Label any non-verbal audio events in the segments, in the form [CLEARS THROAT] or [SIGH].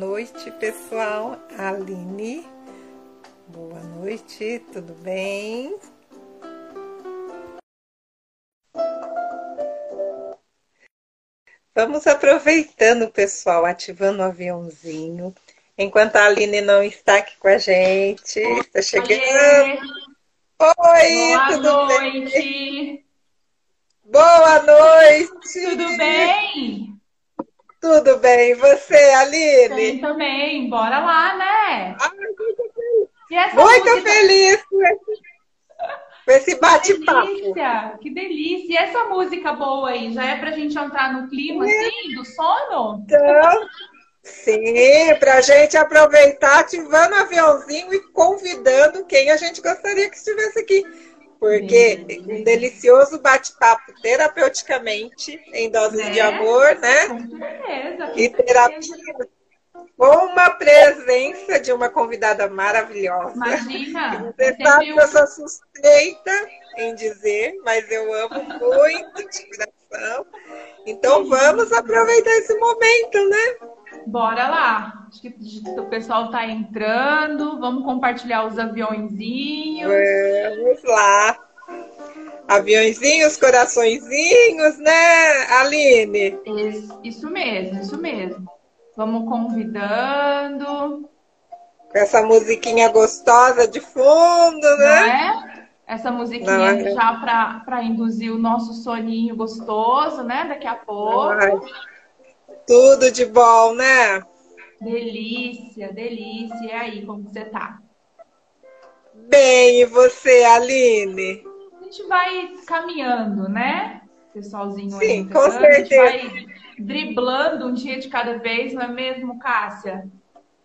Boa noite, pessoal. Aline. Boa noite, tudo bem? Vamos aproveitando, pessoal, ativando o aviãozinho. Enquanto a Aline não está aqui com a gente, está chegando. Oi, Boa tudo noite. bem? Boa noite. Tudo bem? Tudo bem. E você, Aline? Bem também. Bora lá, né? Ai, muito feliz. Muito música... feliz com esse bate-papo. Que delícia, que delícia. E essa música boa aí, já é pra gente entrar no clima, é. assim, do sono? Então, sim, pra gente aproveitar, ativando o aviãozinho e convidando quem a gente gostaria que estivesse aqui. Porque um delicioso bate-papo terapeuticamente, em doses né? de amor, né? Com certeza. E terapia com uma presença de uma convidada maravilhosa. Imagina! Você sabe que eu sou suspeita em dizer, mas eu amo muito de coração. Então vamos aproveitar esse momento, né? Bora lá. Acho que o pessoal está entrando. Vamos compartilhar os aviãozinhos. Vamos lá. Aviãozinhos, coraçõezinhos, né, Aline? Isso mesmo, isso mesmo. Vamos convidando. Com essa musiquinha gostosa de fundo, né? É? Essa musiquinha é? já para induzir o nosso soninho gostoso, né? Daqui a pouco. Ai. Tudo de bom, né? Delícia, delícia. E aí, como você tá? Bem, e você, Aline? A gente vai caminhando, né? Pessoalzinho Sim, aí. com certeza. A gente vai driblando um dia de cada vez, não é mesmo, Cássia?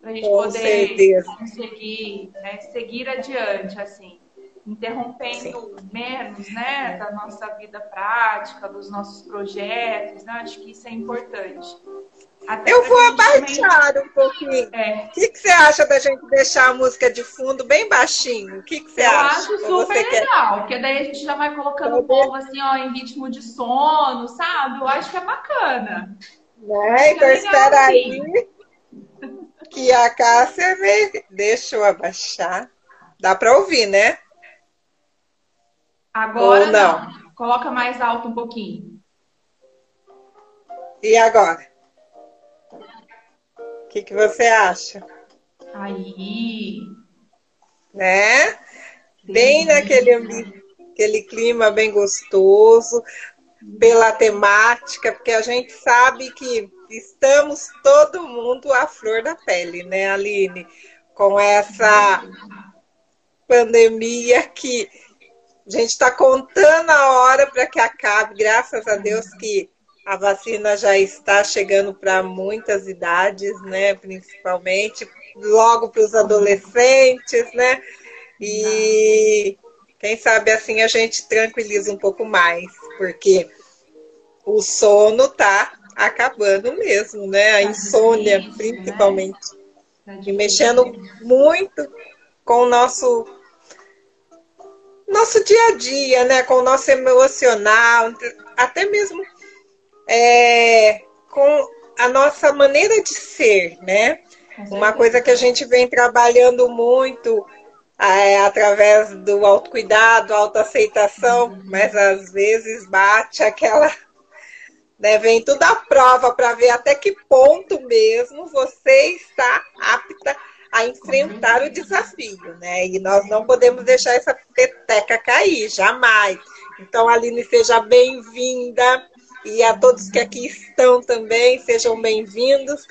Pra gente com poder certeza. conseguir né, seguir adiante, assim interrompendo Sim. menos, né, da nossa vida prática, dos nossos projetos, né? Acho que isso é importante. Até eu vou abaixar também... um pouquinho. É. O que, que, você acha da gente deixar a música de fundo bem baixinho? O que, que você eu acha? Eu acho super legal, quer? porque daí a gente já vai colocando o povo assim, ó, em ritmo de sono, sabe? Eu acho que é bacana. Né? Então espera aí que a Cássia me... Deixa eu abaixar. Dá para ouvir, né? Agora não. não. Coloca mais alto um pouquinho. E agora? O que, que você acha? Aí. Né? Bem naquele aquele clima bem gostoso, pela temática, porque a gente sabe que estamos todo mundo à flor da pele, né, Aline? Com essa pandemia que a gente está contando a hora para que acabe, graças a Deus que a vacina já está chegando para muitas idades, né? Principalmente logo para os adolescentes, né? E quem sabe assim a gente tranquiliza um pouco mais, porque o sono tá acabando mesmo, né? A tá insônia, né? principalmente. Tá e mexendo muito com o nosso nosso dia a dia, né? Com o nosso emocional, até mesmo é, com a nossa maneira de ser, né? Uma coisa que a gente vem trabalhando muito é, através do autocuidado, autoaceitação, uhum. mas às vezes bate aquela. Né, vem tudo à prova para ver até que ponto mesmo você está apta a enfrentar o desafio, né? E nós não podemos deixar essa peteca cair, jamais. Então, Aline, seja bem-vinda. E a todos que aqui estão também, sejam bem-vindos.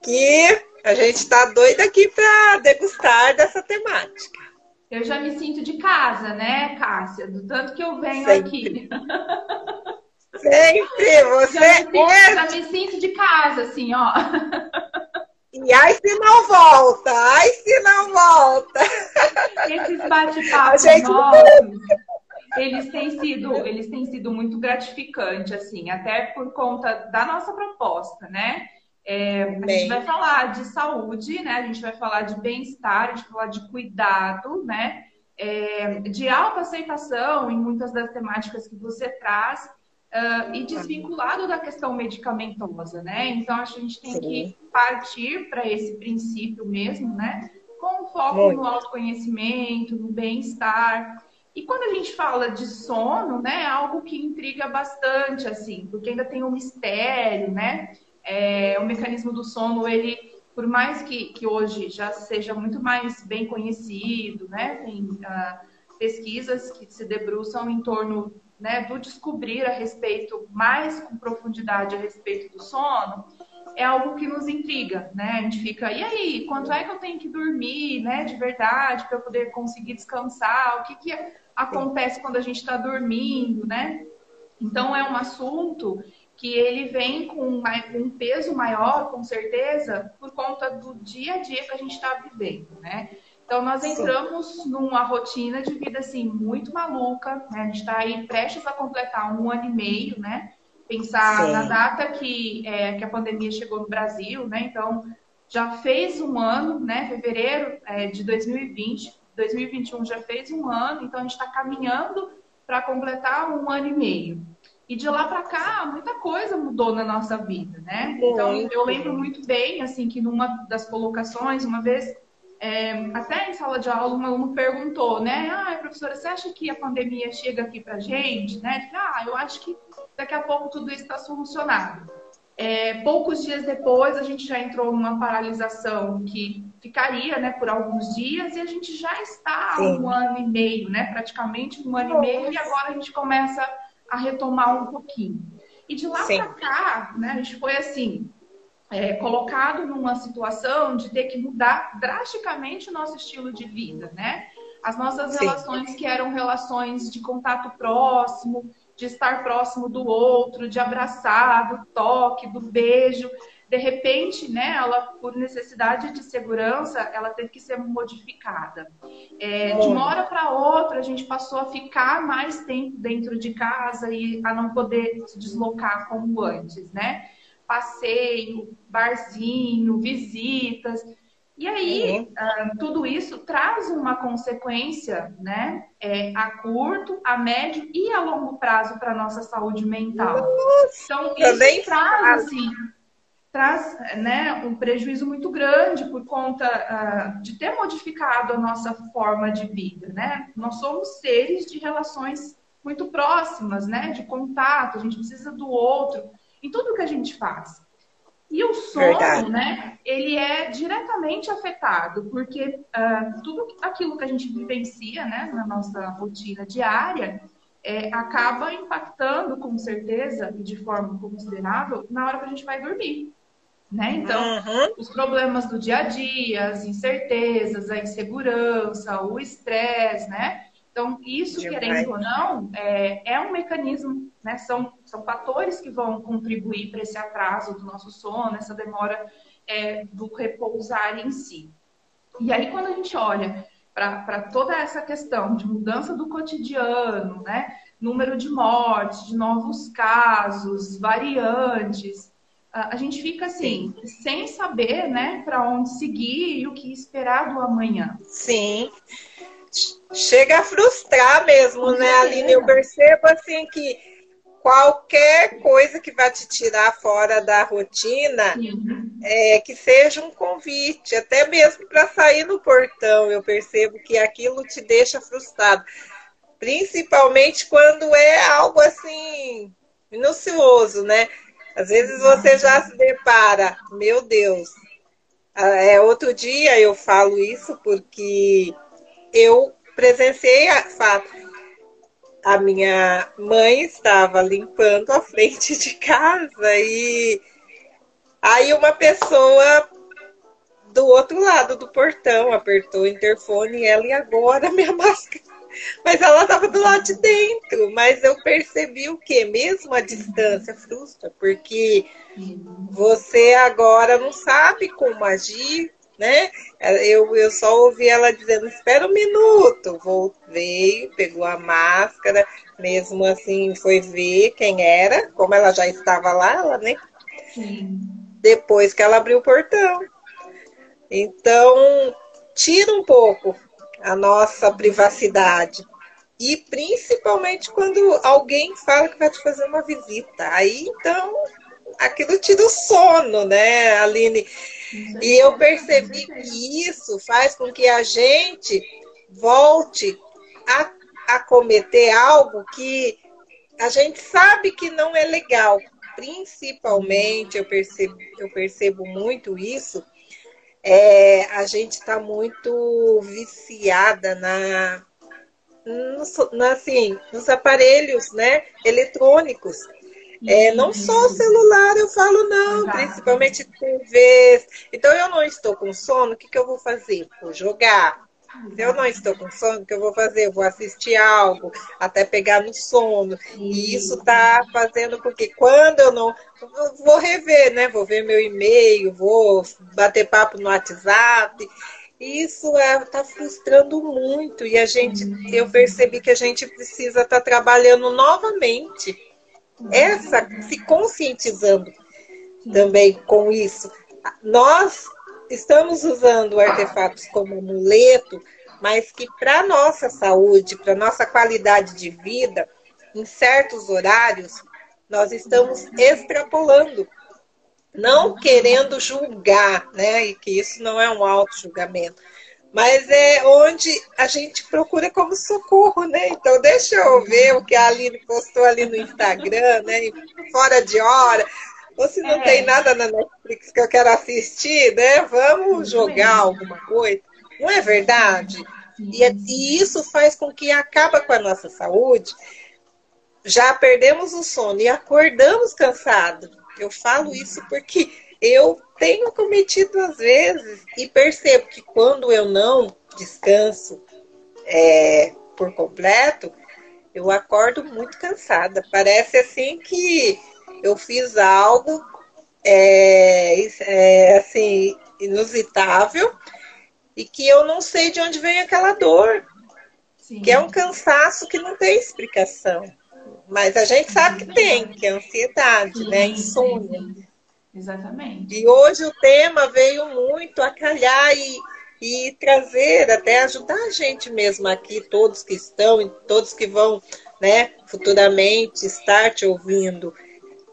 Que a gente está doida aqui para degustar dessa temática. Eu já me sinto de casa, né, Cássia? Do tanto que eu venho Sempre. aqui. Sempre, você já me, sinto, é... já me sinto de casa, assim, ó. E ai se não volta, ai se não volta. Esses bate-papos gente... eles têm sido, eles têm sido muito gratificantes, assim, até por conta da nossa proposta, né? É, a gente vai falar de saúde, né? A gente vai falar de bem-estar, a gente vai falar de cuidado, né? É, de autoaceitação em muitas das temáticas que você traz. Uh, e desvinculado da questão medicamentosa, né? Então, acho que a gente tem Sim. que partir para esse princípio mesmo, né? Com foco Muito. no autoconhecimento, no bem-estar. E quando a gente fala de sono, né, é algo que intriga bastante, assim, porque ainda tem um mistério, né? É, o mecanismo do sono, ele, por mais que, que hoje já seja muito mais bem conhecido, né? Tem uh, pesquisas que se debruçam em torno né, do descobrir a respeito, mais com profundidade a respeito do sono, é algo que nos intriga, né? A gente fica, e aí, quanto é que eu tenho que dormir, né, de verdade, para eu poder conseguir descansar? O que, que acontece quando a gente está dormindo, né? Então, é um assunto que ele vem com um peso maior, com certeza, por conta do dia a dia que a gente está vivendo, né? Então, nós entramos Sim. numa rotina de vida, assim, muito maluca, né? A gente está aí prestes a completar um ano e meio, né? Pensar Sim. na data que, é, que a pandemia chegou no Brasil, né? Então, já fez um ano, né? Fevereiro é, de 2020, 2021 já fez um ano, então a gente está caminhando para completar um ano e meio. E de lá para cá, muita coisa mudou na nossa vida, né? Então, eu lembro muito bem, assim, que numa das colocações, uma vez é, até em sala de aula, um aluno perguntou, né? Ah, professora, você acha que a pandemia chega aqui pra gente? Né? Ah, eu acho que daqui a pouco tudo isso está solucionado. É, poucos dias depois, a gente já entrou numa paralisação que ficaria né, por alguns dias e a gente já está há um ano e meio, né? Praticamente um ano Nossa. e meio, e agora a gente começa a retomar um pouquinho. E de lá para cá, né, a gente foi assim, é, colocado numa situação de ter que mudar drasticamente o nosso estilo de vida, né? As nossas Sim. relações que eram relações de contato próximo, de estar próximo do outro, de abraçar, do toque, do beijo. De repente, né, ela, por necessidade de segurança, ela teve que ser modificada. É, de uma hora para outra, a gente passou a ficar mais tempo dentro de casa e a não poder se deslocar como antes, né? Passeio, barzinho, visitas. E aí, uh, tudo isso traz uma consequência, né, é, a curto, a médio e a longo prazo para a nossa saúde mental. Nossa, então, isso traz, assim, traz né, um prejuízo muito grande por conta uh, de ter modificado a nossa forma de vida, né? Nós somos seres de relações muito próximas, né, de contato, a gente precisa do outro em tudo que a gente faz. E o sono, Verdade. né, ele é diretamente afetado, porque uh, tudo aquilo que a gente vivencia, né, na nossa rotina diária, é, acaba impactando, com certeza, e de forma considerável, na hora que a gente vai dormir. Né? Então, uhum. os problemas do dia a dia, as incertezas, a insegurança, o estresse, né? Então, isso, Demais. querendo ou não, é, é um mecanismo, né? São, são fatores que vão contribuir para esse atraso do nosso sono, essa demora é, do repousar em si. E aí, quando a gente olha para toda essa questão de mudança do cotidiano, né? Número de mortes, de novos casos, variantes, a gente fica assim, Sim. sem saber, né, para onde seguir e o que esperar do amanhã. Sim chega a frustrar mesmo, né, Aline? Eu percebo assim que qualquer coisa que vai te tirar fora da rotina, é, que seja um convite, até mesmo para sair no portão, eu percebo que aquilo te deixa frustrado. Principalmente quando é algo assim, minucioso, né? Às vezes você já se depara, meu Deus. Ah, é, outro dia eu falo isso porque eu presenciei a fato. A minha mãe estava limpando a frente de casa e aí uma pessoa do outro lado do portão apertou o interfone e ela e agora minha [LAUGHS] máscara. Mas ela estava do lado de dentro. Mas eu percebi o que? Mesmo a distância frustra, porque você agora não sabe como agir, né? Eu, eu só ouvi ela dizendo, espera um minuto. Veio, pegou a máscara, mesmo assim foi ver quem era, como ela já estava lá, ela nem. Sim. Depois que ela abriu o portão. Então, tira um pouco a nossa privacidade. E principalmente quando alguém fala que vai te fazer uma visita. Aí então aquilo tira o sono, né, Aline? E eu percebi que isso faz com que a gente volte a, a cometer algo que a gente sabe que não é legal. Principalmente, eu percebo, eu percebo muito isso, é, a gente está muito viciada na, no, assim, nos aparelhos né, eletrônicos. É, não só o celular, eu falo não, Exato. principalmente TVs. Então eu não estou com sono, o que, que eu vou fazer? Vou jogar. Se eu não estou com sono, o que eu vou fazer? Eu vou assistir algo até pegar no sono. E isso está fazendo com que quando eu não. Eu vou rever, né? Vou ver meu e-mail, vou bater papo no WhatsApp. Isso está é, tá frustrando muito. E a gente, eu percebi que a gente precisa estar tá trabalhando novamente essa, se conscientizando também com isso. Nós estamos usando artefatos como amuleto, mas que para nossa saúde, para nossa qualidade de vida, em certos horários, nós estamos extrapolando, não querendo julgar, né? E que isso não é um auto-julgamento, mas é onde a gente procura como socorro, né? Então, deixa eu ver o que a Aline postou ali no Instagram, né? Fora de hora. Ou se não é. tem nada na Netflix que eu quero assistir, né? Vamos jogar alguma coisa. Não é verdade? E, é, e isso faz com que acaba com a nossa saúde. Já perdemos o sono e acordamos cansados. Eu falo isso porque eu tenho cometido às vezes e percebo que quando eu não descanso é, por completo, eu acordo muito cansada. Parece assim que eu fiz algo é, é, assim inusitável e que eu não sei de onde vem aquela dor, Sim. que é um cansaço que não tem explicação. Mas a gente sabe que tem, que é ansiedade, né? Sim, né? Insônia. Exatamente. E hoje o tema veio muito a calhar e, e trazer, até ajudar a gente mesmo aqui, todos que estão e todos que vão né, futuramente estar te ouvindo,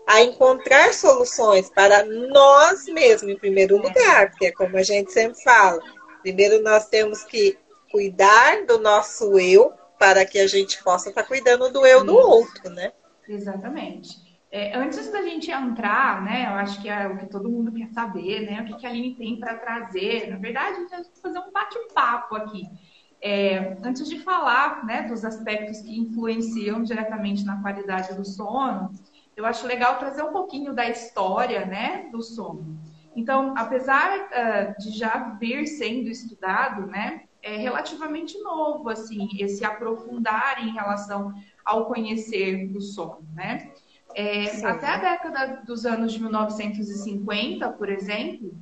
a encontrar soluções para nós mesmos, em primeiro lugar, porque é como a gente sempre fala. Primeiro nós temos que cuidar do nosso eu para que a gente possa estar cuidando do eu do outro, né? Exatamente. É, antes da gente entrar, né, eu acho que é o que todo mundo quer saber, né, o que, que a Aline tem para trazer. Na verdade, a gente vai fazer um bate-papo aqui. É, antes de falar né, dos aspectos que influenciam diretamente na qualidade do sono, eu acho legal trazer um pouquinho da história né, do sono. Então, apesar uh, de já vir sendo estudado, né, é relativamente novo, assim, esse aprofundar em relação ao conhecer do sono, né? É, até a década dos anos de 1950, por exemplo,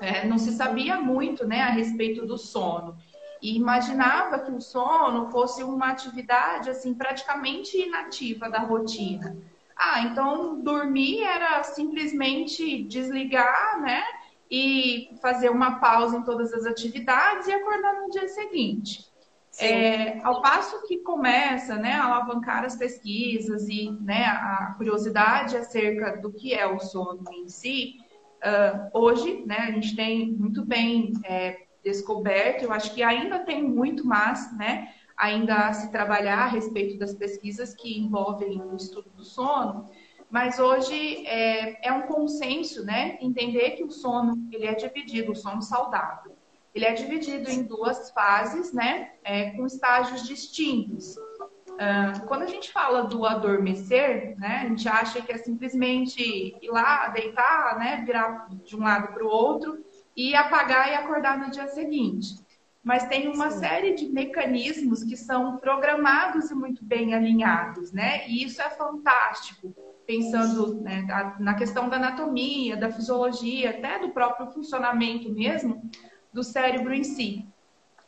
é, não se sabia muito né, a respeito do sono. E imaginava que o sono fosse uma atividade assim praticamente inativa da rotina. Ah, então dormir era simplesmente desligar, né? E fazer uma pausa em todas as atividades e acordar no dia seguinte. É, ao passo que começa né, a alavancar as pesquisas e né, a curiosidade acerca do que é o sono em si, uh, hoje né, a gente tem muito bem é, descoberto, eu acho que ainda tem muito mais, né, ainda a se trabalhar a respeito das pesquisas que envolvem o estudo do sono, mas hoje é, é um consenso, né, entender que o sono ele é dividido, o sono saudável ele é dividido em duas fases, né, é, com estágios distintos. Uh, quando a gente fala do adormecer, né, a gente acha que é simplesmente ir lá, deitar, né, virar de um lado para o outro e apagar e acordar no dia seguinte. Mas tem uma Sim. série de mecanismos que são programados e muito bem alinhados, né? E isso é fantástico, pensando né, na questão da anatomia, da fisiologia, até do próprio funcionamento mesmo do cérebro em si.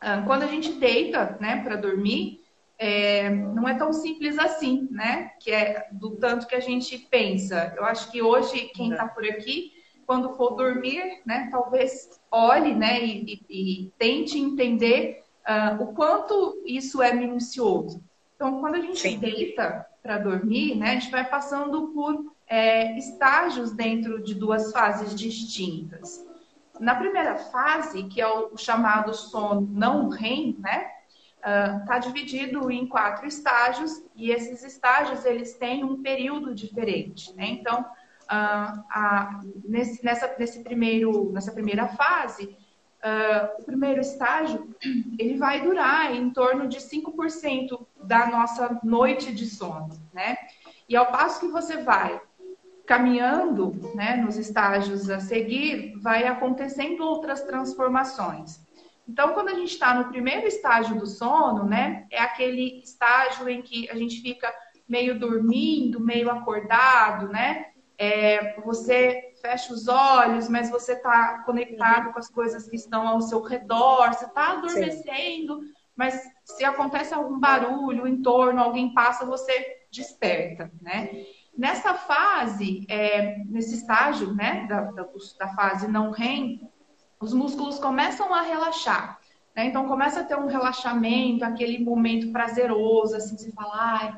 Ah, quando a gente deita, né, para dormir, é, não é tão simples assim, né? Que é do tanto que a gente pensa. Eu acho que hoje quem está por aqui, quando for dormir, né, talvez olhe, né, e, e, e tente entender uh, o quanto isso é minucioso. Então, quando a gente Sim. deita para dormir, né, a gente vai passando por é, estágios dentro de duas fases distintas. Na primeira fase, que é o chamado sono não REM, né, está uh, dividido em quatro estágios e esses estágios eles têm um período diferente. Né? Então, uh, a, nesse, nessa, nesse primeiro, nessa primeira fase, uh, o primeiro estágio [CLEARS THROAT] ele vai durar em torno de 5% da nossa noite de sono. Né? E ao passo que você vai caminhando né, nos estágios a seguir, vai acontecendo outras transformações. Então, quando a gente está no primeiro estágio do sono, né, é aquele estágio em que a gente fica meio dormindo, meio acordado, né? É, você fecha os olhos, mas você está conectado com as coisas que estão ao seu redor, você está adormecendo, Sim. mas se acontece algum barulho em torno, alguém passa, você desperta, né? Nessa fase, é, nesse estágio, né, da, da, da fase não REM, os músculos começam a relaxar. Né? Então começa a ter um relaxamento, aquele momento prazeroso, assim, você fala, ai,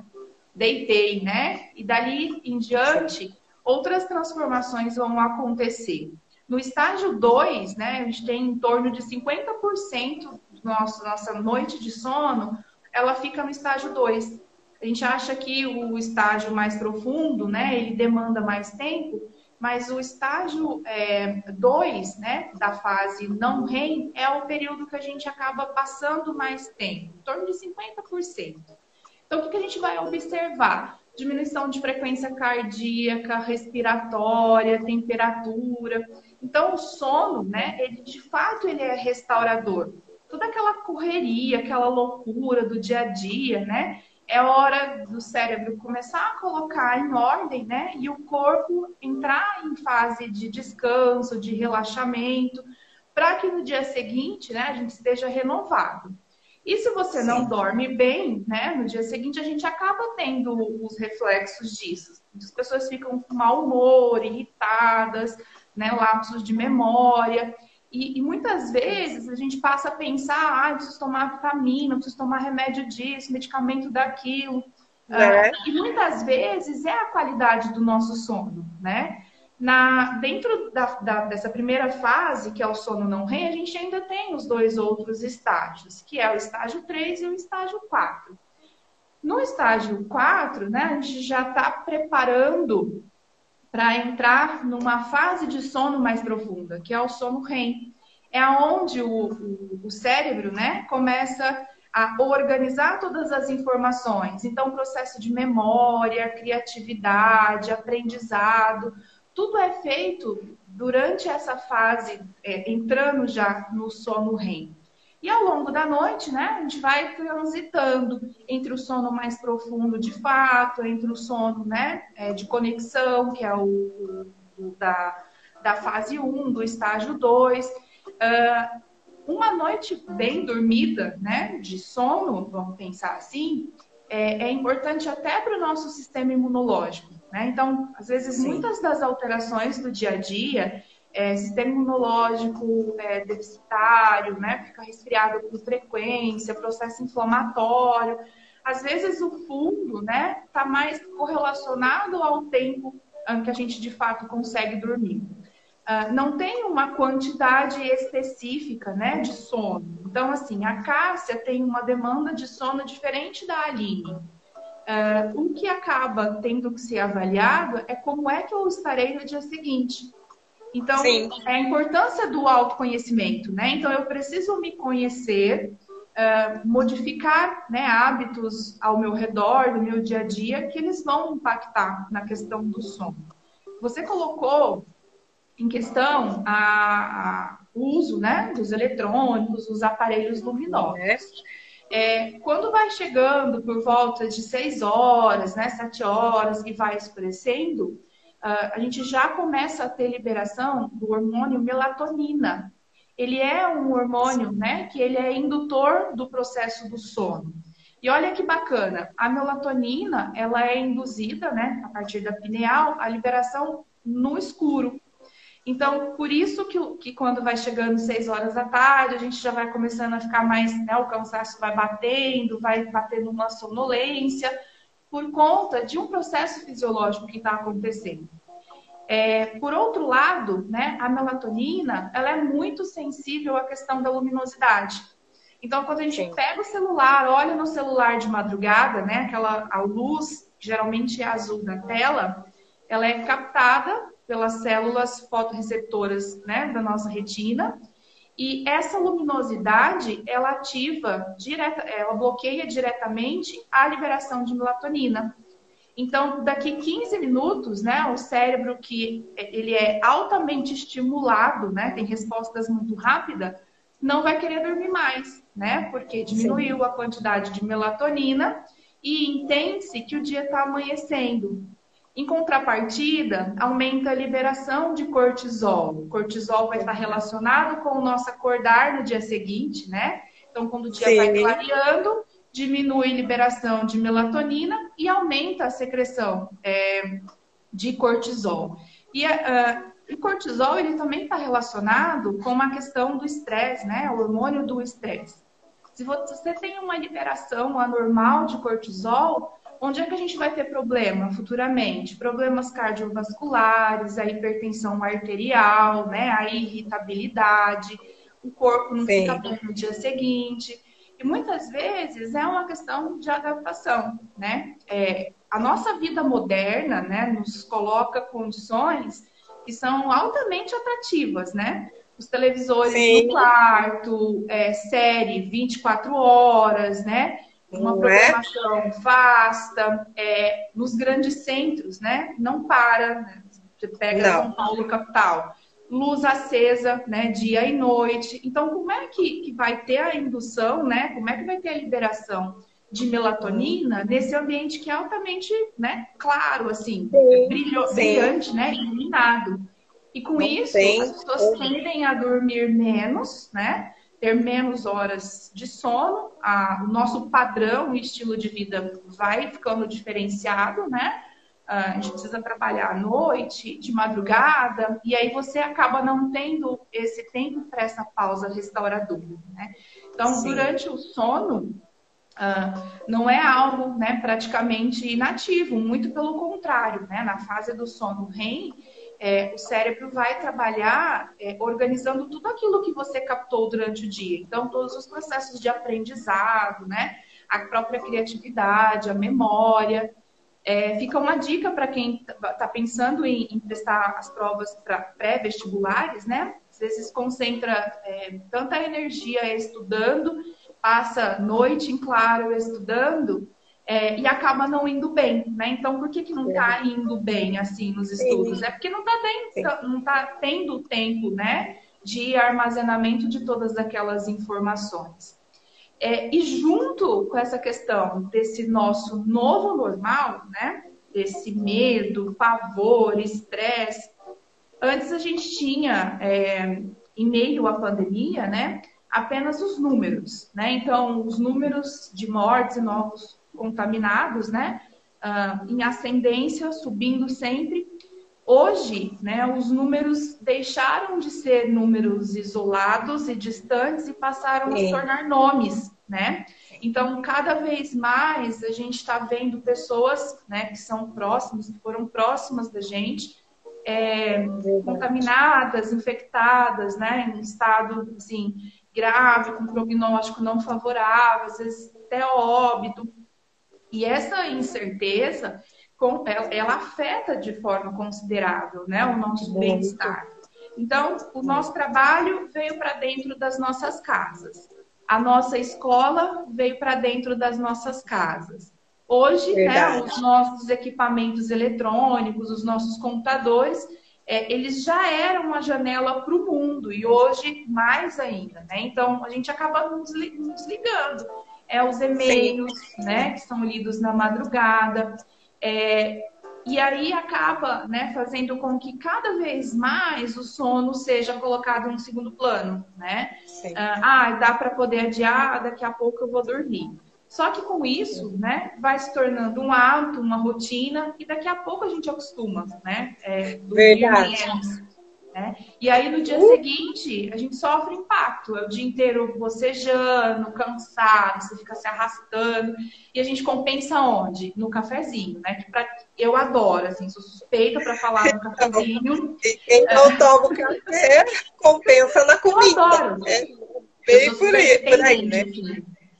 deitei, né? E dali em diante, outras transformações vão acontecer. No estágio 2, né, a gente tem em torno de 50% da nossa noite de sono, ela fica no estágio 2. A gente acha que o estágio mais profundo, né, ele demanda mais tempo, mas o estágio 2, é, né, da fase não REM, é o período que a gente acaba passando mais tempo, em torno de 50%. Então, o que, a gente vai observar? Diminuição de frequência cardíaca, respiratória, temperatura. Então, o sono, né, ele de fato ele é restaurador. Toda aquela correria, aquela loucura do dia a dia, né? É hora do cérebro começar a colocar em ordem, né? E o corpo entrar em fase de descanso, de relaxamento, para que no dia seguinte, né, a gente esteja renovado. E se você Sim. não dorme bem, né, no dia seguinte a gente acaba tendo os reflexos disso. As pessoas ficam com mau humor, irritadas, né, lapsos de memória. E, e, muitas vezes a gente passa a pensar, ah, eu preciso tomar vitamina, eu preciso tomar remédio disso, medicamento daquilo. É. Uh, e muitas vezes é a qualidade do nosso sono, né? Na, dentro da, da, dessa primeira fase, que é o sono não REM, a gente ainda tem os dois outros estágios, que é o estágio 3 e o estágio 4. No estágio 4, né, a gente já está preparando para entrar numa fase de sono mais profunda, que é o sono REM. É onde o, o, o cérebro né, começa a organizar todas as informações. Então, processo de memória, criatividade, aprendizado, tudo é feito durante essa fase, é, entrando já no sono REM. E ao longo da noite, né, a gente vai transitando entre o sono mais profundo de fato, entre o sono né, é, de conexão, que é o, o da, da fase 1, do estágio 2. Uh, ah, uma noite bem dormida, né, de sono, vamos pensar assim, é, é importante até para o nosso sistema imunológico. Né? Então, às vezes, Sim. muitas das alterações do dia a dia é, sistema imunológico é, deficitário, né? Fica resfriado com frequência, processo inflamatório. Às vezes o fundo, né, está mais correlacionado ao tempo ah, que a gente de fato consegue dormir. Uh, não tem uma quantidade específica, né, de sono. Então, assim, a Cássia tem uma demanda de sono diferente da Aline. Uh, o que acaba tendo que ser avaliado é como é que eu estarei no dia seguinte. Então, Sim. é a importância do autoconhecimento, né? Então, eu preciso me conhecer, uh, modificar né, hábitos ao meu redor, no meu dia a dia, que eles vão impactar na questão do sono. Você colocou em questão a, a, o uso né, dos eletrônicos, dos aparelhos luminosos. É, quando vai chegando por volta de 6 horas, né, 7 horas, e vai escurecendo, a gente já começa a ter liberação do hormônio melatonina. Ele é um hormônio, né, que ele é indutor do processo do sono. E olha que bacana, a melatonina, ela é induzida, né, a partir da pineal, a liberação no escuro. Então, por isso que, que quando vai chegando seis horas da tarde, a gente já vai começando a ficar mais, né, o cansaço vai batendo, vai batendo uma sonolência, por conta de um processo fisiológico que está acontecendo. É, por outro lado, né, a melatonina ela é muito sensível à questão da luminosidade. Então, quando a gente Sim. pega o celular, olha no celular de madrugada, né, aquela a luz geralmente é azul da tela, ela é captada pelas células fotorreceptoras né, da nossa retina. E essa luminosidade, ela ativa, direta, ela bloqueia diretamente a liberação de melatonina. Então, daqui 15 minutos, né, o cérebro que ele é altamente estimulado, né, tem respostas muito rápidas, não vai querer dormir mais, né, porque diminuiu Sim. a quantidade de melatonina e entende-se que o dia está amanhecendo. Em contrapartida, aumenta a liberação de cortisol. O cortisol vai estar relacionado com o nosso acordar no dia seguinte, né? Então, quando o dia Sim. vai clareando, diminui a liberação de melatonina e aumenta a secreção é, de cortisol. E uh, o cortisol ele também está relacionado com uma questão do estresse, né? O hormônio do estresse. Se você tem uma liberação anormal de cortisol, Onde é que a gente vai ter problema futuramente? Problemas cardiovasculares, a hipertensão arterial, né? a irritabilidade, o corpo não Sim. fica bom no dia seguinte. E muitas vezes é uma questão de adaptação, né? É, a nossa vida moderna, né, nos coloca condições que são altamente atrativas, né? Os televisores Sim. no quarto, é, série 24 horas, né? Uma Não é? programação é? vasta, é, nos grandes centros, né? Não para, né? Você pega Não. São Paulo capital, luz acesa, né? Dia e noite. Então, como é que, que vai ter a indução, né? Como é que vai ter a liberação de melatonina nesse ambiente que é altamente, né? Claro, assim, sim, brilho, sim. brilhante, né? Iluminado. E com Não isso, tem. as pessoas tendem a dormir menos, né? Ter menos horas de sono, a, o nosso padrão e estilo de vida vai ficando diferenciado, né? A gente precisa trabalhar à noite, de madrugada, e aí você acaba não tendo esse tempo para essa pausa restauradora, né? Então, Sim. durante o sono, uh, não é algo né, praticamente inativo, muito pelo contrário, né? Na fase do sono REM, é, o cérebro vai trabalhar é, organizando tudo aquilo que você captou durante o dia. Então, todos os processos de aprendizado, né? A própria criatividade, a memória. É, fica uma dica para quem está pensando em, em, as provas pré-vestibulares, né? Às vezes concentra é, tanta energia estudando, passa noite em claro estudando, é, e acaba não indo bem, né? Então, por que, que não está indo bem assim nos estudos? É porque não está não tá tendo tempo, né? De armazenamento de todas aquelas informações. É, e junto com essa questão desse nosso novo normal, né? Desse medo, pavor, estresse. Antes a gente tinha, é, em meio à pandemia, né? Apenas os números, né? Então, os números de mortes e novos contaminados, né? Uh, em ascendência, subindo sempre. Hoje, né, os números deixaram de ser números isolados e distantes e passaram Sim. a se tornar nomes, né? Então, cada vez mais a gente está vendo pessoas, né, que são próximas, que foram próximas da gente, é, contaminadas, infectadas, né, em estado assim grave, com prognóstico não favorável, às vezes até óbito. E essa incerteza, ela afeta de forma considerável né, o nosso bem-estar. Então, o nosso trabalho veio para dentro das nossas casas. A nossa escola veio para dentro das nossas casas. Hoje, né, os nossos equipamentos eletrônicos, os nossos computadores, é, eles já eram uma janela para o mundo e hoje mais ainda. Né? Então, a gente acaba nos desligando é os e-mails, né, que são lidos na madrugada. É, e aí acaba né, fazendo com que cada vez mais o sono seja colocado um segundo plano, né? Ah, ah, dá para poder adiar, daqui a pouco eu vou dormir. Só que com isso, né, vai se tornando um hábito, uma rotina, e daqui a pouco a gente acostuma, né? É, Verdade. Menos, Né? E aí no dia uh. seguinte a gente sofre impacto. É o dia inteiro bocejando, cansado, você fica se arrastando. E a gente compensa onde? No cafezinho, né? Que pra... eu adoro, assim, sou suspeita para falar no cafezinho. Quem não [LAUGHS] toma café compensa na comida. Eu adoro. É bem por aí, por aí, né?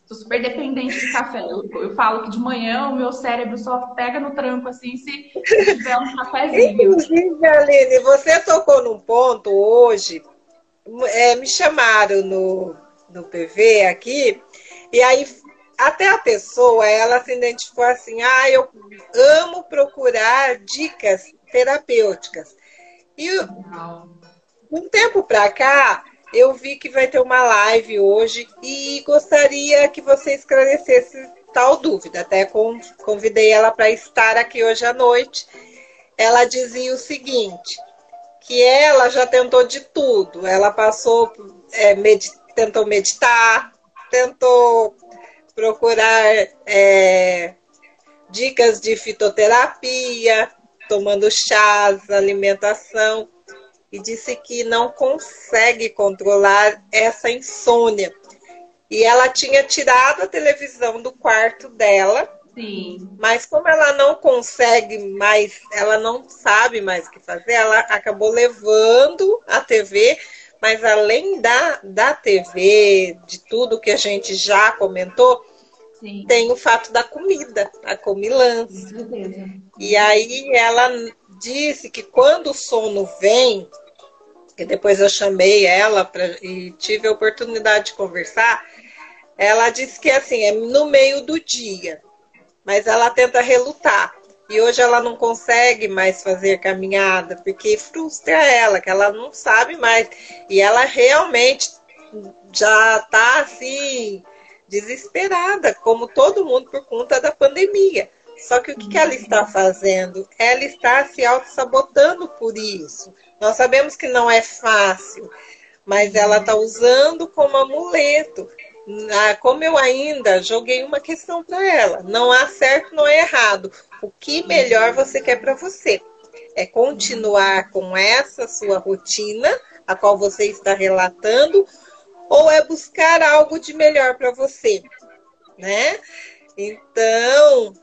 Sou super dependente de café. Eu, eu, falo que de manhã o meu cérebro só pega no tranco assim se tiver um cafezinho. Inclusive, Aline, você tocou num ponto hoje. É, me chamaram no, no PV aqui, e aí até a pessoa, ela se identificou assim, ah, eu amo procurar dicas terapêuticas. E um tempo para cá, eu vi que vai ter uma live hoje e gostaria que você esclarecesse tal dúvida. Até convidei ela para estar aqui hoje à noite. Ela dizia o seguinte: que ela já tentou de tudo. Ela passou, é, med tentou meditar, tentou procurar é, dicas de fitoterapia, tomando chás, alimentação e disse que não consegue controlar essa insônia. E ela tinha tirado a televisão do quarto dela. Sim. Mas como ela não consegue mais, ela não sabe mais o que fazer, ela acabou levando a TV, mas além da, da TV, de tudo que a gente já comentou, Sim. tem o fato da comida, a comilança. E aí ela disse que quando o sono vem, que depois eu chamei ela pra, e tive a oportunidade de conversar, ela disse que assim, é no meio do dia, mas ela tenta relutar. E hoje ela não consegue mais fazer caminhada, porque frustra ela, que ela não sabe mais. E ela realmente já está assim, desesperada, como todo mundo, por conta da pandemia. Só que o que, ela está fazendo? Ela está se auto-sabotando por isso. Nós sabemos que não é fácil, mas ela está usando como amuleto. Como eu ainda joguei uma questão para ela: não há certo, não é errado. O que melhor você quer para você? É continuar com essa sua rotina, a qual você está relatando, ou é buscar algo de melhor para você, né? Então,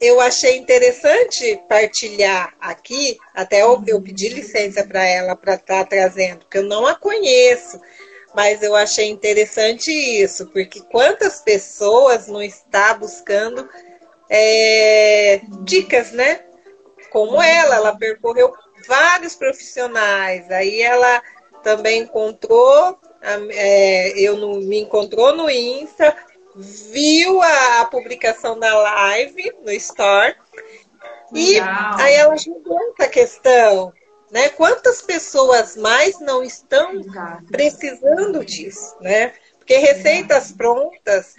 eu achei interessante partilhar aqui, até eu, eu pedi licença para ela para estar tá trazendo, porque eu não a conheço, mas eu achei interessante isso, porque quantas pessoas não está buscando é, dicas, né? Como ela, ela percorreu vários profissionais, aí ela também encontrou, é, eu no, me encontrou no Insta, viu a, a publicação da live no Store e aí ela jogou essa questão, né? Quantas pessoas mais não estão Exato. precisando disso, né? Porque receitas prontas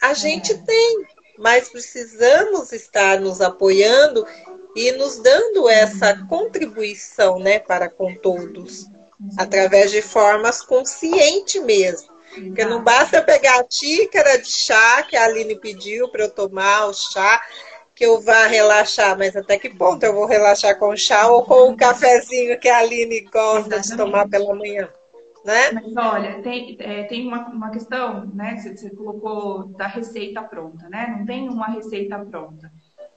a gente é. tem, mas precisamos estar nos apoiando e nos dando essa uhum. contribuição, né, para com todos, através de formas conscientes mesmo. Porque não basta pegar a xícara de chá que a Aline pediu para eu tomar o chá, que eu vá relaxar, mas até que ponto eu vou relaxar com o chá ou com o cafezinho que a Aline gosta Exatamente. de tomar pela manhã? Né? Mas olha, tem, é, tem uma, uma questão, né? Você, você, colocou da receita pronta, né? Não tem uma receita pronta.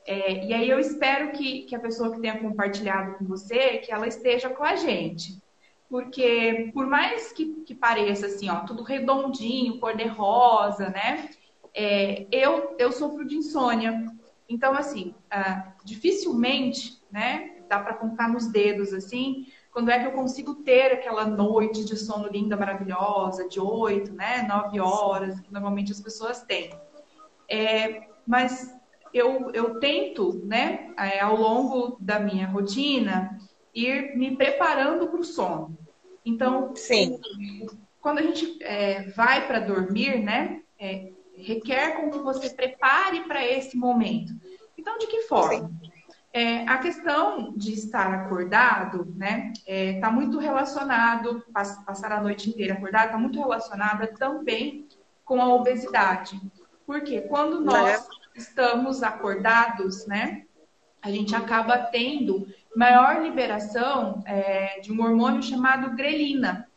É, e aí eu espero que, que a pessoa que tenha compartilhado com você, que ela esteja com a gente porque por mais que, que pareça assim, ó, tudo redondinho, cor de rosa, né? É, eu, eu sofro de insônia. Então, assim, ah, dificilmente, né? Dá para contar nos dedos, assim, quando é que eu consigo ter aquela noite de sono linda, maravilhosa, de oito, né? Nove horas, que normalmente as pessoas têm. É, mas eu, eu tento, né, é, ao longo da minha rotina, ir me preparando para o sono. Então, Sim. quando a gente é, vai para dormir, né, é, requer com que você prepare para esse momento. Então, de que forma? É, a questão de estar acordado, né, está é, muito relacionado, passar a noite inteira acordado, está muito relacionada também com a obesidade. Porque quando nós é. estamos acordados, né, a gente acaba tendo maior liberação é, de um hormônio chamado grelina,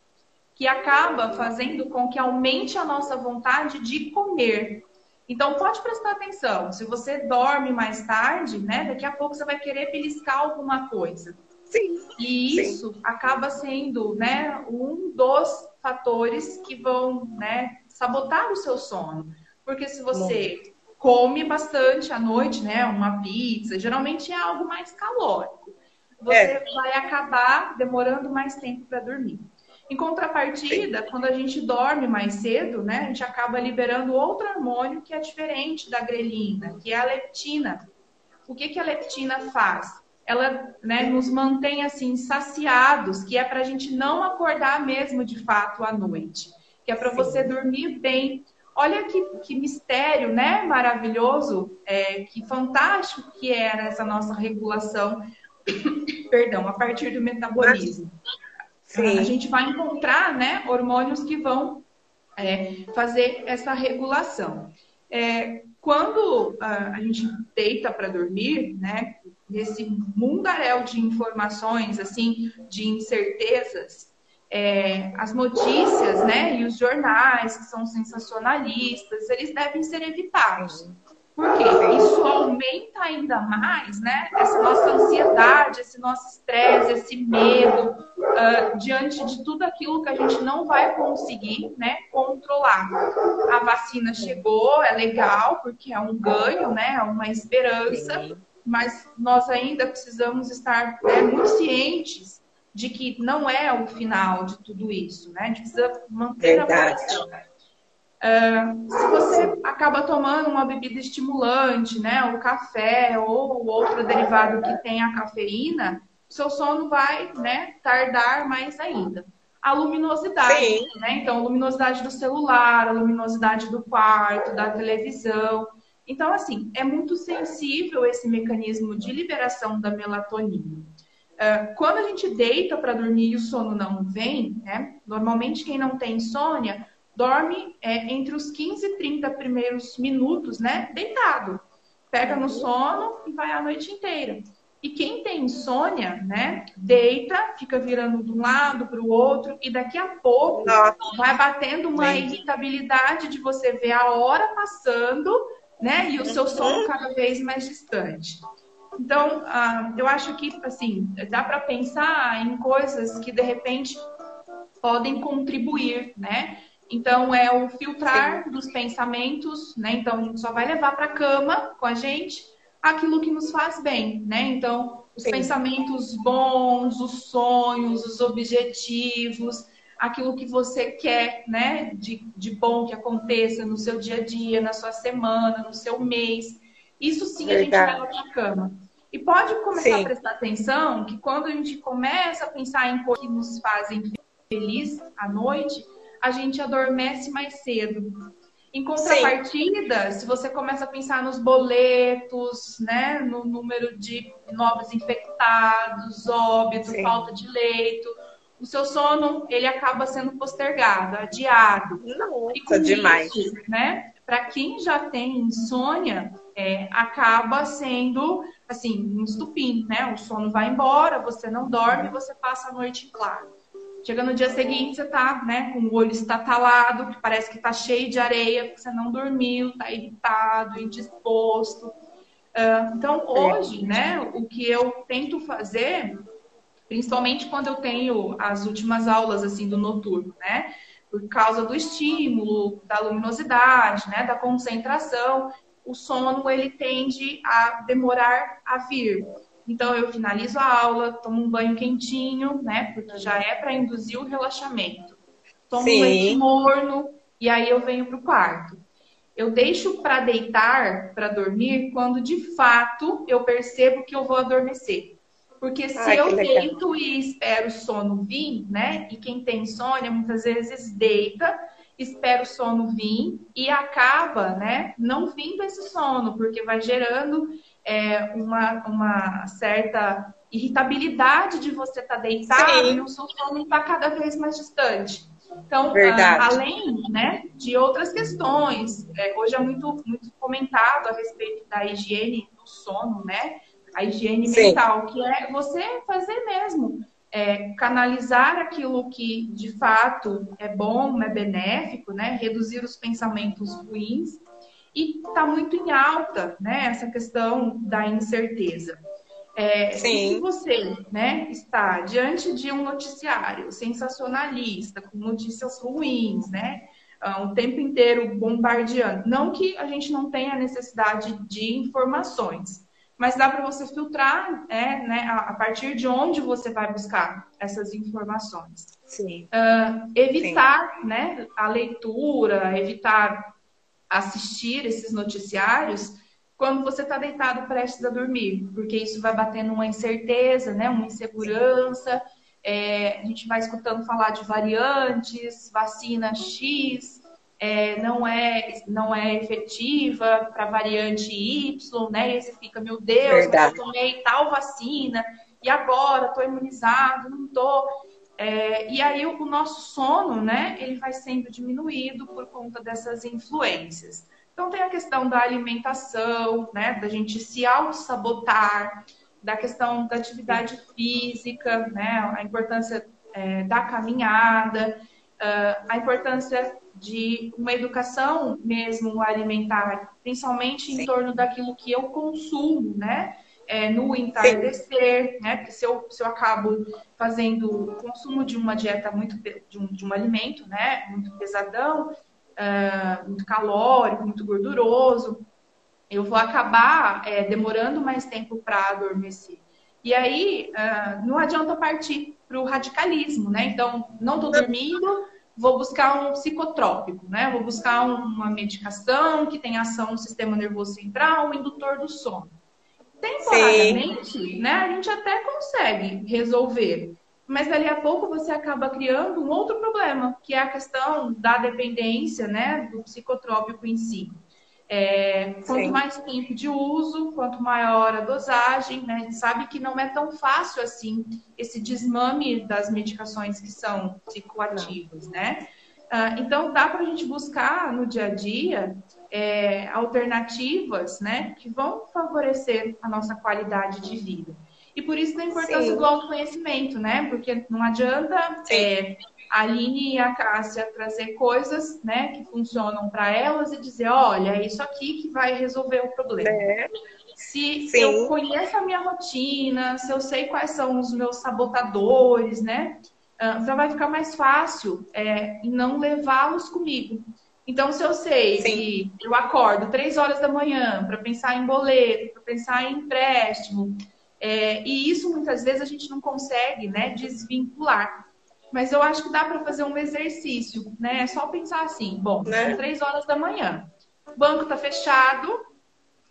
que acaba fazendo com que aumente a nossa vontade de comer. Então, pode prestar atenção. Se você dorme mais tarde, né, daqui a pouco você vai querer beliscar alguma coisa. Sim. E isso sim. acaba sendo, né, um dos fatores que vão, né, sabotar o seu sono. Porque se você come bastante à noite, né, uma pizza, geralmente é algo mais calórico. Você é. vai acabar demorando mais tempo para dormir. Em contrapartida, quando a gente dorme mais cedo, né, a gente acaba liberando outro hormônio que é diferente da grelina, que é a leptina. O que, que a leptina faz? Ela né, nos mantém assim saciados, que é para a gente não acordar mesmo de fato à noite, que é para você dormir bem. Olha que, que mistério, né? Maravilhoso, é, que fantástico que é essa nossa regulação, perdão, a partir do metabolismo. Sim. A gente vai encontrar né, hormônios que vão é, fazer essa regulação. É, quando a, a, gente deita para dormir, né, nesse mundaréu de informações, assim, de incertezas, é, as notícias, né, e os jornais que são sensacionalistas, eles devem ser evitados. Porque isso aumenta ainda mais, né? Essa nossa ansiedade, esse nosso estresse, esse medo uh, diante de tudo aquilo que a gente não vai conseguir, né, controlar. A vacina chegou, é legal porque é um ganho, né? É uma esperança, mas nós ainda precisamos estar né, muito cientes de que não é o final de tudo isso, né? A gente precisa manter Verdade. a posição. Uh, se você acaba tomando uma bebida estimulante, né, o café ou outro derivado que tem a cafeína, seu sono vai, né, tardar mais ainda. A luminosidade, né? Então, a luminosidade do celular, a luminosidade do quarto, da televisão. Então, assim, é muito sensível esse mecanismo de liberação da melatonina. Uh, quando a gente deita para dormir e o sono não vem, né? Normalmente quem não tem insônia dorme é, entre os 15 e 30 primeiros minutos, né? Deitado. Pega no sono e vai a noite inteira. E quem tem insônia, né? Deita, fica virando de um lado para o outro e daqui a pouco Nossa. vai batendo uma Sim. irritabilidade de você ver a hora passando, né? E o seu sono cada vez mais distante. Então, uh, eu acho que, assim, dá para pensar em coisas que, de repente, podem contribuir, né? Então, é o filtrar Sim. dos pensamentos, né? Então, a gente só vai levar para a cama com a gente aquilo que nos faz bem, né? Então, os Sim. pensamentos bons, os sonhos, os objetivos, aquilo que você quer, né? De, de bom que aconteça no seu dia a dia, na sua semana, no seu mês. Isso sim Verdade. a gente leva para a cama. E pode começar sim. a prestar atenção que quando a gente começa a pensar em coisas que nos fazem feliz à noite, a gente adormece mais cedo. Em contrapartida, Sim. se você começa a pensar nos boletos, né, no número de novos infectados, óbitos, Sim. falta de leito, o seu sono ele acaba sendo postergado, adiado. Nossa, demais. Isso, né? Para quem já tem insônia, é, acaba sendo assim um estupim, né? O sono vai embora, você não dorme, você passa a noite em claro. Chega no dia seguinte, você tá, né, com o olho estatalado, que parece que tá cheio de areia, porque você não dormiu, tá irritado, indisposto. Uh, então, hoje, né, o que eu tento fazer, principalmente quando eu tenho as últimas aulas, assim, do noturno, né, por causa do estímulo, da luminosidade, né, da concentração, o sono, ele tende a demorar a vir. Então, eu finalizo a aula, tomo um banho quentinho, né? Porque já é para induzir o relaxamento. Tomo Sim. um leite morno e aí eu venho para o quarto. Eu deixo para deitar, para dormir, quando de fato eu percebo que eu vou adormecer. Porque se Ai, eu deito e espero o sono vir, né? E quem tem insônia muitas vezes deita, espera o sono vir e acaba, né? Não vindo esse sono, porque vai gerando é, uma, uma certa irritabilidade de você estar tá deitado Sim. e o seu sono está cada vez mais distante. Então, a, além né, de outras questões, é, hoje é muito, muito comentado a respeito da higiene do sono, né? a higiene Sim. mental, que é você fazer mesmo, é, canalizar aquilo que de fato é bom, é benéfico, né? Reduzir os pensamentos ruins e está muito em alta, né? Essa questão da incerteza. É, se você né, está diante de um noticiário sensacionalista, com notícias ruins, né? Uh, o tempo inteiro bombardeando. Não que a gente não tenha necessidade de informações, mas dá para você filtrar é, né, a, partir de onde você vai buscar essas informações. Sim. Uh, evitar Sim. Né, a leitura, evitar assistir esses noticiários quando você está deitado prestes a dormir, porque isso vai batendo uma incerteza, né, uma insegurança. É, a gente vai escutando falar de variantes, vacina X, é, não, é, não é efetiva para variante Y, né? E você fica, meu Deus, eu tomei tal vacina, e agora estou imunizado, não estou. É, e aí o, o nosso sono, né, ele vai sendo diminuído por conta dessas influências. Então tem a questão da alimentação, né, da gente se auto-sabotar, da questão da atividade física, né, a importância é, da caminhada, uh, a importância de uma educação mesmo alimentar, principalmente Sim. em torno daquilo que eu consumo, né? É, no entardecer, Sim. né? Porque se eu, se eu acabo fazendo o consumo de uma dieta muito de um, de um alimento, né? Muito pesadão, uh, muito calórico, muito gorduroso, eu vou acabar é, demorando mais tempo para adormecer. E aí uh, não adianta partir para o radicalismo, né? Então, não estou dormindo, vou buscar um psicotrópico, né? Vou buscar uma medicação que tem ação no sistema nervoso central, um indutor do sono. Temporariamente, Sim. né? A gente até consegue resolver. Mas dali a pouco você acaba criando um outro problema, que é a questão da dependência, né, do psicotrópico em si. É, quanto Sim. mais tempo de uso, quanto maior a dosagem, né? A gente sabe que não é tão fácil assim esse desmame das medicações que são psicoativas, né? Ah, então dá para a gente buscar no dia a dia é, alternativas, né, que vão favorecer a nossa qualidade de vida. E por isso a importância Sim. do autoconhecimento, né? Porque não adianta é, a Aline e a Cássia trazer coisas né, que funcionam para elas e dizer, olha, é isso aqui que vai resolver o problema. É. Se Sim. eu conheço a minha rotina, se eu sei quais são os meus sabotadores, né? Já vai ficar mais fácil é, não levá-los comigo. Então, se eu sei Sim. que eu acordo três horas da manhã para pensar em boleto, para pensar em empréstimo, é, e isso muitas vezes a gente não consegue né, desvincular. Mas eu acho que dá para fazer um exercício, né? É só pensar assim, bom, né? são três horas da manhã, o banco está fechado,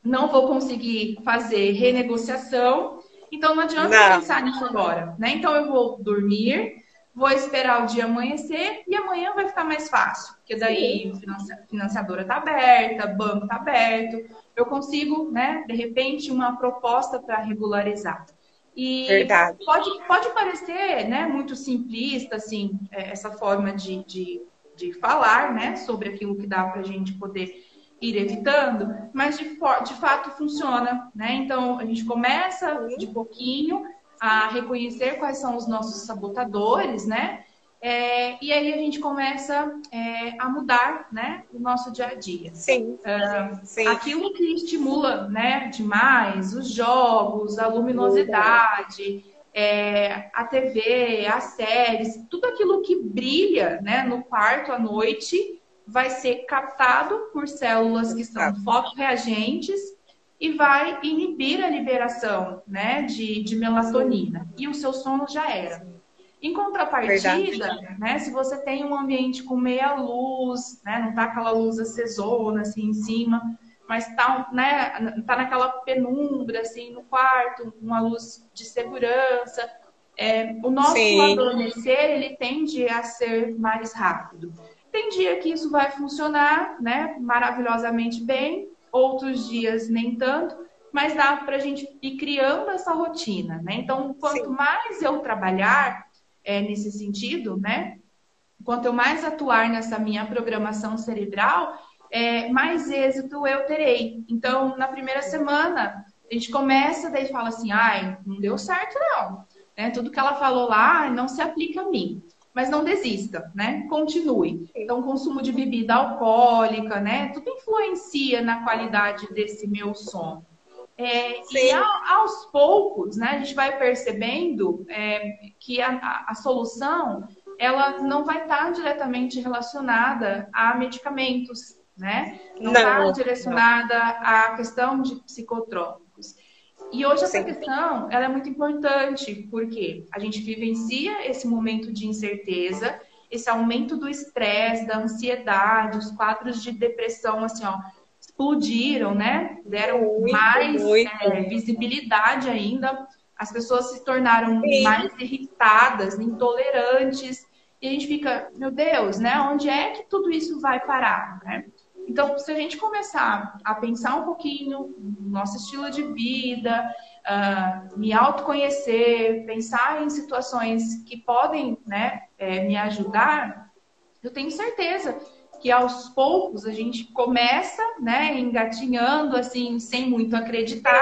não vou conseguir fazer renegociação, então não adianta não. pensar nisso agora, né? Então eu vou dormir, vou esperar o dia amanhecer e amanhã vai ficar mais fácil, porque daí a financiadora está aberta, banco está aberto, eu consigo, né, de repente, uma proposta para regularizar. E Verdade. Pode, pode parecer né, muito simplista, assim, é, essa forma de, de, de falar né, sobre aquilo que dá para a gente poder ir evitando, mas de, de fato funciona. Né? Então, a gente começa de pouquinho a reconhecer quais são os nossos sabotadores, né? É, e aí a gente começa é, a mudar né, o nosso dia a dia. Sim, uh, sim. Aquilo que estimula né, demais, os jogos, a luminosidade, é, a TV, as séries, tudo aquilo que brilha né, no quarto à noite vai ser captado por células que são fotorreagentes e vai inibir a liberação né, de, de melatonina. E o seu sono já era. Em contrapartida, né, se você tem um ambiente com meia luz, né, não tá aquela luz acesona assim em cima, mas tá, né, tá naquela penumbra assim no quarto, uma luz de segurança, é, o nosso Sim. adormecer ele tende a ser mais rápido. Tem dia que isso vai funcionar, né, maravilhosamente bem, outros dias nem tanto, mas dá para a gente ir criando essa rotina, né? Então, quanto Sim. mais eu trabalhar é, nesse sentido, né? Quanto eu mais atuar nessa minha programação cerebral, é, mais êxito eu terei. Então, na primeira semana, a gente começa daí fala assim, ai, não deu certo não. Né? Tudo que ela falou lá não se aplica a mim. Mas não desista, né? Continue. Então, consumo de bebida alcoólica, né? Tudo influencia na qualidade desse meu sono. É, e aos poucos, né, a gente vai percebendo é, que a, a, a, solução ela não vai estar diretamente relacionada a medicamentos, né? Não está direcionada não. à questão de psicotrópicos. E hoje essa Sim. questão ela é muito importante, porque a gente vivencia esse momento de incerteza, esse aumento do estresse, da ansiedade, os quadros de depressão, assim, ó, explodiram, né? Deram muito, mais muito. É, visibilidade ainda. As pessoas se tornaram Sim. mais irritadas, intolerantes. E a gente fica, meu Deus, né? Onde é que tudo isso vai parar, né? Então, se a gente começar a pensar um pouquinho no nosso estilo de vida, uh, me autoconhecer, pensar em situações que podem né, é, me ajudar, eu tenho certeza que aos poucos a gente começa, né, engatinhando assim, sem muito acreditar,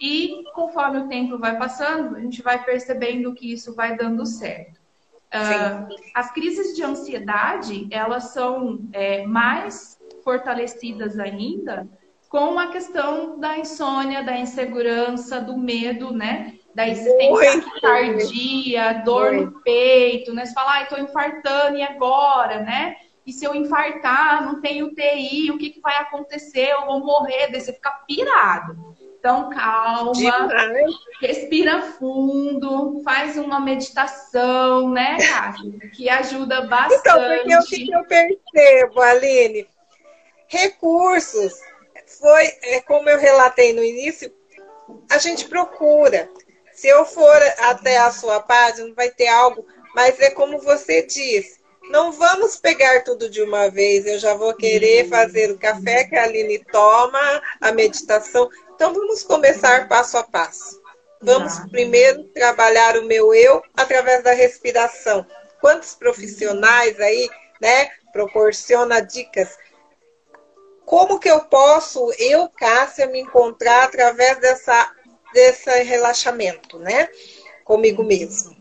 e conforme o tempo vai passando, a gente vai percebendo que isso vai dando certo. Uh, as crises de ansiedade, elas são é, mais fortalecidas ainda com a questão da insônia, da insegurança, do medo, né? Da existência tardia, dor Muito. no peito, né? Você fala, ai, tô infartando, e agora, né? E se eu infartar, não tem UTI, o que, que vai acontecer? Eu vou morrer, daí você fica pirado. Então, calma, Demais. respira fundo, faz uma meditação, né, Cássio? Que ajuda bastante. Então, porque o que eu percebo, Aline? Recursos. Foi, é, como eu relatei no início, a gente procura. Se eu for até a sua página, vai ter algo, mas é como você disse não vamos pegar tudo de uma vez. Eu já vou querer fazer o café que a Aline toma, a meditação. Então vamos começar passo a passo. Vamos primeiro trabalhar o meu eu através da respiração. Quantos profissionais aí, né, proporciona dicas? Como que eu posso, eu, Cássia, me encontrar através dessa, desse relaxamento, né? Comigo mesmo.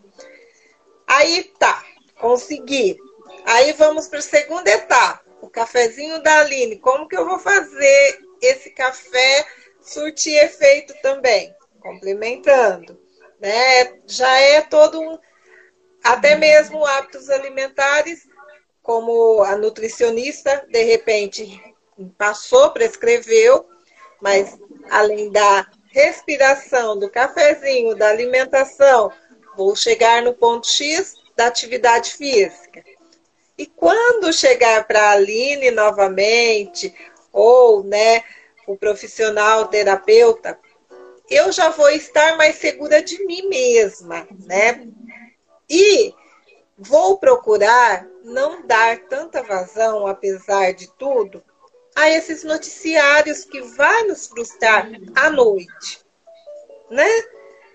Aí tá, consegui. Aí vamos para a segunda etapa, o cafezinho da Aline. Como que eu vou fazer esse café surtir efeito também? Complementando, né? Já é todo um, até mesmo hábitos alimentares, como a nutricionista de repente passou, prescreveu, mas além da respiração, do cafezinho, da alimentação, vou chegar no ponto X da atividade física. E quando chegar para a Aline novamente, ou né, o profissional terapeuta, eu já vou estar mais segura de mim mesma, né? E vou procurar não dar tanta vazão, apesar de tudo, a esses noticiários que vai nos frustrar à noite, né?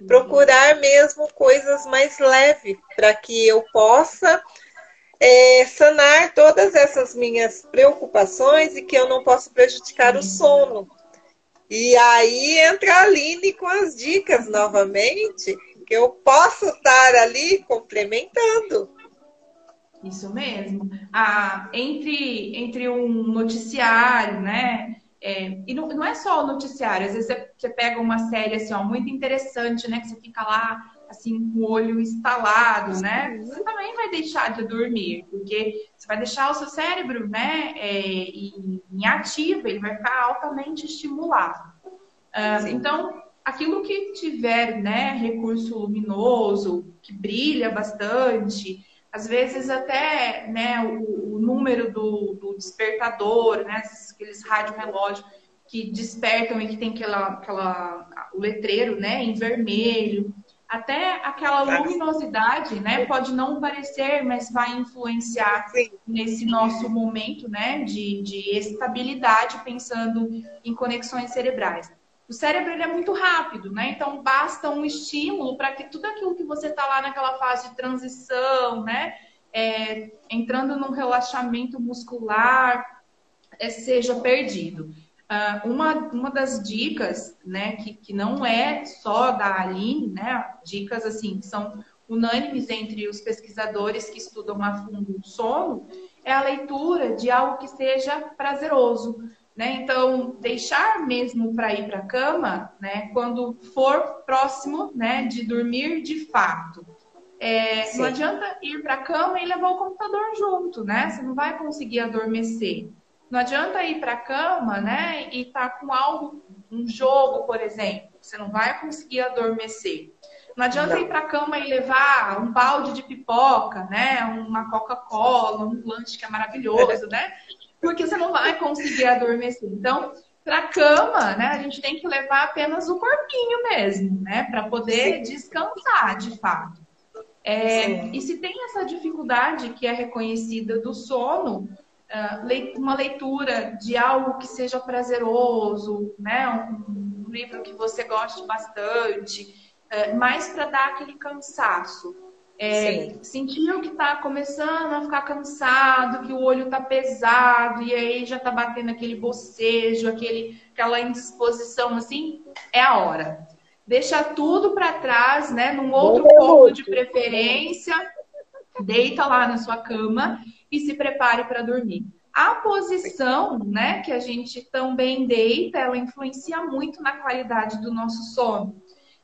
Procurar mesmo coisas mais leves para que eu possa é, sanar todas essas minhas preocupações e que eu não posso prejudicar o sono. E aí entra a Aline com as dicas novamente, que eu posso estar ali complementando. Isso mesmo. Ah, entre, entre um noticiário, né? É, e não, não é só o noticiário, às vezes você, você pega uma série assim, ó, muito interessante, né? Que você fica lá assim, com o olho instalado, né? Você também vai deixar de dormir, porque você vai deixar o seu cérebro, né, é, em, em ativa, ele vai ficar altamente estimulado. Uh, então, aquilo que tiver, né, recurso luminoso, que brilha bastante, às vezes até, né, o, o número do, do, despertador, né, aqueles rádio relógio que despertam e que tem aquela, aquela o letreiro, né, em vermelho. Até aquela luminosidade, né, pode não parecer, mas vai influenciar nesse nosso momento, né, de, de estabilidade, pensando em conexões cerebrais. O cérebro ele é muito rápido, né? Então basta um estímulo para que tudo aquilo que você está lá naquela fase de transição, né, é, entrando num relaxamento muscular, é, seja perdido. Uh, uma, uma das dicas, né, que, que não é só da Aline, né, dicas assim, que são unânimes entre os pesquisadores que estudam a fundo o sono, é a leitura de algo que seja prazeroso. Né? Então, deixar mesmo para ir para a cama, né, quando for próximo né, de dormir de fato. É, não adianta ir para a cama e levar o computador junto, né? Você não vai conseguir adormecer. Não adianta ir para a cama, né, e estar tá com algo, um jogo, por exemplo. Você não vai conseguir adormecer. Não adianta não. ir para a cama e levar um balde de pipoca, né, uma Coca-Cola, um lanche que é maravilhoso, né? Porque você não vai conseguir adormecer. Então, para a cama, né, a gente tem que levar apenas o corpinho mesmo, né, para poder Sim. descansar, de fato. É, e se tem essa dificuldade que é reconhecida do sono, ah, uma leitura de algo que seja prazeroso, né? um, livro que você goste bastante, é, mais para dar aquele cansaço. É, sentiu que está começando a ficar cansado, que o olho está pesado, e aí já está batendo aquele bocejo, aquele, aquela indisposição assim, é a hora deixa tudo para trás, né? Num outro cômodo de preferência, deita lá na sua cama e se prepare para dormir. A posição, né, que a gente também deita, ela influencia muito na qualidade do nosso sono.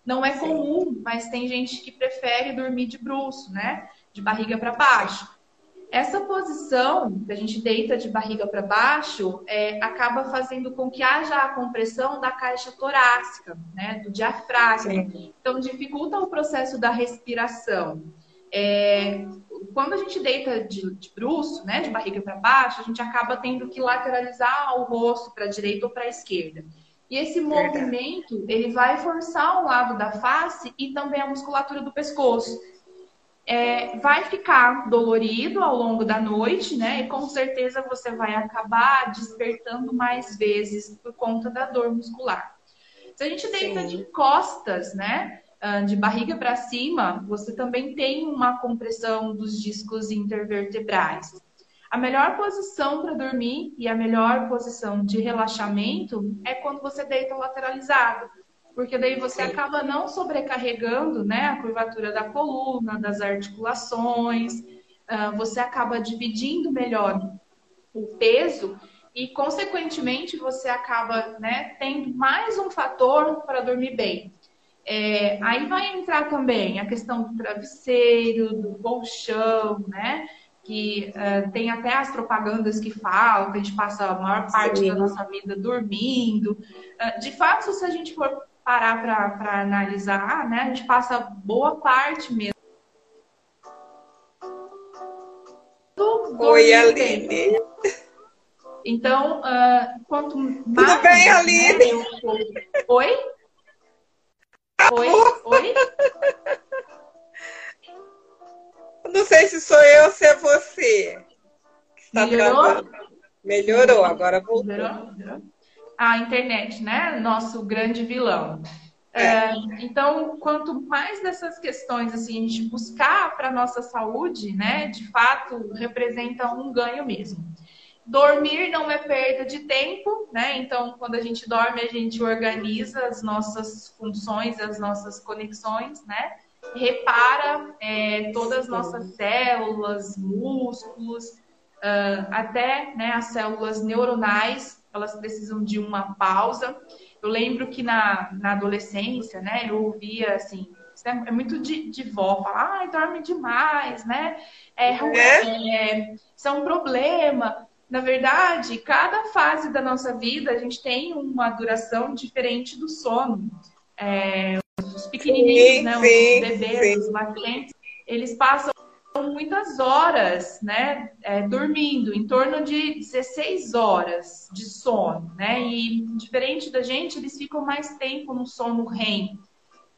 Não é comum, mas tem gente que prefere dormir de bruço, né? De barriga para baixo. Essa posição que a gente deita de barriga para baixo é, acaba fazendo com que haja a compressão da caixa torácica, né, do diafragma. Sim. Então, dificulta o processo da respiração. É, quando a gente deita de, de bruço, né, de barriga para baixo, a gente acaba tendo que lateralizar o rosto para a direita ou para a esquerda. E esse movimento, ele vai forçar um lado da face e também a musculatura do pescoço é, vai ficar dolorido ao longo da noite, né? E com certeza você vai acabar despertando mais vezes por conta da dor muscular. Se a gente deita Sim. de costas, né? Ah, de barriga para cima, você também tem uma compressão dos discos intervertebrais. A melhor posição para dormir e a melhor posição de relaxamento é quando você deita lateralizado porque daí você acaba não sobrecarregando né, a curvatura da coluna, das articulações, uh, você acaba dividindo melhor o peso e, consequentemente, você acaba né, tendo mais um fator para dormir bem. É, aí vai entrar também a questão do travesseiro, do colchão, né? Que uh, tem até as propagandas que falam que a gente passa a maior parte Sim. da nossa vida dormindo. Uh, de fato, se a gente for parar para analisar, né, a gente passa boa parte mesmo. Oi, Aline. Então, uh, quanto mais. Tudo bem, né, Aline? Né, Oi? Oi? Oi? Não sei se sou eu ou se é você. Está Melhorou? Melhorou, agora voltou. Melhorou? a internet, né? Nosso grande vilão. É. É, então, quanto mais dessas questões assim, a gente buscar para a nossa saúde, né, de fato, representa um ganho mesmo. Dormir não é perda de tempo, né? Então, quando a gente dorme, a gente organiza as nossas funções, as nossas conexões, né? Repara é, todas as nossas células, músculos, uh, até né, as células neuronais elas precisam de uma pausa. Eu lembro que na, na adolescência, né, eu ouvia assim, é, é muito de, de vó, falar, ai, dorme demais, né? É, é? é, isso é um problema. Na verdade, cada fase da nossa vida, a gente tem uma duração diferente do sono. É, os pequenininhos, sim, né, os sim, bebês, sim. os lactentes, eles passam muitas horas, né, é, dormindo, em torno de 16 horas de sono, né, e diferente da gente, eles ficam mais tempo no sono REM.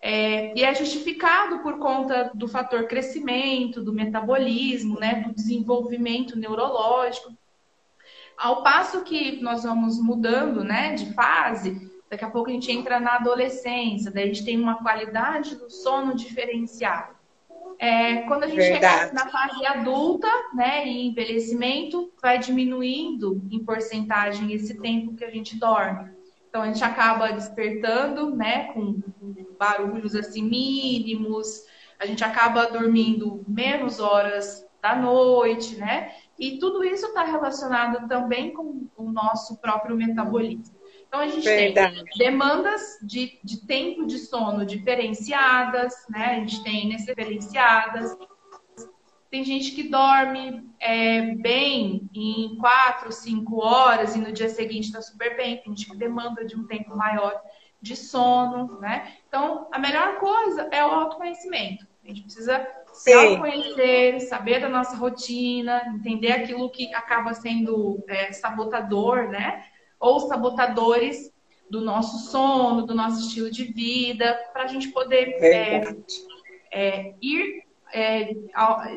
É, e é justificado por conta do fator crescimento, do metabolismo, né, do desenvolvimento neurológico. Ao passo que nós vamos mudando, né, de fase, daqui a pouco a gente entra na adolescência, daí a gente tem uma qualidade do sono diferenciada. é, quando a gente Verdade. chega na fase adulta, né, e envelhecimento, vai diminuindo em porcentagem esse tempo que a gente dorme. Então a gente acaba despertando, né, com, com barulhos assim mínimos, a gente acaba dormindo menos horas da noite, né? E tudo isso está relacionado também com o nosso próprio metabolismo. Então, a gente Verdade. tem demandas de, de tempo de sono diferenciadas, né? A gente tem diferenciadas. Tem gente que dorme é, bem em quatro, cinco horas e no dia seguinte está super bem. Tem gente que demanda de um tempo maior de sono, né? Então, a melhor coisa é o autoconhecimento. A gente precisa se autoconhecer, saber da nossa rotina, entender aquilo que acaba sendo é, sabotador, né? Ou sabotadores do nosso sono, do nosso estilo de vida, para a gente poder é, é, ir é,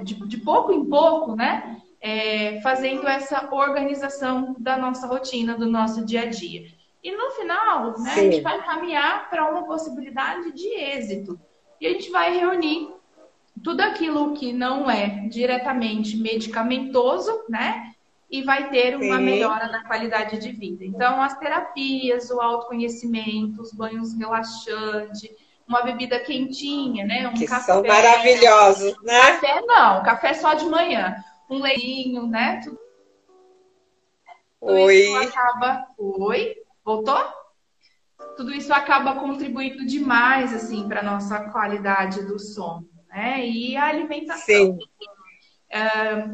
de, de, pouco em pouco, né? É, fazendo essa organização da nossa rotina, do nosso dia a dia. E no final, né, a gente vai caminhar para uma possibilidade de êxito. E a gente vai reunir tudo aquilo que não é diretamente medicamentoso, né? E vai ter uma Sim. melhora na qualidade de vida. Então, as terapias, o autoconhecimento, os banhos relaxantes, uma bebida quentinha, né? Um que café. São maravilhosos, né? Café não, café só de manhã. Um leitinho, né? Tudo Oi. Isso acaba. Oi? Voltou? Tudo isso acaba contribuindo demais, assim, para nossa qualidade do sono, né? E a alimentação. Sim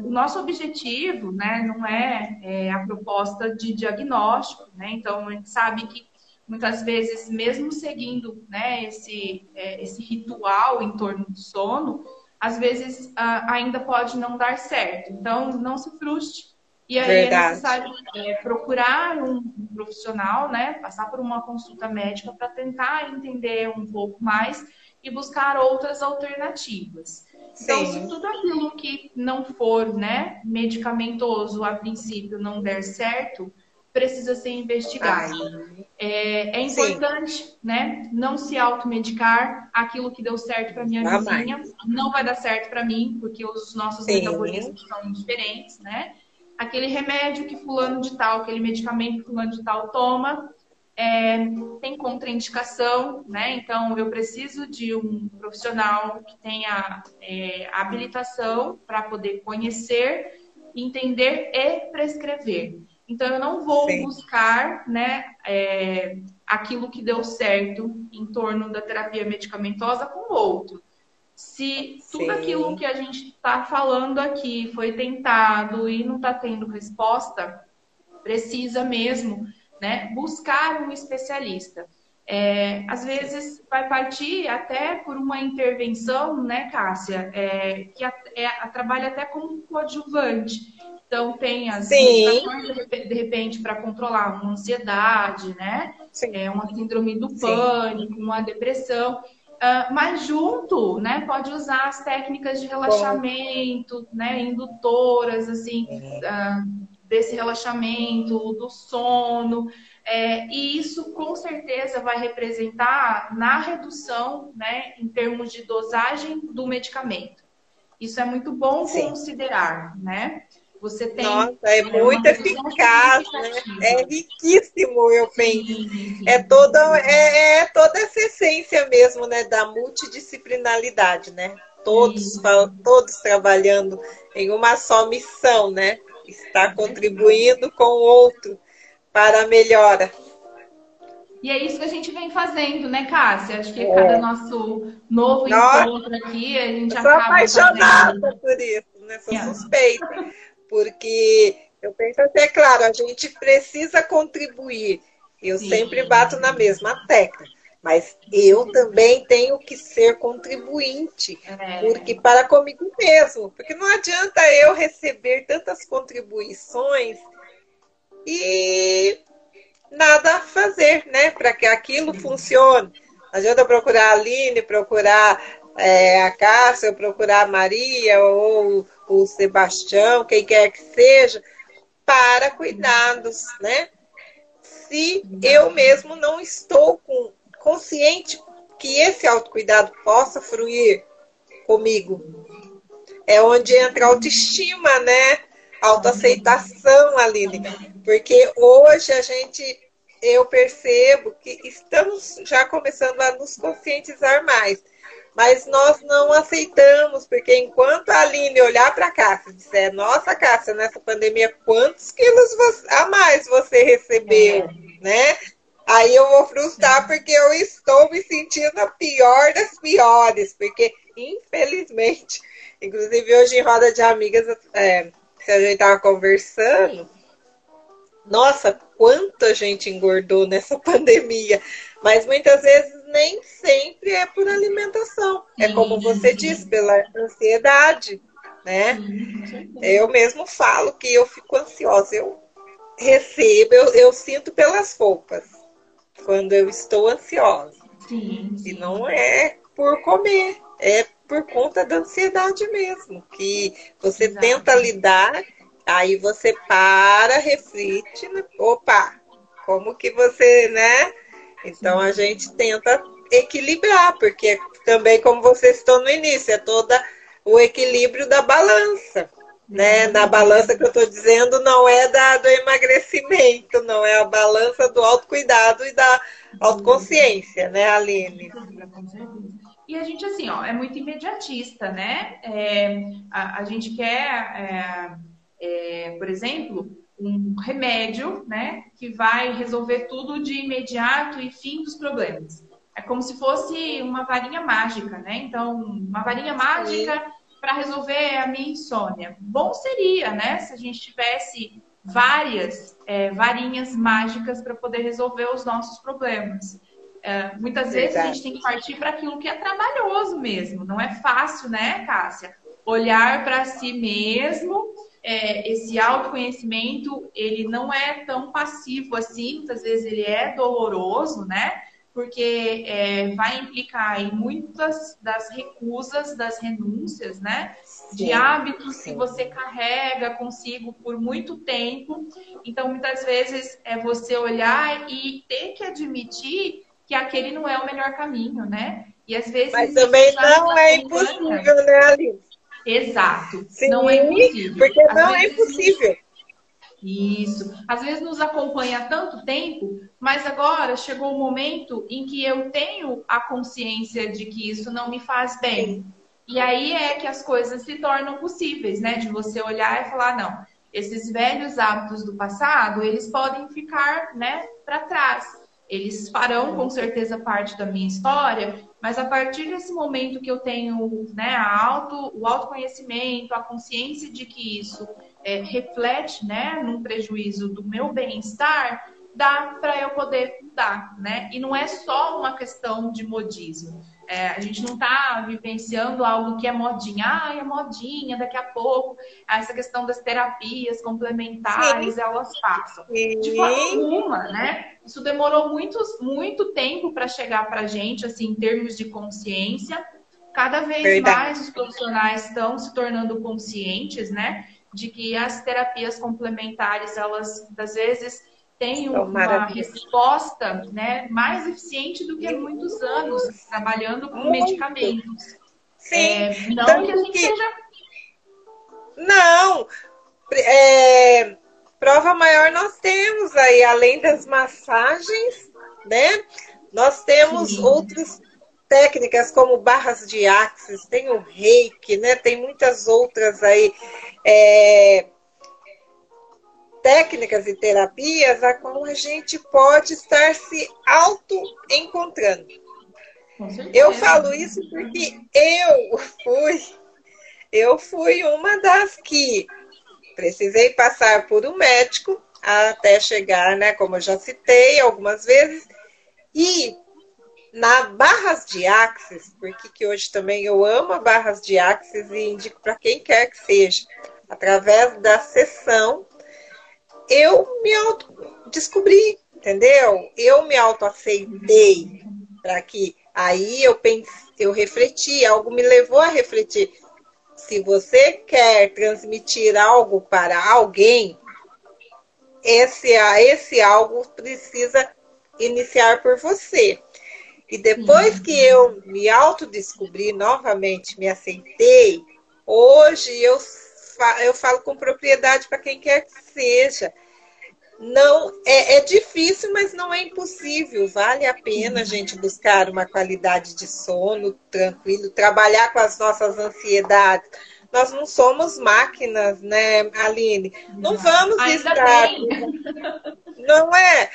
o nosso objetivo né, não é, é, a proposta de diagnóstico, né? então a gente sabe que muitas vezes, mesmo seguindo né, esse, é, esse ritual em torno do sono, às vezes ainda pode não dar certo. Então, não se frustre. E aí é Verdade. é necessário é, procurar um profissional, né, passar por uma consulta médica para tentar entender um pouco mais e buscar outras alternativas. Então, Sim. se tudo aquilo que não for né, medicamentoso a princípio não der certo, precisa ser investigado. É, é, importante, né, não se automedicar. Aquilo que deu certo para minha vizinha não vai dar certo para mim, porque os nossos Sim. metabolismos são diferentes, né? Aquele remédio que fulano de tal, aquele medicamento que fulano de tal toma, é, tem contraindicação, né? Então, eu preciso de um profissional que tenha é, habilitação para poder conhecer, entender e prescrever. Então, eu não vou Sim. buscar, né, é, aquilo que deu certo em torno da terapia medicamentosa com outro. Se tudo Sim. aquilo que a gente está falando aqui foi tentado e não está tendo resposta, precisa mesmo né? Buscar um especialista. É, às vezes vai partir até por uma intervenção, né, Cássia, é, que a, é, a, trabalha até como coadjuvante. Então tem as medicações de repente para controlar uma ansiedade, né? Sim. É uma síndrome do pânico, Sim. uma depressão. Uh, mas junto, né, pode usar as técnicas de relaxamento, Bom. né, indutoras, assim, uh, desse relaxamento, do sono. É, e isso com certeza vai representar na redução, né, em termos de dosagem do medicamento. Isso é muito bom Sim. considerar, né? Você tem. Nossa, é muito eficaz, né? É riquíssimo, eu penso. É toda, é, é, toda essa essência mesmo, né? Da multidisciplinaridade, né? Todos, todos trabalhando em uma só missão, né? Está contribuindo com o outro para a melhora. E é isso que a gente vem fazendo, né, Cássia? Acho que é. cada nosso novo Nossa, encontro aqui, a gente eu sou acaba. apaixonada fazendo... por isso, né? Sou é. suspeita. Porque eu penso até, claro, a gente precisa contribuir. Eu Sim. sempre bato na mesma tecla. Mas eu também tenho que ser contribuinte, é. porque para comigo mesmo, porque não adianta eu receber tantas contribuições e nada fazer, né, para que aquilo funcione. Não adianta procurar a Aline, procurar é, a Cássia, procurar a Maria ou o Sebastião, quem quer que seja, para cuidados, né? Se eu mesmo não estou com consciente que esse autocuidado possa fruir comigo, é onde entra a autoestima, né? Autoaceitação, Aline. Porque hoje a gente, eu percebo que estamos já começando a nos conscientizar mais. Mas nós não aceitamos, porque enquanto a Aline olhar para a Cássia e disser, nossa, Cássia, nessa pandemia, quantos quilos a mais você recebeu, é. né? Aí eu vou frustrar porque eu estou me sentindo a pior das piores, porque infelizmente, inclusive hoje em roda de amigas, é, a gente estava conversando, nossa, quanta gente engordou nessa [LAUGHS] pandemia, mas muitas vezes nem sempre é por alimentação, é como você disse, pela ansiedade, né? Eu mesmo falo que eu fico ansiosa, eu recebo, eu, eu sinto pelas roupas quando eu estou ansiosa. Sim. E não é por comer, é por conta da ansiedade mesmo, que você Exato. tenta lidar, aí você para, reflete, né? opa, como que você, né? Então sim. a gente tenta equilibrar, porque também como vocês estão no início, é toda o equilíbrio da balança né? Na balança que eu estou dizendo não é da, do emagrecimento, não é a balança do autocuidado e da autoconsciência, né, Aline? E a gente, assim, ó, é muito imediatista, né? É, a, a, gente quer, é, é, por exemplo, um remédio, né, que vai resolver tudo de imediato e fim dos problemas. É como se fosse uma varinha mágica, né? Então, uma varinha mágica para resolver a minha insônia? Bom seria, né, se a gente tivesse várias é, varinhas mágicas para poder resolver os nossos problemas. É, muitas Verdade. vezes a gente tem que partir para aquilo que é trabalhoso mesmo. Não é fácil, né, Cássia? Olhar para si mesmo. É, esse autoconhecimento ele não é tão passivo assim. Muitas vezes ele é doloroso, né? Porque é, vai implicar em muitas das recusas, das renúncias, né? Sim, de hábitos sim. que você carrega consigo por muito tempo. Então, muitas vezes é você olhar e ter que admitir que aquele não é o melhor caminho, né? E às vezes. Mas também não é impossível, né, Alice? Exato. Sim, não é impossível. Porque às não é impossível. Isso. Às vezes nos acompanha há tanto tempo, mas agora chegou o momento em que eu tenho a consciência de que isso não me faz bem. E aí é que as coisas se tornam possíveis, né? De você olhar e falar, não, esses velhos hábitos do passado, eles podem ficar, né, para trás. Eles farão com certeza parte da minha história, mas a partir desse momento que eu tenho, né, a auto, o autoconhecimento, a consciência de que isso é, reflete, né, num prejuízo do meu bem-estar, dá para eu poder mudar, né? E não é só uma questão de modismo. É, a gente não está vivenciando algo que é modinha, ah, é modinha, daqui a pouco. Essa questão das terapias complementares, Sim. elas passam. Sim. De forma alguma, né? Isso demorou muito, muito tempo para chegar para a gente, assim, em termos de consciência. Cada vez Verdade. mais os profissionais estão se tornando conscientes, né? De que as terapias complementares, elas, às vezes, têm uma resposta né, mais eficiente do que há muitos anos trabalhando com Muito. medicamentos. Sim. É, não Tanto que a gente que... seja. Não! É, prova maior nós temos aí, além das massagens, né? Nós temos Sim. outros técnicas como barras de axis, tem o reiki, né? Tem muitas outras aí é, técnicas e terapias a qual a gente pode estar se auto-encontrando. Eu falo isso porque eu fui, eu fui uma das que precisei passar por um médico até chegar, né? Como eu já citei algumas vezes, e na barras de axis, porque que hoje também eu amo barras de axis e indico para quem quer que seja, através da sessão, eu me auto descobri, entendeu? Eu me autoaceitei para que aí eu pensei, eu refleti, algo me levou a refletir. Se você quer transmitir algo para alguém, esse, esse algo precisa iniciar por você. E depois que eu me autodescobri novamente, me aceitei, Hoje eu, eu falo com propriedade para quem quer que seja. Não é, é, difícil, mas não é impossível. Vale a pena a gente buscar uma qualidade de sono tranquilo, trabalhar com as nossas ansiedades. Nós não somos máquinas, né, Aline? Não vamos Ainda estar. Bem. Não é?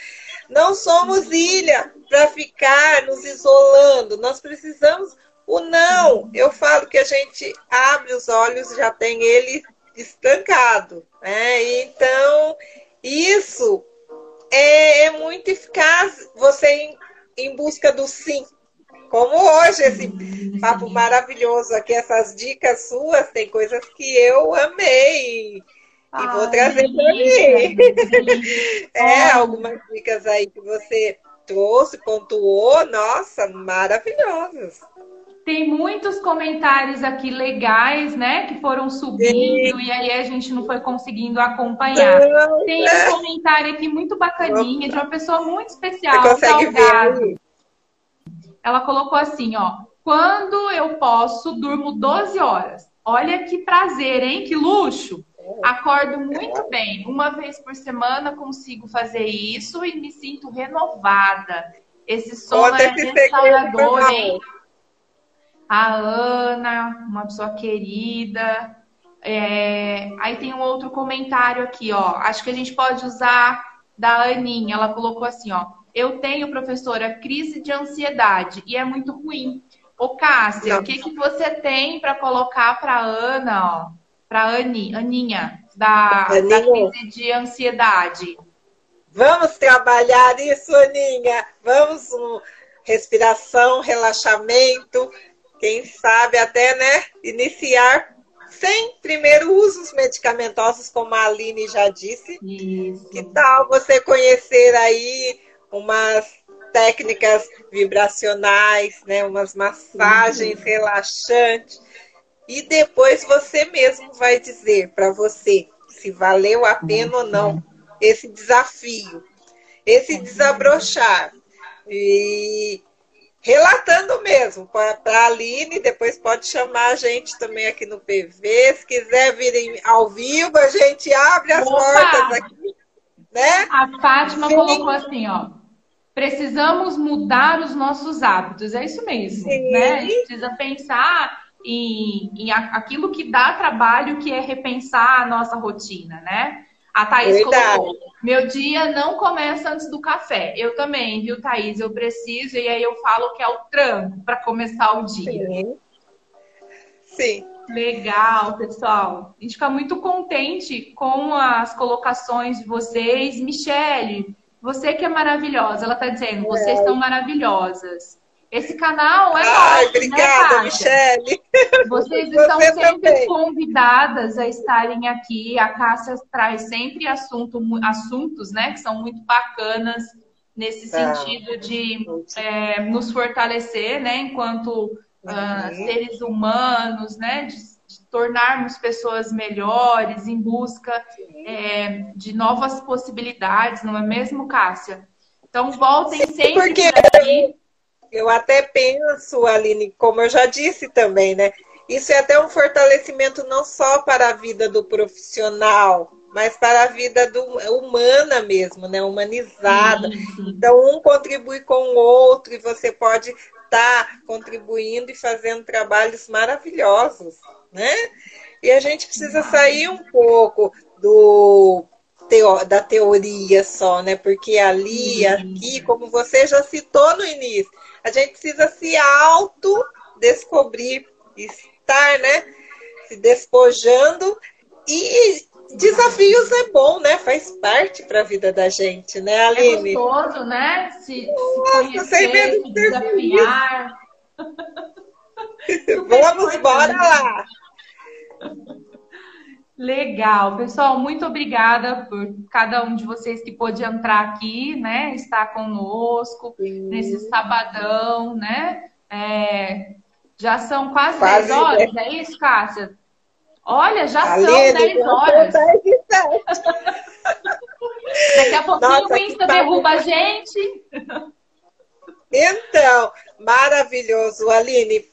Não somos ilha para ficar nos isolando. Nós precisamos o não. Eu falo que a gente abre os olhos e já tem ele estancado. Né? Então, isso é, é muito eficaz. Você em, em busca do sim. Como hoje, esse papo maravilhoso aqui, essas dicas suas, tem coisas que eu amei. E vou trazer para mim. [LAUGHS] é, algumas dicas aí que você trouxe, pontuou, nossa, maravilhosas. Tem muitos comentários aqui legais, né, que foram subindo Sim. e aí a gente não foi conseguindo acompanhar. Não, Tem um comentário aqui muito bacaninha de uma pessoa muito especial, Você consegue Salgado. Ver Ela colocou assim, ó: "Quando eu posso, durmo 12 horas. Olha que prazer, hein? Que luxo. Acordo muito bem. Uma vez por semana consigo fazer isso e me sinto renovada. Esse sono é restaurador, hein? A Ana, uma pessoa querida. É... Aí tem um outro comentário aqui, ó. Acho que a gente pode usar da Aninha. Ela colocou assim, ó. Eu tenho, professora, crise de ansiedade e é muito ruim. Ô, Cássia, o que, que você tem para colocar para Ana, ó? Para Ani, Aninha, da, da crise de ansiedade. Vamos trabalhar isso, Aninha. Vamos um, respiração, relaxamento, quem sabe até, né, iniciar sem primeiro usos medicamentosos, como a Aline já disse. Isso. Que tal você conhecer aí umas técnicas vibracionais, né, umas massagens uhum. relaxantes e depois você mesmo vai dizer para você se valeu a pena ou não esse desafio, esse desabrochar. E relatando mesmo para a Aline, depois pode chamar a gente também aqui no PV. Se quiser vir ao vivo, a gente abre as Opa! portas aqui. Né? A Fátima Sim. colocou assim, ó. Precisamos mudar os nossos hábitos. É isso mesmo, Sim. né? A gente precisa pensar em, em aquilo que dá trabalho, que é repensar a nossa rotina, né? A Thaís Verdade. colocou, meu dia não começa antes do café. Eu também, viu, Thaís? Eu preciso, e aí eu falo que é o tranco para começar o dia. Sim. Sim. Legal, pessoal. A gente fica muito contente com as colocações de vocês. Michele, você que é maravilhosa, ela está dizendo, vocês é. são maravilhosas. Esse canal é Ai, nosso, né, obrigada, né, Michele. [LAUGHS] Vocês estão Você sempre também. convidadas a estarem aqui. A Cássia traz sempre assunto, assuntos, né, que são muito bacanas nesse tá. sentido de é, nos fortalecer, né, enquanto uh, seres humanos, né, de, de, tornarmos pessoas melhores em busca é, de novas possibilidades, não é mesmo, Cássia? Então voltem Sim, sempre porque... aqui. Eu até penso, Aline, como eu já disse também, né? Isso é até um fortalecimento não só para a vida do profissional, mas para a vida do, humana mesmo, né? Humanizada. Então, um contribui com o outro e você pode estar tá contribuindo e fazendo trabalhos maravilhosos, né? E a gente precisa sair um pouco do teo, da teoria só, né? Porque ali, aqui, como você já citou no início, a gente precisa se auto-descobrir, estar, né? Se despojando. E desafios é bom, né? Faz parte para a vida da gente, né, é Aline? É gostoso, né? Se, Nossa, se conhecer, se desafiar. [LAUGHS] [LAUGHS] Vamos, bora lá! Legal, pessoal, muito obrigada por cada um de vocês que pôde entrar aqui, né? Estar conosco Sim. nesse sabadão, né? É, já são quase, quase 10 horas, é isso, Cássia? Olha, já são 10 horas. Daqui a pouquinho Nossa, o Insta derruba a gente. Então, maravilhoso, Aline.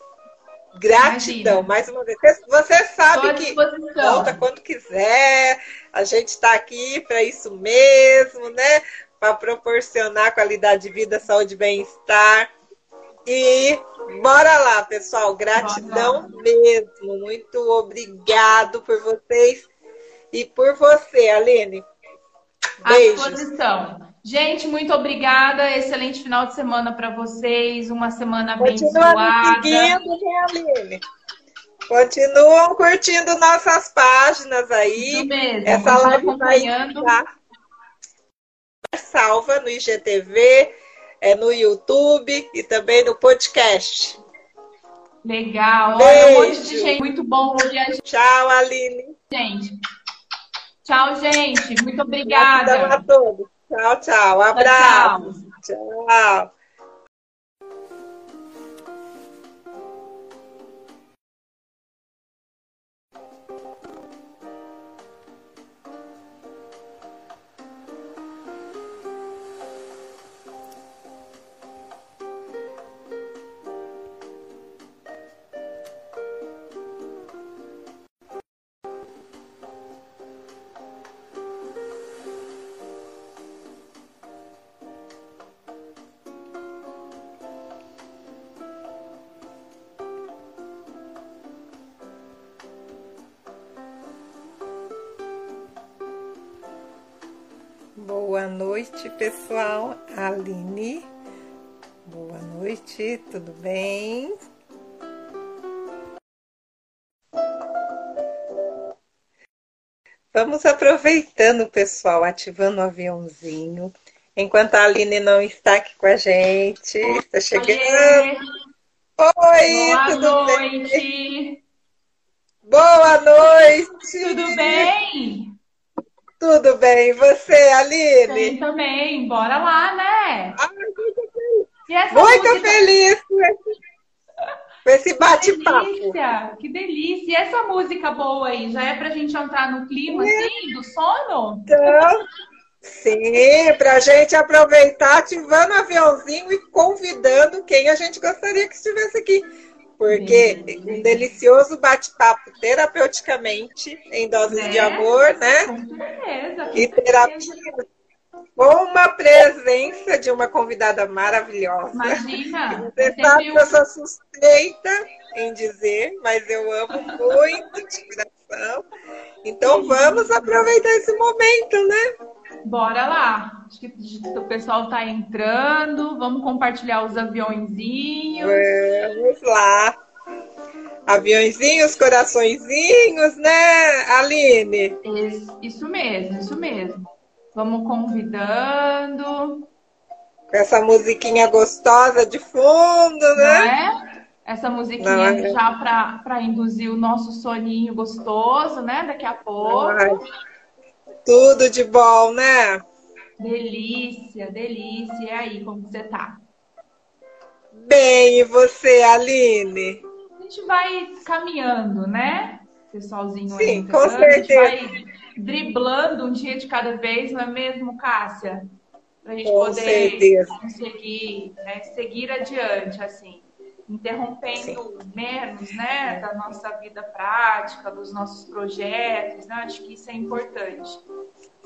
Gratidão, Imagina. mais uma vez. Você sabe que volta quando quiser. A gente está aqui para isso mesmo, né? Para proporcionar qualidade de vida, saúde e bem-estar. E bora lá, pessoal. Gratidão mesmo. Muito obrigado por vocês e por você, Aline. Beijos. À disposição. Gente, muito obrigada. Excelente final de semana para vocês. Uma semana abençoada. Seguindo, né, Aline? Continuam curtindo nossas páginas aí. Isso mesmo. Essa live acompanhando. Vai salva no IGTV, é, no YouTube e também no podcast. Legal. Olha, um monte de gente. Muito bom a gente. Tchau, Aline. Gente. Tchau, gente. Muito obrigada. Gratidão a todos. Tchau, tchau. Abraço. tchau. tchau. Boa noite, pessoal. Aline. Boa noite, tudo bem? Vamos aproveitando, pessoal, ativando o aviãozinho. Enquanto a Aline não está aqui com a gente, está chegando. Oi, Boa tudo noite. bem? Boa noite. Tudo bem? Tudo bem, e você, Aline? Também, bora lá, né? Ai, muito feliz, muito música... feliz com esse bate-papo. Que delícia, que delícia. E essa música boa aí, já é pra gente entrar no clima, é. assim, do sono? Então, sim, pra gente aproveitar, ativando o aviãozinho e convidando quem a gente gostaria que estivesse aqui porque um delicioso bate-papo terapeuticamente em doses né? de amor, né? Com certeza. E terapia com uma presença de uma convidada maravilhosa. Imagina. [LAUGHS] Você sabe que eu sou suspeita em dizer, mas eu amo muito de coração. Então vamos aproveitar esse momento, né? Bora lá. Acho que o pessoal está entrando. Vamos compartilhar os aviãozinhos. Vamos lá. Aviãozinhos, coraçõezinhos, né, Aline? Isso, isso mesmo, isso mesmo. Vamos convidando. Com essa musiquinha gostosa de fundo, né? Não é? Essa musiquinha é? já para induzir o nosso soninho gostoso, né? Daqui a pouco. Ai. Tudo de bom, né? Delícia, delícia. E aí, como você tá? Bem, e você, Aline? A gente vai caminhando, né? Pessoalzinho Sim, aí. com certeza. A gente vai driblando um dia de cada vez, não é mesmo, Cássia? Pra gente com poder certeza. conseguir né, seguir adiante, assim interrompendo Sim. menos né, da nossa vida prática, dos nossos projetos. Né? Acho que isso é importante.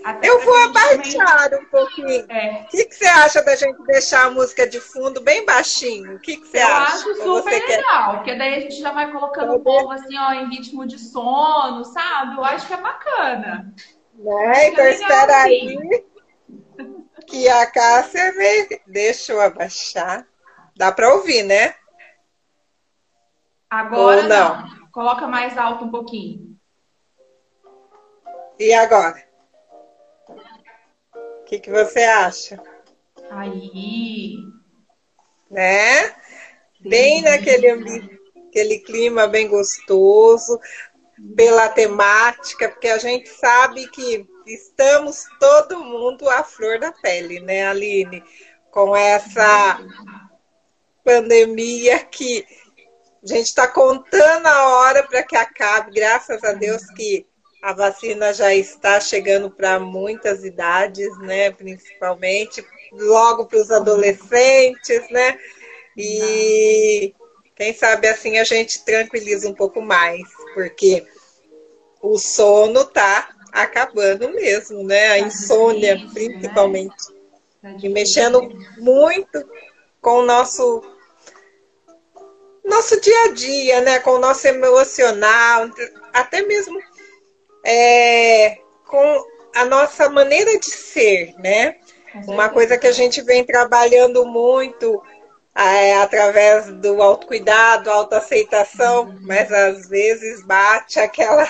Até eu vou abaixar também... um pouquinho. É. O que, que, você acha da gente deixar a música de fundo bem baixinho? O que, que você eu acha? Eu acho super legal, quer? porque daí a gente já vai colocando o povo assim, ó, em ritmo de sono, sabe? Eu acho que é bacana. Né? Então é espera aí que a Cássia me... Deixa eu abaixar. Dá para ouvir, né? Agora Ou não. não. Coloca mais alto um pouquinho. E agora? O que, que você acha? Aí. Né? Bem naquele aquele clima bem gostoso, pela temática, porque a gente sabe que estamos todo mundo à flor da pele, né, Aline? Com essa pandemia que a gente está contando a hora para que acabe, graças a Deus que a vacina já está chegando para muitas idades, né? Principalmente logo para os adolescentes, né? E Quem sabe assim a gente tranquiliza um pouco mais, porque o sono tá acabando mesmo, né? A tá insônia, né? principalmente. Né? E mexendo muito com o nosso nosso dia a dia, né? Com o nosso emocional, até mesmo é, com a nossa maneira de ser, né? Uma coisa que a gente vem trabalhando muito é, através do autocuidado, autoaceitação, mas às vezes bate aquela.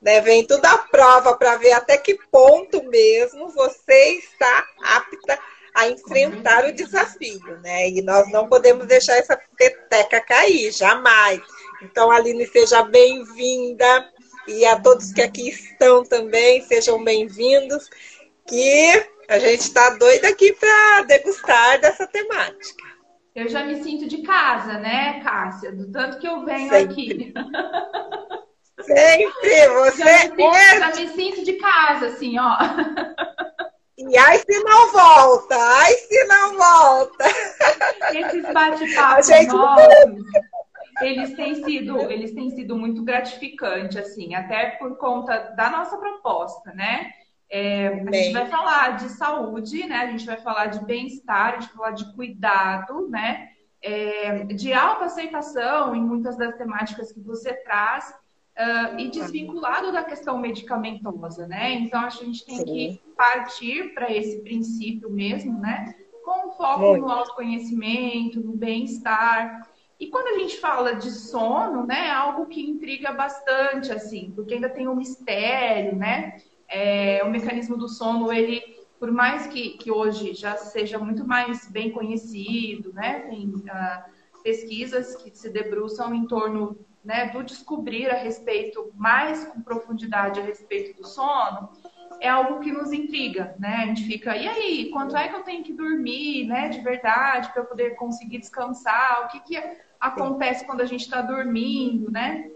Né, vem tudo à prova para ver até que ponto mesmo você está apta a enfrentar o desafio, né? E nós não podemos deixar essa peteca cair, jamais. Então, Aline, seja bem-vinda. E a todos que aqui estão também, sejam bem-vindos. Que a gente está doida aqui para degustar dessa temática. Eu já me sinto de casa, né, Cássia? Do tanto que eu venho Sempre. aqui. Sempre! Você [LAUGHS] já me, sinto, é... já me sinto de casa, assim, ó. [LAUGHS] E ai se não volta, ai se não volta. Esses [LAUGHS] bate-papos gente... eles têm sido, eles têm sido muito gratificantes, assim, até por conta da nossa proposta, né? É, a gente vai falar de saúde, né? A gente vai falar de bem-estar, a gente vai falar de cuidado, né? É, de autoaceitação em muitas das temáticas que você traz uh, e desvinculado da questão medicamentosa, né? Então a gente tem Sim. que partir para esse princípio mesmo, né? Com foco Muito. no autoconhecimento, no bem-estar. E quando a gente fala de sono, né, é algo que intriga bastante, assim, porque ainda tem um mistério, né? é, o mecanismo do sono, ele, por mais que, que hoje já seja muito mais bem conhecido, né? Tem uh, pesquisas que se debruçam em torno né, do descobrir a respeito, mais com profundidade a respeito do sono, é algo que nos intriga, né? A gente fica, e aí, quanto é que eu tenho que dormir, né, de verdade, para eu poder conseguir descansar? O que, que acontece quando a gente está dormindo, né?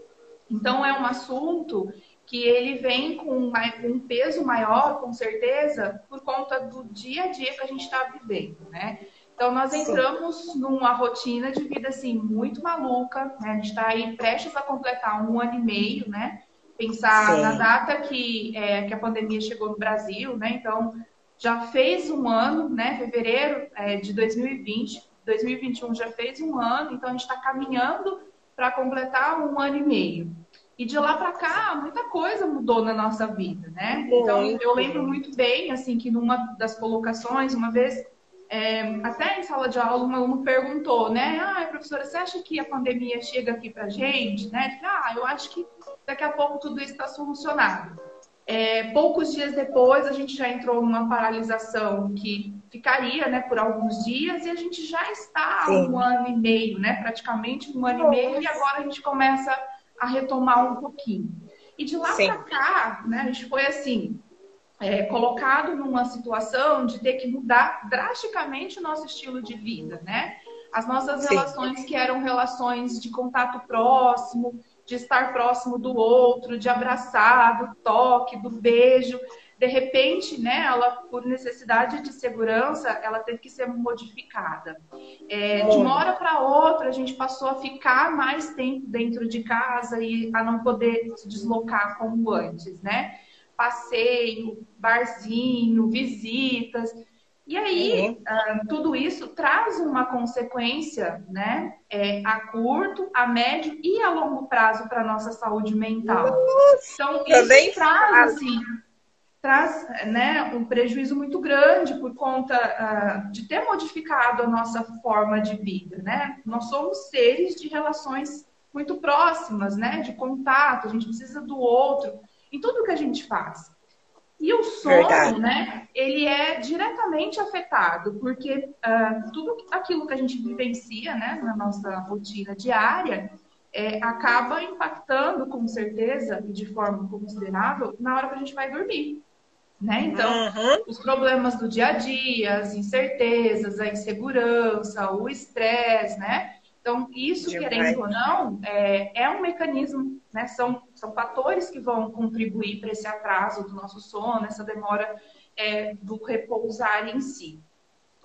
Então, é um assunto que ele vem com um peso maior, com certeza, por conta do dia a dia que a gente está vivendo, né? Então, nós entramos Sim. numa rotina de vida, assim, muito maluca, né? A gente está aí prestes a completar um ano e meio, né? Pensar Sim. na data que, é, que a pandemia chegou no Brasil, né? Então, já fez um ano, né? Fevereiro é, de 2020, 2021 já fez um ano, então a gente está caminhando para completar um ano e meio. E de lá para cá, muita coisa mudou na nossa vida, né? Então, eu lembro muito bem, assim, que numa das colocações, uma vez, é, até em sala de aula, um aluno perguntou, né? Ah, professora, você acha que a pandemia chega aqui pra gente, né? Ah, eu acho que daqui a pouco tudo isso está solucionado. É, poucos dias depois, a gente já entrou numa paralisação que ficaria, né, por alguns dias, e a gente já está há um ano e meio, né? Praticamente um ano Nossa. e meio, e agora a gente começa a retomar um pouquinho. E de lá para cá, né, a gente foi assim, é, colocado numa situação de ter que mudar drasticamente o nosso estilo de vida, né? As nossas Sim. relações que eram relações de contato próximo, de estar próximo do outro, de abraçar, do toque, do beijo, de repente, né, ela, por necessidade de segurança, ela teve que ser modificada. É, de uma hora para outra, a gente passou a ficar mais tempo dentro de casa e a não poder se deslocar como antes, né? Passeio, barzinho, visitas. E aí, uh, tudo isso traz uma consequência, né, é, a curto, a médio e a longo prazo para a nossa saúde mental. Nossa, então, isso traz, assim, traz né, um prejuízo muito grande por conta uh, de ter modificado a nossa forma de vida, né? Nós somos seres de relações muito próximas, né? De contato, a gente precisa do outro em tudo que a gente faz. E o sono, Verdade. né? Ele é diretamente afetado, porque uh, tudo aquilo que a gente vivencia, né, na nossa rotina diária, é, acaba impactando, com certeza, e de forma considerável, na hora que a gente vai dormir. Né? Então, uhum. os problemas do dia a dia, as incertezas, a insegurança, o estresse, né? Então, isso, Demais. querendo ou não, é, é um mecanismo, né? São, são fatores que vão contribuir para esse atraso do nosso sono, essa demora é, do repousar em si.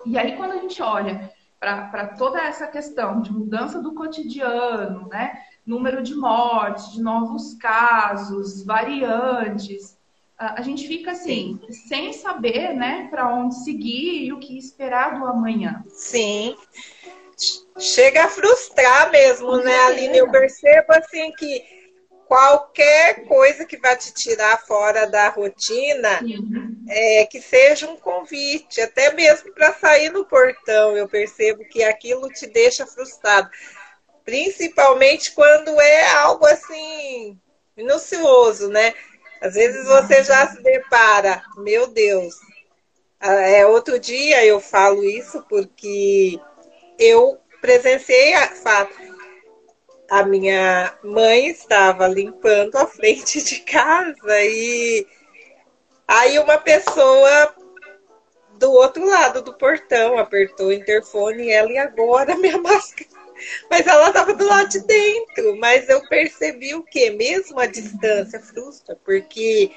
E aí, quando a gente olha para toda essa questão de mudança do cotidiano, né? Número de mortes, de novos casos, variantes. A gente fica assim, Sim. sem saber, né, para onde seguir e o que esperar do amanhã. Sim. Chega a frustrar mesmo, né, Aline? Eu percebo assim que qualquer coisa que vai te tirar fora da rotina, é, que seja um convite, até mesmo para sair no portão, eu percebo que aquilo te deixa frustrado. Principalmente quando é algo assim, minucioso, né? Às vezes você já se depara, meu Deus. É, outro dia eu falo isso porque eu presenciei a fato a minha mãe estava limpando a frente de casa e aí uma pessoa do outro lado do portão apertou o interfone e ela e agora minha [LAUGHS] máscara. Mas ela estava do lado de dentro. Mas eu percebi o que? Mesmo a distância frustra, porque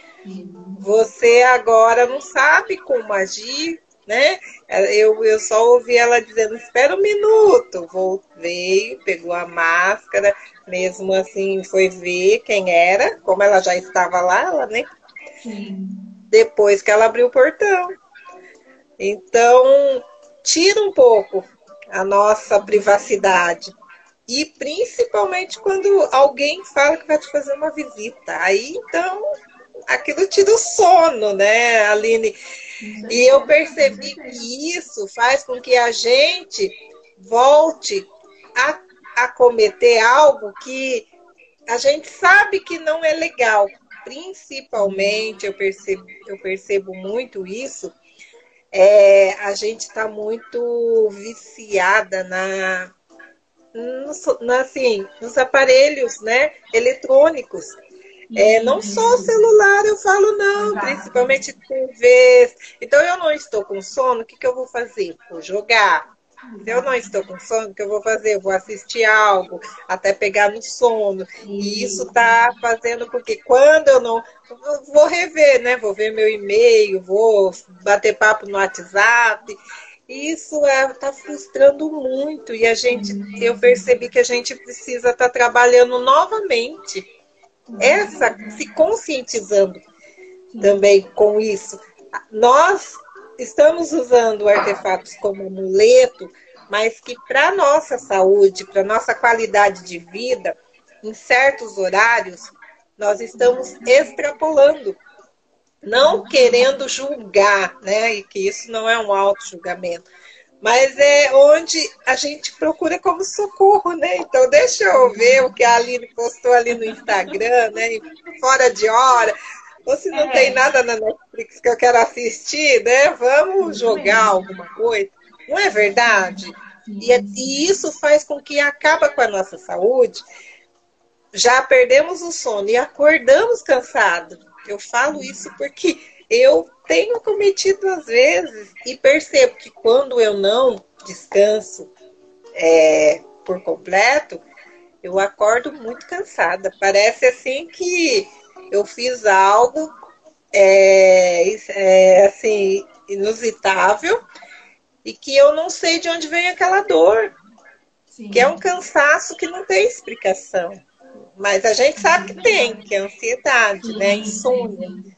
você agora não sabe como agir, né? Eu, eu só ouvi ela dizendo, espera um minuto. Veio, pegou a máscara, mesmo assim foi ver quem era, como ela já estava lá, ela nem. Sim. Depois que ela abriu o portão. Então, tira um pouco a nossa privacidade. E principalmente quando alguém fala que vai te fazer uma visita. Aí então aquilo tira o sono, né, Aline? E eu percebi que isso faz com que a gente volte a, a cometer algo que a gente sabe que não é legal. Principalmente, eu percebo, eu percebo muito isso, é, a gente está muito viciada na, no, assim, nos aparelhos né, eletrônicos. É, não só o celular, eu falo não, Exato. principalmente TVs. Então eu não estou com sono, o que, que eu vou fazer? Vou jogar. Se eu não estou com sono, o que eu vou fazer? Eu vou assistir algo, até pegar no sono. E isso está fazendo porque quando eu não. Vou rever, né? Vou ver meu e-mail, vou bater papo no WhatsApp. Isso está é, tá frustrando muito. E a gente, eu percebi que a gente precisa estar tá trabalhando novamente essa se conscientizando também com isso. Nós estamos usando artefatos como amuleto, mas que para nossa saúde, para nossa qualidade de vida, em certos horários, nós estamos extrapolando, não querendo julgar, né? E que isso não é um auto-julgamento, mas é onde a gente procura como socorro, né? Então, deixa eu ver o que a Aline postou ali no Instagram, né? Fora de hora. Ou se não é. tem nada na Netflix que eu quero assistir, né? Vamos jogar alguma coisa. Não é verdade? E, é, e isso faz com que acaba com a nossa saúde. Já perdemos o sono e acordamos cansados. Eu falo isso porque eu tenho cometido às vezes e percebo que quando eu não descanso é, por completo, eu acordo muito cansada. Parece assim que eu fiz algo é, é, assim inusitável e que eu não sei de onde vem aquela dor, Sim. que é um cansaço que não tem explicação. Mas a gente sabe que tem, que é ansiedade, né? Insônia.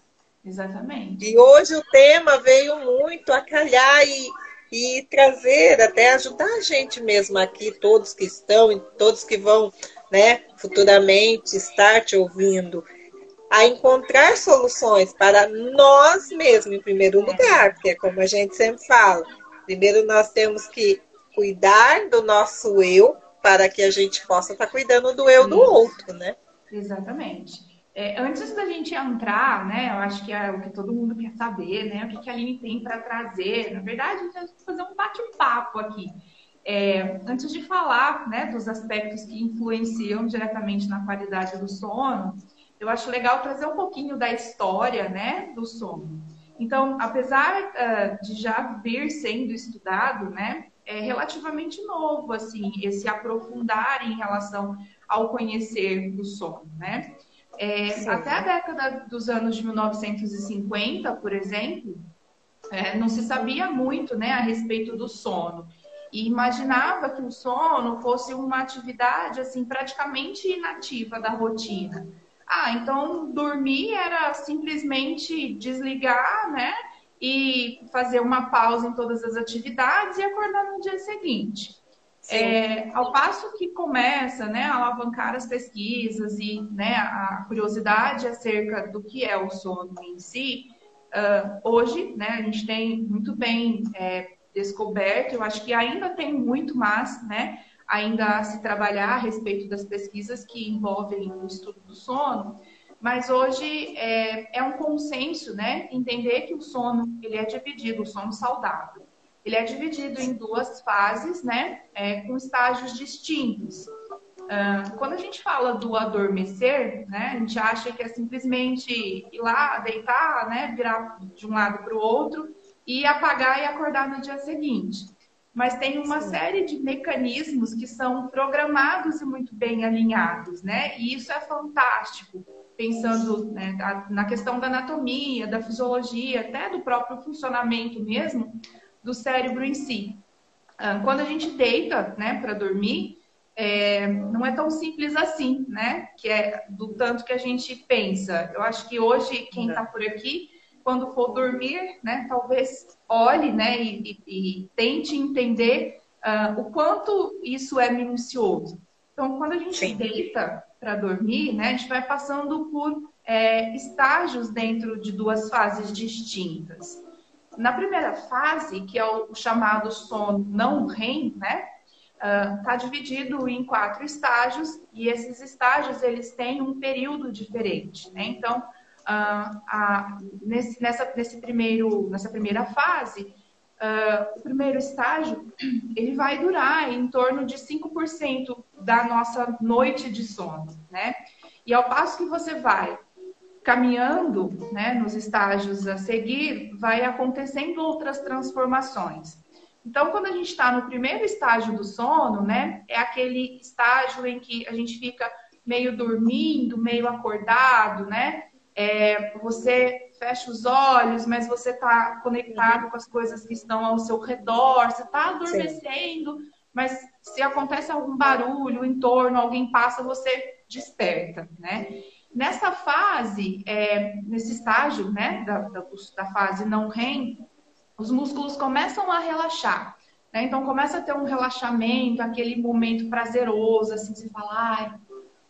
Exatamente. E hoje o tema veio muito a calhar e, e trazer, até ajudar a gente mesmo aqui, todos que estão e todos que vão né, futuramente estar te ouvindo, a encontrar soluções para nós mesmos, em primeiro lugar, porque é como a gente sempre fala. Primeiro nós temos que cuidar do nosso eu para que a gente possa estar cuidando do eu do outro, né? Exatamente. É, antes da gente entrar, né, eu acho que é o que todo mundo quer saber, né, o que, que a Aline tem para trazer. Na verdade, a gente vai fazer um bate-papo aqui. É, antes de falar né, dos aspectos que influenciam diretamente na qualidade do sono, eu acho legal trazer um pouquinho da história né, do sono. Então, apesar uh, de já vir sendo estudado, né, é relativamente novo assim esse aprofundar em relação ao conhecer do sono, né? É, até a década dos anos de 1950, por exemplo, é, não se sabia muito né, a respeito do sono. e imaginava que o sono fosse uma atividade assim praticamente inativa da rotina. Ah, então dormir era simplesmente desligar, né? E fazer uma pausa em todas as atividades e acordar no dia seguinte. É, ao passo que começa né, a alavancar as pesquisas e né, a curiosidade acerca do que é o sono em si, uh, hoje né, a gente tem muito bem é, descoberto, eu acho que ainda tem muito mais, né, ainda a se trabalhar a respeito das pesquisas que envolvem o estudo do sono, mas hoje é, é um consenso, né, entender que o sono ele é dividido, o sono saudável, ele é dividido em duas fases, né, é, com estágios distintos. Uh, quando a gente fala do adormecer, né, a gente acha que é simplesmente ir lá, deitar, né, virar de um lado para o outro e apagar e acordar no dia seguinte. Mas tem uma Sim. série de mecanismos que são programados e muito bem alinhados, né? E isso é fantástico, pensando né, na questão da anatomia, da fisiologia, até do próprio funcionamento mesmo do cérebro em si. Ah, quando a gente deita, né, para dormir, é, não é tão simples assim, né? Que é do tanto que a gente pensa. Eu acho que hoje quem está por aqui quando for dormir, né, talvez olhe, né, e, e, e tente entender uh, o quanto isso é minucioso. Então, quando a gente Sim. deita para dormir, né, a gente vai passando por é, estágios dentro de duas fases distintas. Na primeira fase, que é o chamado sono não REM, né, está uh, dividido em quatro estágios e esses estágios eles têm um período diferente, né? Então, ah, nesse, nessa, nesse primeiro, nessa primeira fase, ah, o primeiro estágio ele vai durar em torno de 5% da nossa noite de sono, né? E ao passo que você vai caminhando né, nos estágios a seguir, vai acontecendo outras transformações. Então, quando a gente está no primeiro estágio do sono, né, é aquele estágio em que a gente fica meio dormindo, meio acordado, né? É, você fecha os olhos, mas você está conectado com as coisas que estão ao seu redor, você está adormecendo, Sim. mas se acontece algum barulho em torno, alguém passa, você desperta, né? Nessa fase, é, nesse estágio, né, da, da, da, fase não REM, os músculos começam a relaxar. Né? Então, começa a ter um relaxamento, aquele momento prazeroso, assim, se falar,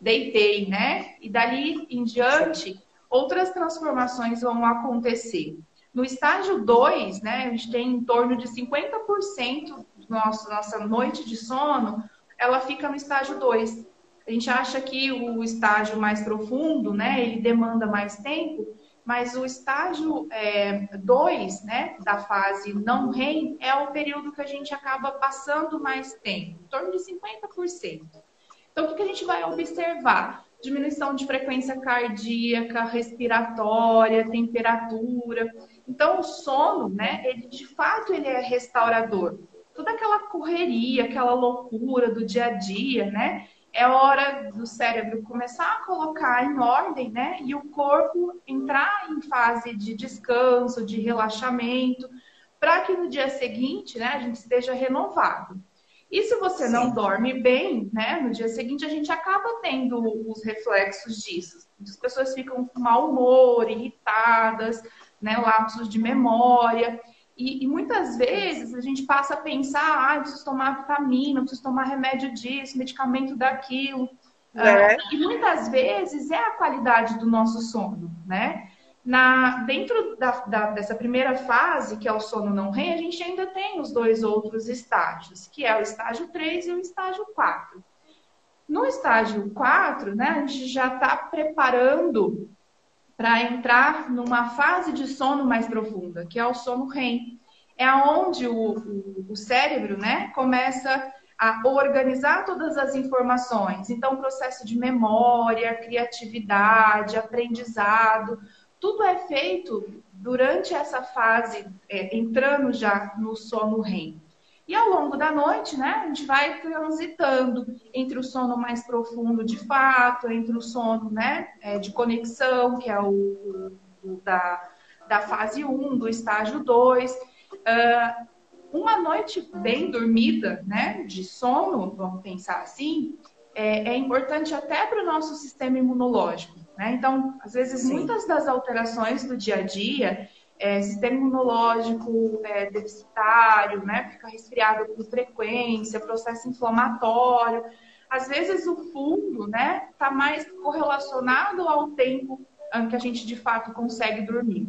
deitei, né? E dali em diante, outras transformações vão acontecer. No estágio 2, né, a gente tem em torno de 50% nosso, nossa noite de sono, ela fica no estágio 2. A gente acha que o estágio mais profundo, né, ele demanda mais tempo, mas o estágio 2, é, né, da fase não REM, é o período que a gente acaba passando mais tempo, em torno de 50%. Então, o que a gente vai observar? diminuição de frequência cardíaca, respiratória, temperatura. Então, o sono, né, ele de fato ele é restaurador. Toda aquela correria, aquela loucura do dia a dia, né? É hora do cérebro começar a colocar em ordem, né? E o corpo entrar em fase de descanso, de relaxamento, para que no dia seguinte, né, a gente esteja renovado. E se você Sim. não dorme bem, né, no dia seguinte a gente acaba tendo os reflexos disso. As pessoas ficam com mau humor, irritadas, né, lapsos de memória. E, e, muitas vezes a gente passa a pensar, ah, preciso tomar vitamina, preciso tomar remédio disso, medicamento daquilo. É. Uh, e muitas vezes é a qualidade do nosso sono, né? Na, dentro da, da, dessa primeira fase, que é o sono não REM, a gente ainda tem os dois outros estágios, que é o estágio 3 e o estágio 4. No estágio 4, né, a gente já está preparando para entrar numa fase de sono mais profunda, que é o sono REM. É onde o, o, o cérebro né, começa a organizar todas as informações. Então, processo de memória, criatividade, aprendizado, tudo é feito durante essa fase, é, entrando já no sono REM. E ao longo da noite, né, a gente vai transitando entre o sono mais profundo de fato, entre o sono né, é, de conexão, que é o, o da, da fase 1, do estágio 2. Uh, uma noite bem dormida, né, de sono, vamos pensar assim, é, é importante até para o nosso sistema imunológico. Né? Então, às vezes, Sim. muitas das alterações do dia a dia, é, sistema imunológico é, deficitário, né? fica resfriado com frequência, processo inflamatório. Às vezes, o fundo né, está mais correlacionado ao tempo que a gente de fato consegue dormir.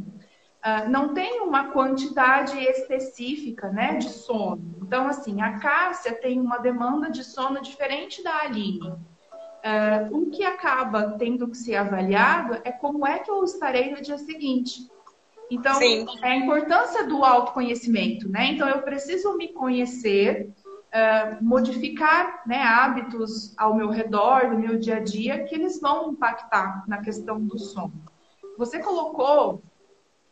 Uh, não tem uma quantidade específica né, de sono. Então, assim, a Cássia tem uma demanda de sono diferente da Aline. Uh, o que acaba tendo que ser avaliado é como é que eu estarei no dia seguinte. Então, Sim. é a importância do autoconhecimento, né? Então, eu preciso me conhecer, uh, modificar né, hábitos ao meu redor, no meu dia a dia, que eles vão impactar na questão do sono. Você colocou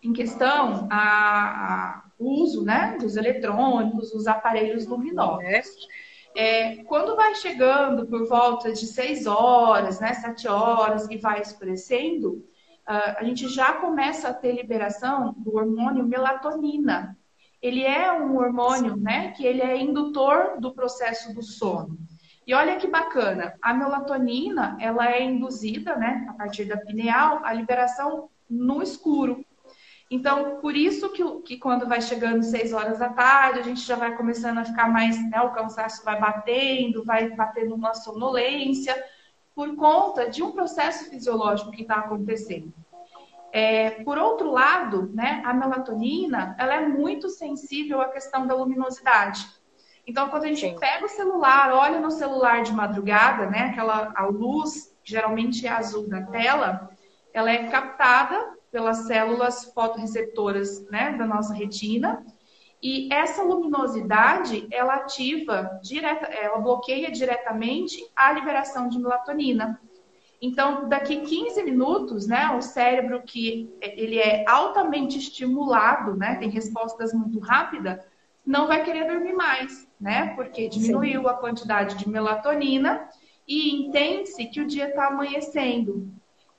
em questão a, a, o uso né, dos eletrônicos, os aparelhos luminosos. É. É, quando vai chegando por volta de 6 horas, né, 7 horas e vai escurecendo, a gente já começa a ter liberação do hormônio melatonina. Ele é um hormônio né, que ele é indutor do processo do sono. E olha que bacana, a melatonina ela é induzida né, a partir da pineal, a liberação no escuro. Então, por isso que, que quando vai chegando seis horas da tarde, a gente já vai começando a ficar mais, né, o cansaço vai batendo, vai batendo uma sonolência, por conta de um processo fisiológico que está acontecendo. É, por outro lado, né, a melatonina, ela é muito sensível à questão da luminosidade. Então, quando a gente Sim. pega o celular, olha no celular de madrugada, né, aquela a luz, geralmente é azul da tela, ela é captada pelas células fotorreceptoras né, da nossa retina. E essa luminosidade, ela ativa, direta, ela bloqueia diretamente a liberação de melatonina. Então, daqui 15 minutos, né, o cérebro que ele é altamente estimulado, né, tem respostas muito rápidas, não vai querer dormir mais, né, porque diminuiu Sim. a quantidade de melatonina e entende-se que o dia está amanhecendo.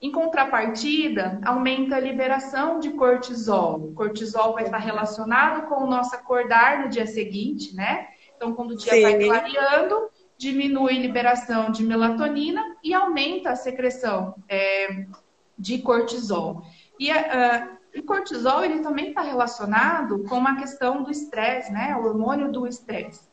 Em contrapartida, aumenta a liberação de cortisol. O cortisol vai estar relacionado com o nosso acordar no dia seguinte, né? Então, quando o dia Sim. vai clareando, diminui a liberação de melatonina e aumenta a secreção é, de cortisol. E uh, o cortisol ele também está relacionado com a questão do estresse, né? O hormônio do estresse.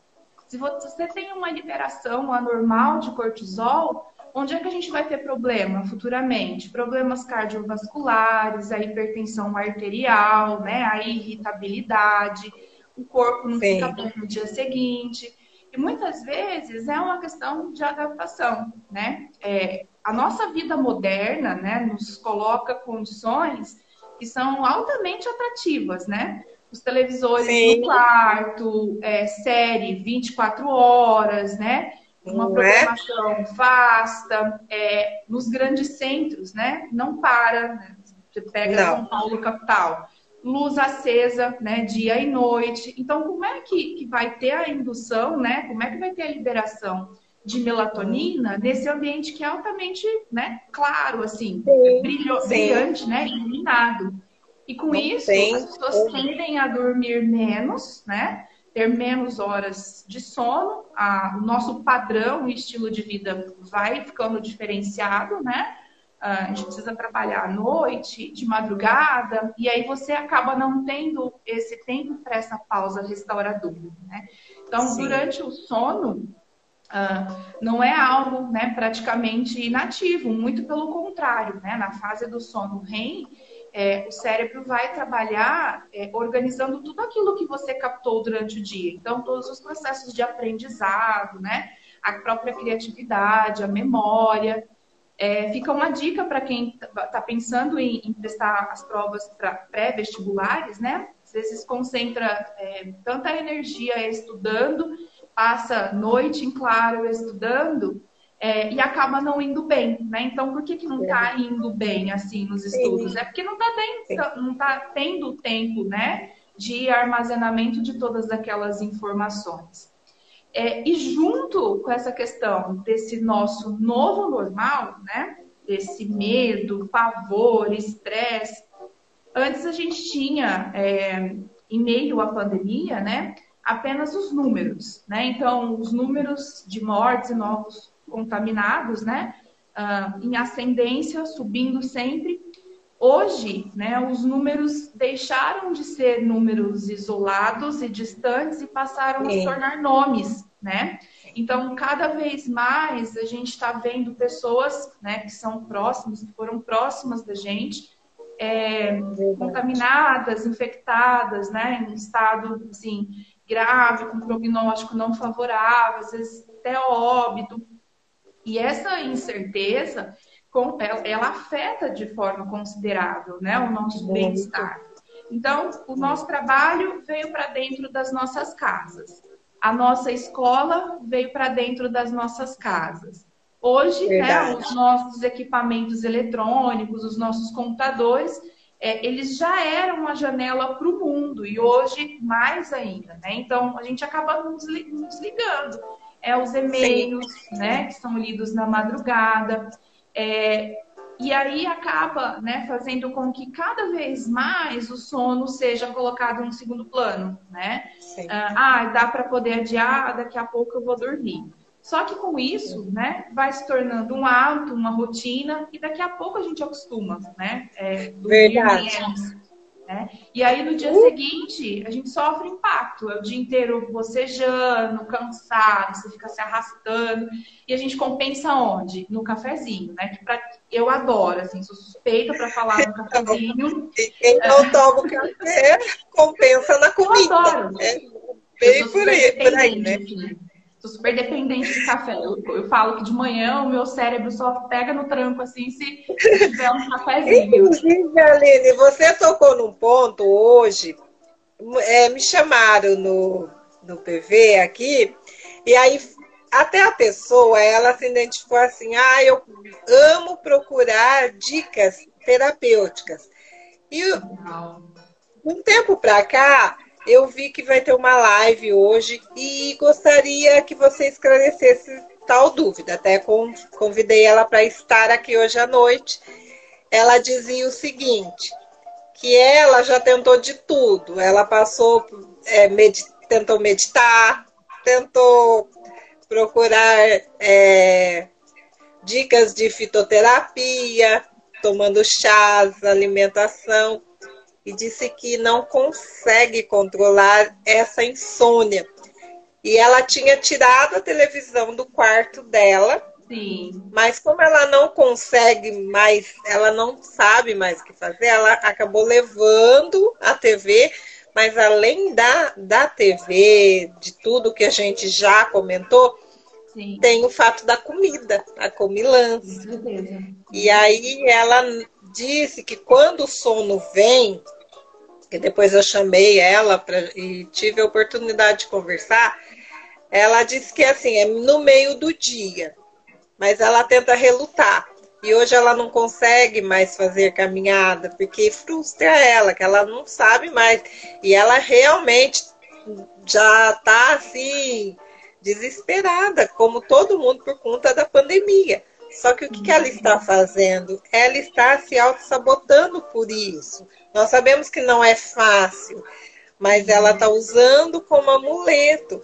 Se você tem uma liberação anormal de cortisol, Onde é que a gente vai ter problema futuramente? Problemas cardiovasculares, a hipertensão arterial, né? a irritabilidade, o corpo não Sim. fica bom no dia seguinte. E muitas vezes é uma questão de adaptação, né? É, a nossa vida moderna, né, nos coloca condições que são altamente atrativas, né? Os televisores Sim. no quarto, é, série 24 horas, né? Uma é? programação é? vasta, é, nos grandes centros, né? Não para, né? Você pega Não. São Paulo capital, luz acesa, né? Dia e noite. Então, como é que, que vai ter a indução, né? Como é que vai ter a liberação de melatonina nesse ambiente que é altamente, né? Claro, assim, sim, brilho, sim. brilhante, né? Iluminado. E com Não isso, tem. as pessoas tendem a dormir menos, né? Ter menos horas de sono, a, o nosso padrão e estilo de vida vai ficando diferenciado, né? A gente precisa trabalhar à noite, de madrugada, e aí você acaba não tendo esse tempo para essa pausa restauradora, né? Então, Sim. durante o sono, Uh, não é algo né, praticamente inativo, muito pelo contrário, né? Na fase do sono REM, é, o cérebro vai trabalhar é, organizando tudo aquilo que você captou durante o dia. Então, todos os processos de aprendizado, né? A própria criatividade, a memória. É, fica uma dica para quem está tá pensando em, em, prestar as provas pré-vestibulares, né? Às vezes concentra é, tanta energia estudando, passa noite em claro estudando, é, e acaba não indo bem, né? Então, por que, que não está indo bem assim nos estudos? Sim. É porque não está não tá tendo tempo, né, de armazenamento de todas aquelas informações. É, e junto com essa questão desse nosso novo normal, né, desse medo, pavor, estresse, antes a gente tinha, é, em meio à pandemia, né, apenas os números, né? Então, os números de mortes e novos contaminados, né? Uh, em ascendência, subindo sempre. Hoje, né, os números deixaram de ser números isolados e distantes e passaram Sim. a se tornar nomes, né? Então, cada vez mais a gente está vendo pessoas, né, que são próximas, que foram próximas da gente, é, contaminadas, infectadas, né, em estado assim grave, com prognóstico não favorável, às vezes até óbito. E essa incerteza, ela afeta de forma considerável né, o nosso bem-estar. Então, o nosso trabalho veio para dentro das nossas casas. A nossa escola veio para dentro das nossas casas. Hoje, né, os nossos equipamentos eletrônicos, os nossos computadores, é, eles já eram uma janela para o mundo e hoje mais ainda, né? Então a gente acaba nos, ligando. É os e-mails, né, que são lidos na madrugada. É, e aí acaba né, fazendo com que cada vez mais o sono seja colocado em segundo plano, né? Ah, ah, dá para poder adiar, daqui a pouco eu vou dormir. Só que com isso, né, vai se tornando um hábito, uma rotina, e daqui a pouco a gente acostuma, né? É, Verdade. Né? E aí no dia uh. seguinte a gente sofre impacto. É o dia inteiro bocejando, cansado, você fica se arrastando. E a gente compensa onde? No cafezinho, né? Que pra... eu adoro, assim, sou suspeita para falar no cafezinho. [LAUGHS] Quem não toma café compensa na comida. Eu adoro. É bem por aí, por aí, né? Sou super dependente de café. Eu, eu, falo que de manhã o meu cérebro só pega no tranco assim se tiver um cafezinho. Inclusive, Aline, você tocou num ponto hoje. É, me chamaram no, no PV aqui, e aí até a pessoa ela se identificou assim: ah, eu amo procurar dicas terapêuticas. E um tempo para cá, eu vi que vai ter uma live hoje e gostaria que você esclarecesse tal dúvida. Até convidei ela para estar aqui hoje à noite. Ela dizia o seguinte: que ela já tentou de tudo. Ela passou, é, med tentou meditar, tentou procurar é, dicas de fitoterapia, tomando chás, alimentação e disse que não consegue controlar essa insônia. E ela tinha tirado a televisão do quarto dela. Sim. Mas como ela não consegue mais, ela não sabe mais o que fazer, ela acabou levando a TV, mas além da, da TV, de tudo que a gente já comentou, Sim. tem o fato da comida, a comilança. E aí ela disse que quando o sono vem, que depois eu chamei ela pra, e tive a oportunidade de conversar, ela disse que assim, é no meio do dia, mas ela tenta relutar. E hoje ela não consegue mais fazer caminhada, porque frustra ela, que ela não sabe mais. E ela realmente já está assim, desesperada, como todo mundo por conta da pandemia. Só que o que, que ela está fazendo? Ela está se auto-sabotando por isso. Nós sabemos que não é fácil, mas ela está usando como amuleto.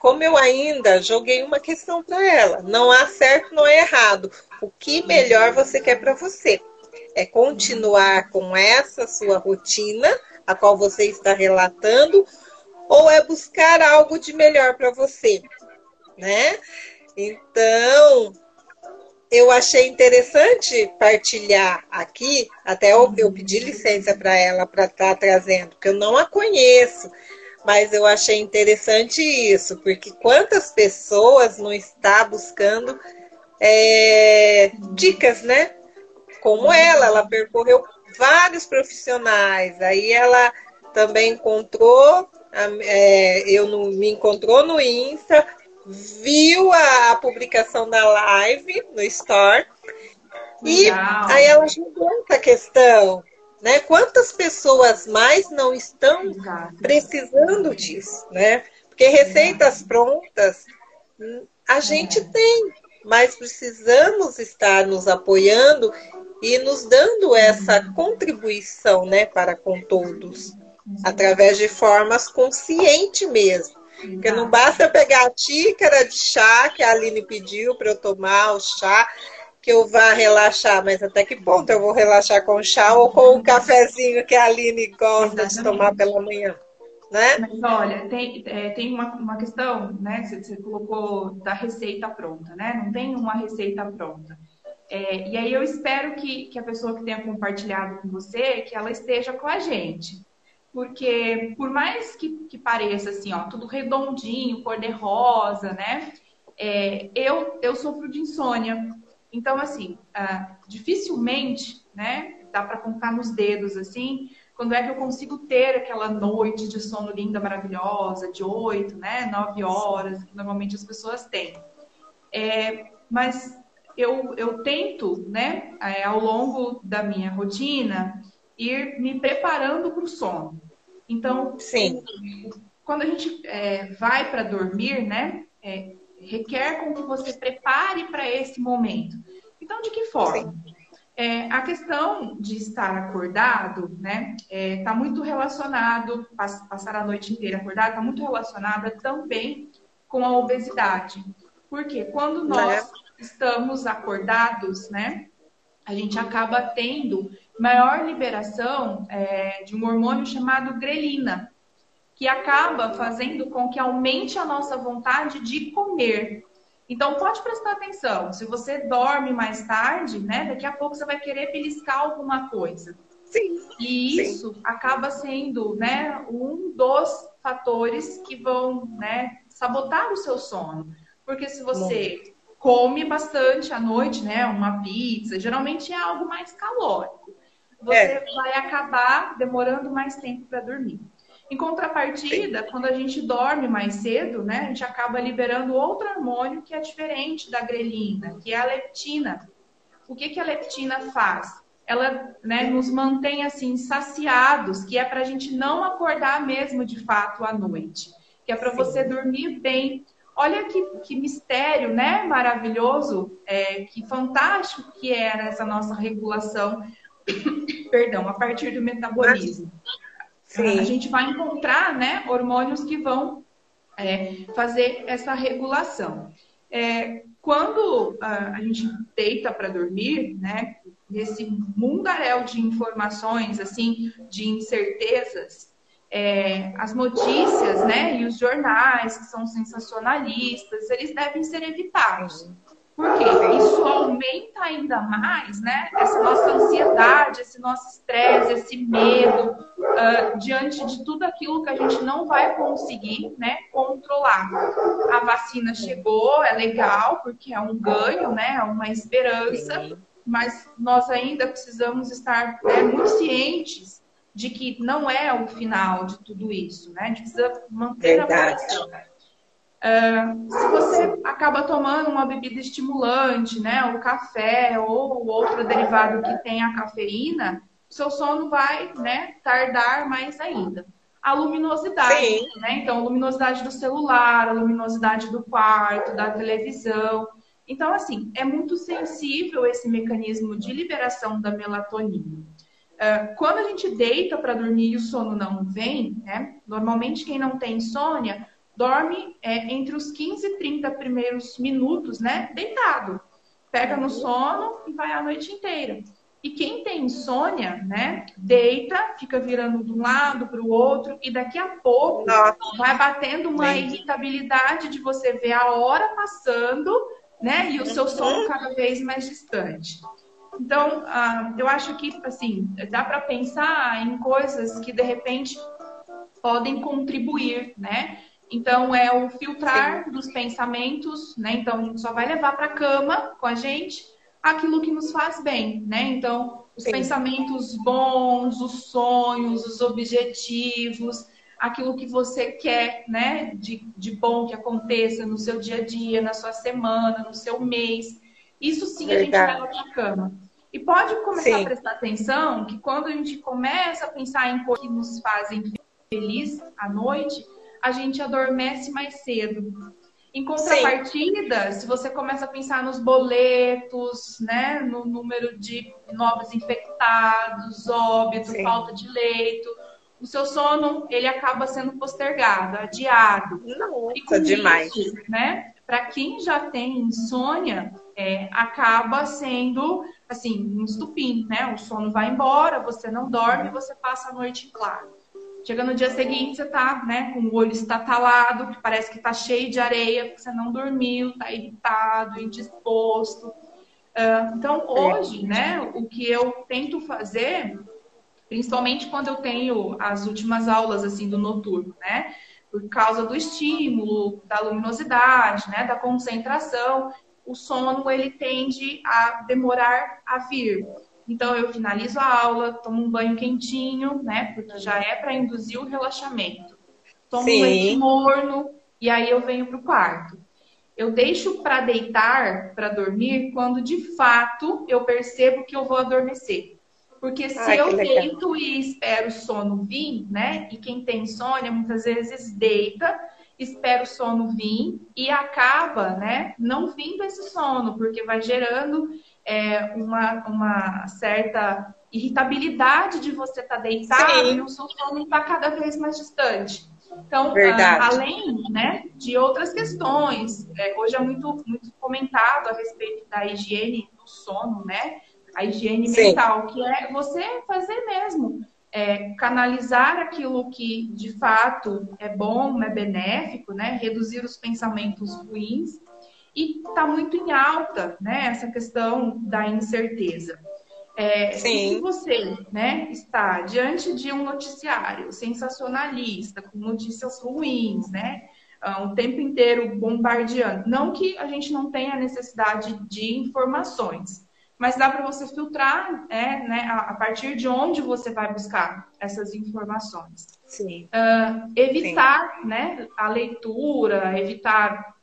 Como eu ainda joguei uma questão para ela, não há certo, não é errado. O que melhor você quer para você? É continuar com essa sua rotina, a qual você está relatando, ou é buscar algo de melhor para você, né? Então, eu achei interessante partilhar aqui, até eu, eu pedi licença para ela para estar tá trazendo, porque eu não a conheço, mas eu achei interessante isso, porque quantas pessoas não está buscando é, dicas, né? Como ela, ela percorreu vários profissionais, aí ela também encontrou, é, eu no, me encontrou no Insta, viu a, publicação da live no Store e aí ela julgou essa questão. Né? Quantas pessoas mais não estão Exato. precisando disso? Né? Porque receitas Exato. prontas a gente é. tem, mas precisamos estar nos apoiando e nos dando essa contribuição né, para com todos. através de formas conscientes mesmo. Porque não basta pegar a xícara de chá que a Aline pediu para eu tomar o chá, que eu vá relaxar, mas até que ponto eu vou relaxar com o chá ou com o cafezinho que a Aline gosta Exatamente. de tomar pela manhã? Né? Mas olha, tem, é, tem uma, uma questão, né? Você, você colocou da receita pronta, né? Não tem uma receita pronta. É, e aí eu espero que, que a pessoa que tenha compartilhado com você, que ela esteja com a gente. Porque por mais que, que pareça assim, ó, tudo redondinho, cor de rosa, né? É, eu, eu sofro de insônia. Então, assim, uh, dificilmente, né? Dá para contar nos dedos, assim, quando é que eu consigo ter aquela noite de sono linda, maravilhosa, de oito, né? Nove horas, que normalmente as pessoas têm. É, mas eu, eu tento, né, é, ao longo da minha rotina, ir me preparando para o sono. Então, Sim. quando a gente é, vai para dormir, né, é, requer com que você prepare para esse momento. Então, de que forma? É, a questão de estar acordado, né, está é, muito relacionado, passar a noite inteira acordado, está muito relacionada também com a obesidade. Porque quando nós estamos acordados, né, a gente acaba tendo maior liberação é, de um hormônio chamado grelina, que acaba fazendo com que aumente a nossa vontade de comer. Então pode prestar atenção, se você dorme mais tarde, né, daqui a pouco você vai querer beliscar alguma coisa. Sim. E isso sim. acaba sendo, né, um dos fatores que vão, né, sabotar o seu sono. Porque se você come bastante à noite, né? Uma pizza, geralmente é algo mais calórico. Você é. vai acabar demorando mais tempo para dormir. Em contrapartida, quando a gente dorme mais cedo, né, a gente acaba liberando outro hormônio que é diferente da grelina, que é a leptina. O que, que a leptina faz? Ela né, nos mantém assim saciados, que é para a gente não acordar mesmo de fato à noite, que é para você dormir bem, Olha que, que mistério, né? Maravilhoso, é, que fantástico que era essa nossa regulação, perdão, a partir do metabolismo. Sim. A gente vai encontrar, né, hormônios que vão é, fazer essa regulação. É, quando a, a gente deita para dormir, né, nesse mundaréu de informações, assim, de incertezas, é, as notícias, né, e os jornais que são sensacionalistas, eles devem ser evitados. Por quê? Isso aumenta ainda mais, né, essa nossa ansiedade, esse nosso estresse, esse medo uh, diante de tudo aquilo que a gente não vai conseguir, né, controlar. A vacina chegou, é legal porque é um ganho, né, é uma esperança, mas nós ainda precisamos estar né, muito cientes de que não é o final de tudo isso, né? A gente precisa manter Verdade. a posição. Uh, se você acaba tomando uma bebida estimulante, né, o café ou outro derivado que tem a cafeína, seu sono vai, né, tardar mais ainda. A luminosidade, Sim. né? Então, a luminosidade do celular, a luminosidade do quarto, da televisão. Então, assim, é muito sensível esse mecanismo de liberação da melatonina. É, quando a gente deita para dormir e o sono não vem, né? Normalmente quem não tem insônia dorme é, entre os 15 e 30 primeiros minutos, né? Deitado. Pega no sono e vai a noite inteira. E quem tem insônia, né? Deita, fica virando de um lado para o outro e daqui a pouco Nossa. vai batendo uma irritabilidade de você ver a hora passando, né? E o seu sono cada vez mais distante. Então, uh, eu acho que, assim, dá para pensar em coisas que, de repente, podem contribuir, né? Então, é o filtrar dos pensamentos, né? Então, a gente só vai levar para a cama com a gente aquilo que nos faz bem, né? Então, os Sim. pensamentos bons, os sonhos, os objetivos, aquilo que você quer, né? De, de bom que aconteça no seu dia a dia, na sua semana, no seu mês. Isso sim Verdade. a gente leva para a cama. E pode começar sim. a prestar atenção que quando a gente começa a pensar em coisas que nos fazem feliz à noite, a gente adormece mais cedo. Em contrapartida, Sim. se você começa a pensar nos boletos, né, no número de novos infectados, óbito, Sim. falta de leito, o seu sono ele acaba sendo postergado, adiado. Nossa, demais. Isso, né? Para quem já tem insônia, é, acaba sendo assim um estupim, né? O sono vai embora, você não dorme, você passa a noite em claro. Chega no dia seguinte, você tá, né, com o olho estatalado, que parece que tá cheio de areia, porque você não dormiu, tá irritado, indisposto. Uh, então, hoje, né, o que eu tento fazer principalmente quando eu tenho as últimas aulas assim do noturno, né? Por causa do estímulo, da luminosidade, né, da concentração, o sono ele tende a demorar a vir. Então eu finalizo a aula, tomo um banho quentinho, né, porque já é para induzir o relaxamento. Tomo Sim. um leite morno e aí eu venho para o quarto. Eu deixo para deitar, para dormir, quando de fato eu percebo que eu vou adormecer. Porque se Ai, eu deito e espero o sono vir, né? E quem tem insônia muitas vezes deita, espera o sono vir e acaba, né? Não vindo esse sono, porque vai gerando é, uma, uma certa irritabilidade de você estar tá deitado Sim. e o seu sono está cada vez mais distante. Então, a, além né, de outras questões, é, hoje é muito, muito comentado a respeito da higiene do sono, né? a higiene Sim. mental, que é você fazer mesmo. É, canalizar aquilo que de fato é bom, é benéfico, né? Reduzir os pensamentos ruins e está muito em alta, né? Essa questão da incerteza. É, se você né, está diante de um noticiário sensacionalista, com notícias ruins, né? Ah, o tempo inteiro bombardeando. Não que a gente não tenha necessidade de informações, mas dá para você filtrar é, né, a, partir de onde você vai buscar essas informações. Sim. Uh, evitar Sim. Né, a leitura, evitar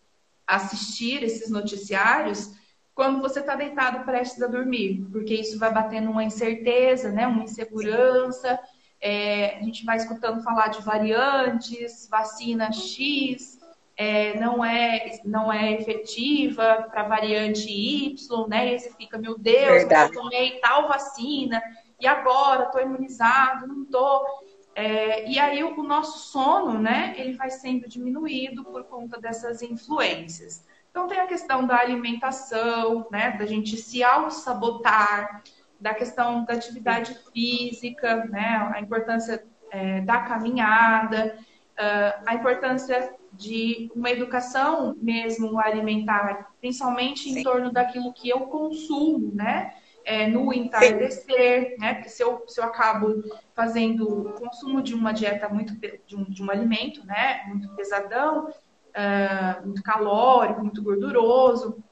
assistir esses noticiários quando você está deitado prestes a dormir, porque isso vai batendo uma incerteza, né, uma insegurança. É, a gente vai escutando falar de variantes, vacina X, é, não, é, não é efetiva para variante Y, né? E você fica, meu Deus, eu tomei tal vacina, e agora estou imunizado, não estou. É, e aí o, o nosso sono, né, ele vai sendo diminuído por conta dessas influências. Então tem a questão da alimentação, né, da gente se auto-sabotar, da questão da atividade física, né, a importância é, da caminhada, uh, a importância de uma educação mesmo alimentar, principalmente em Sim. torno daquilo que eu consumo, né? É, no entardecer, né? Porque se eu, se eu acabo fazendo o consumo de uma dieta muito de um, de um alimento, né? Muito pesadão, uh, muito calórico, muito gorduroso,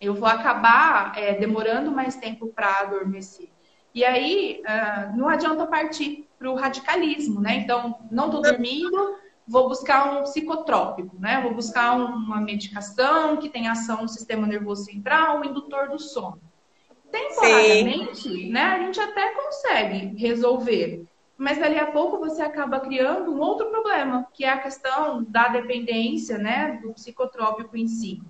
eu vou acabar é, demorando mais tempo para adormecer. E aí uh, não adianta partir para o radicalismo, né? Então, não estou dormindo, vou buscar um psicotrópico, né? Vou buscar uma medicação que tem ação no sistema nervoso central, o indutor do sono. Temporariamente, Sim. né, a gente até consegue resolver, mas dali a pouco você acaba criando um outro problema, que é a questão da dependência, né, do psicotrópico em si.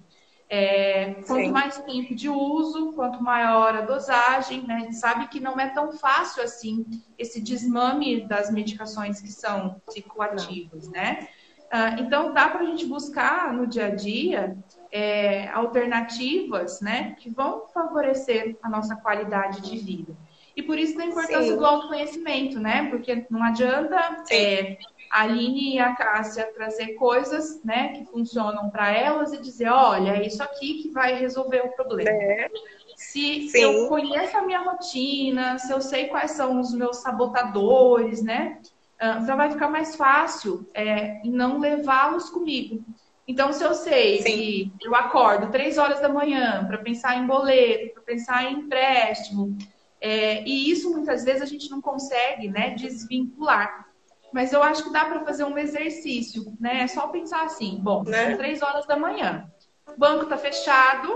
É, quanto Sim. mais tempo de uso, quanto maior a dosagem, né? A gente sabe que não é tão fácil assim esse desmame das medicações que são psicoativas, né? Ah, então dá para a gente buscar no dia a dia é, alternativas, né, que vão favorecer a nossa qualidade de vida. E por isso a importância Sim. do autoconhecimento, né? Porque não adianta é, a Aline e a Cássia trazer coisas né, que funcionam para elas e dizer, olha, é isso aqui que vai resolver o problema. É. Se, se, eu conheço a minha rotina, se eu sei quais são os meus sabotadores, né? Uh, já vai ficar mais fácil é, não levá-los comigo. Então, se eu sei Sim. que eu acordo três horas da manhã para pensar em boleto, para pensar em empréstimo, é, e isso muitas vezes a gente não consegue né, desvincular. Mas eu acho que dá para fazer um exercício, né? É só pensar assim, bom, né? são três horas da manhã, o banco está fechado,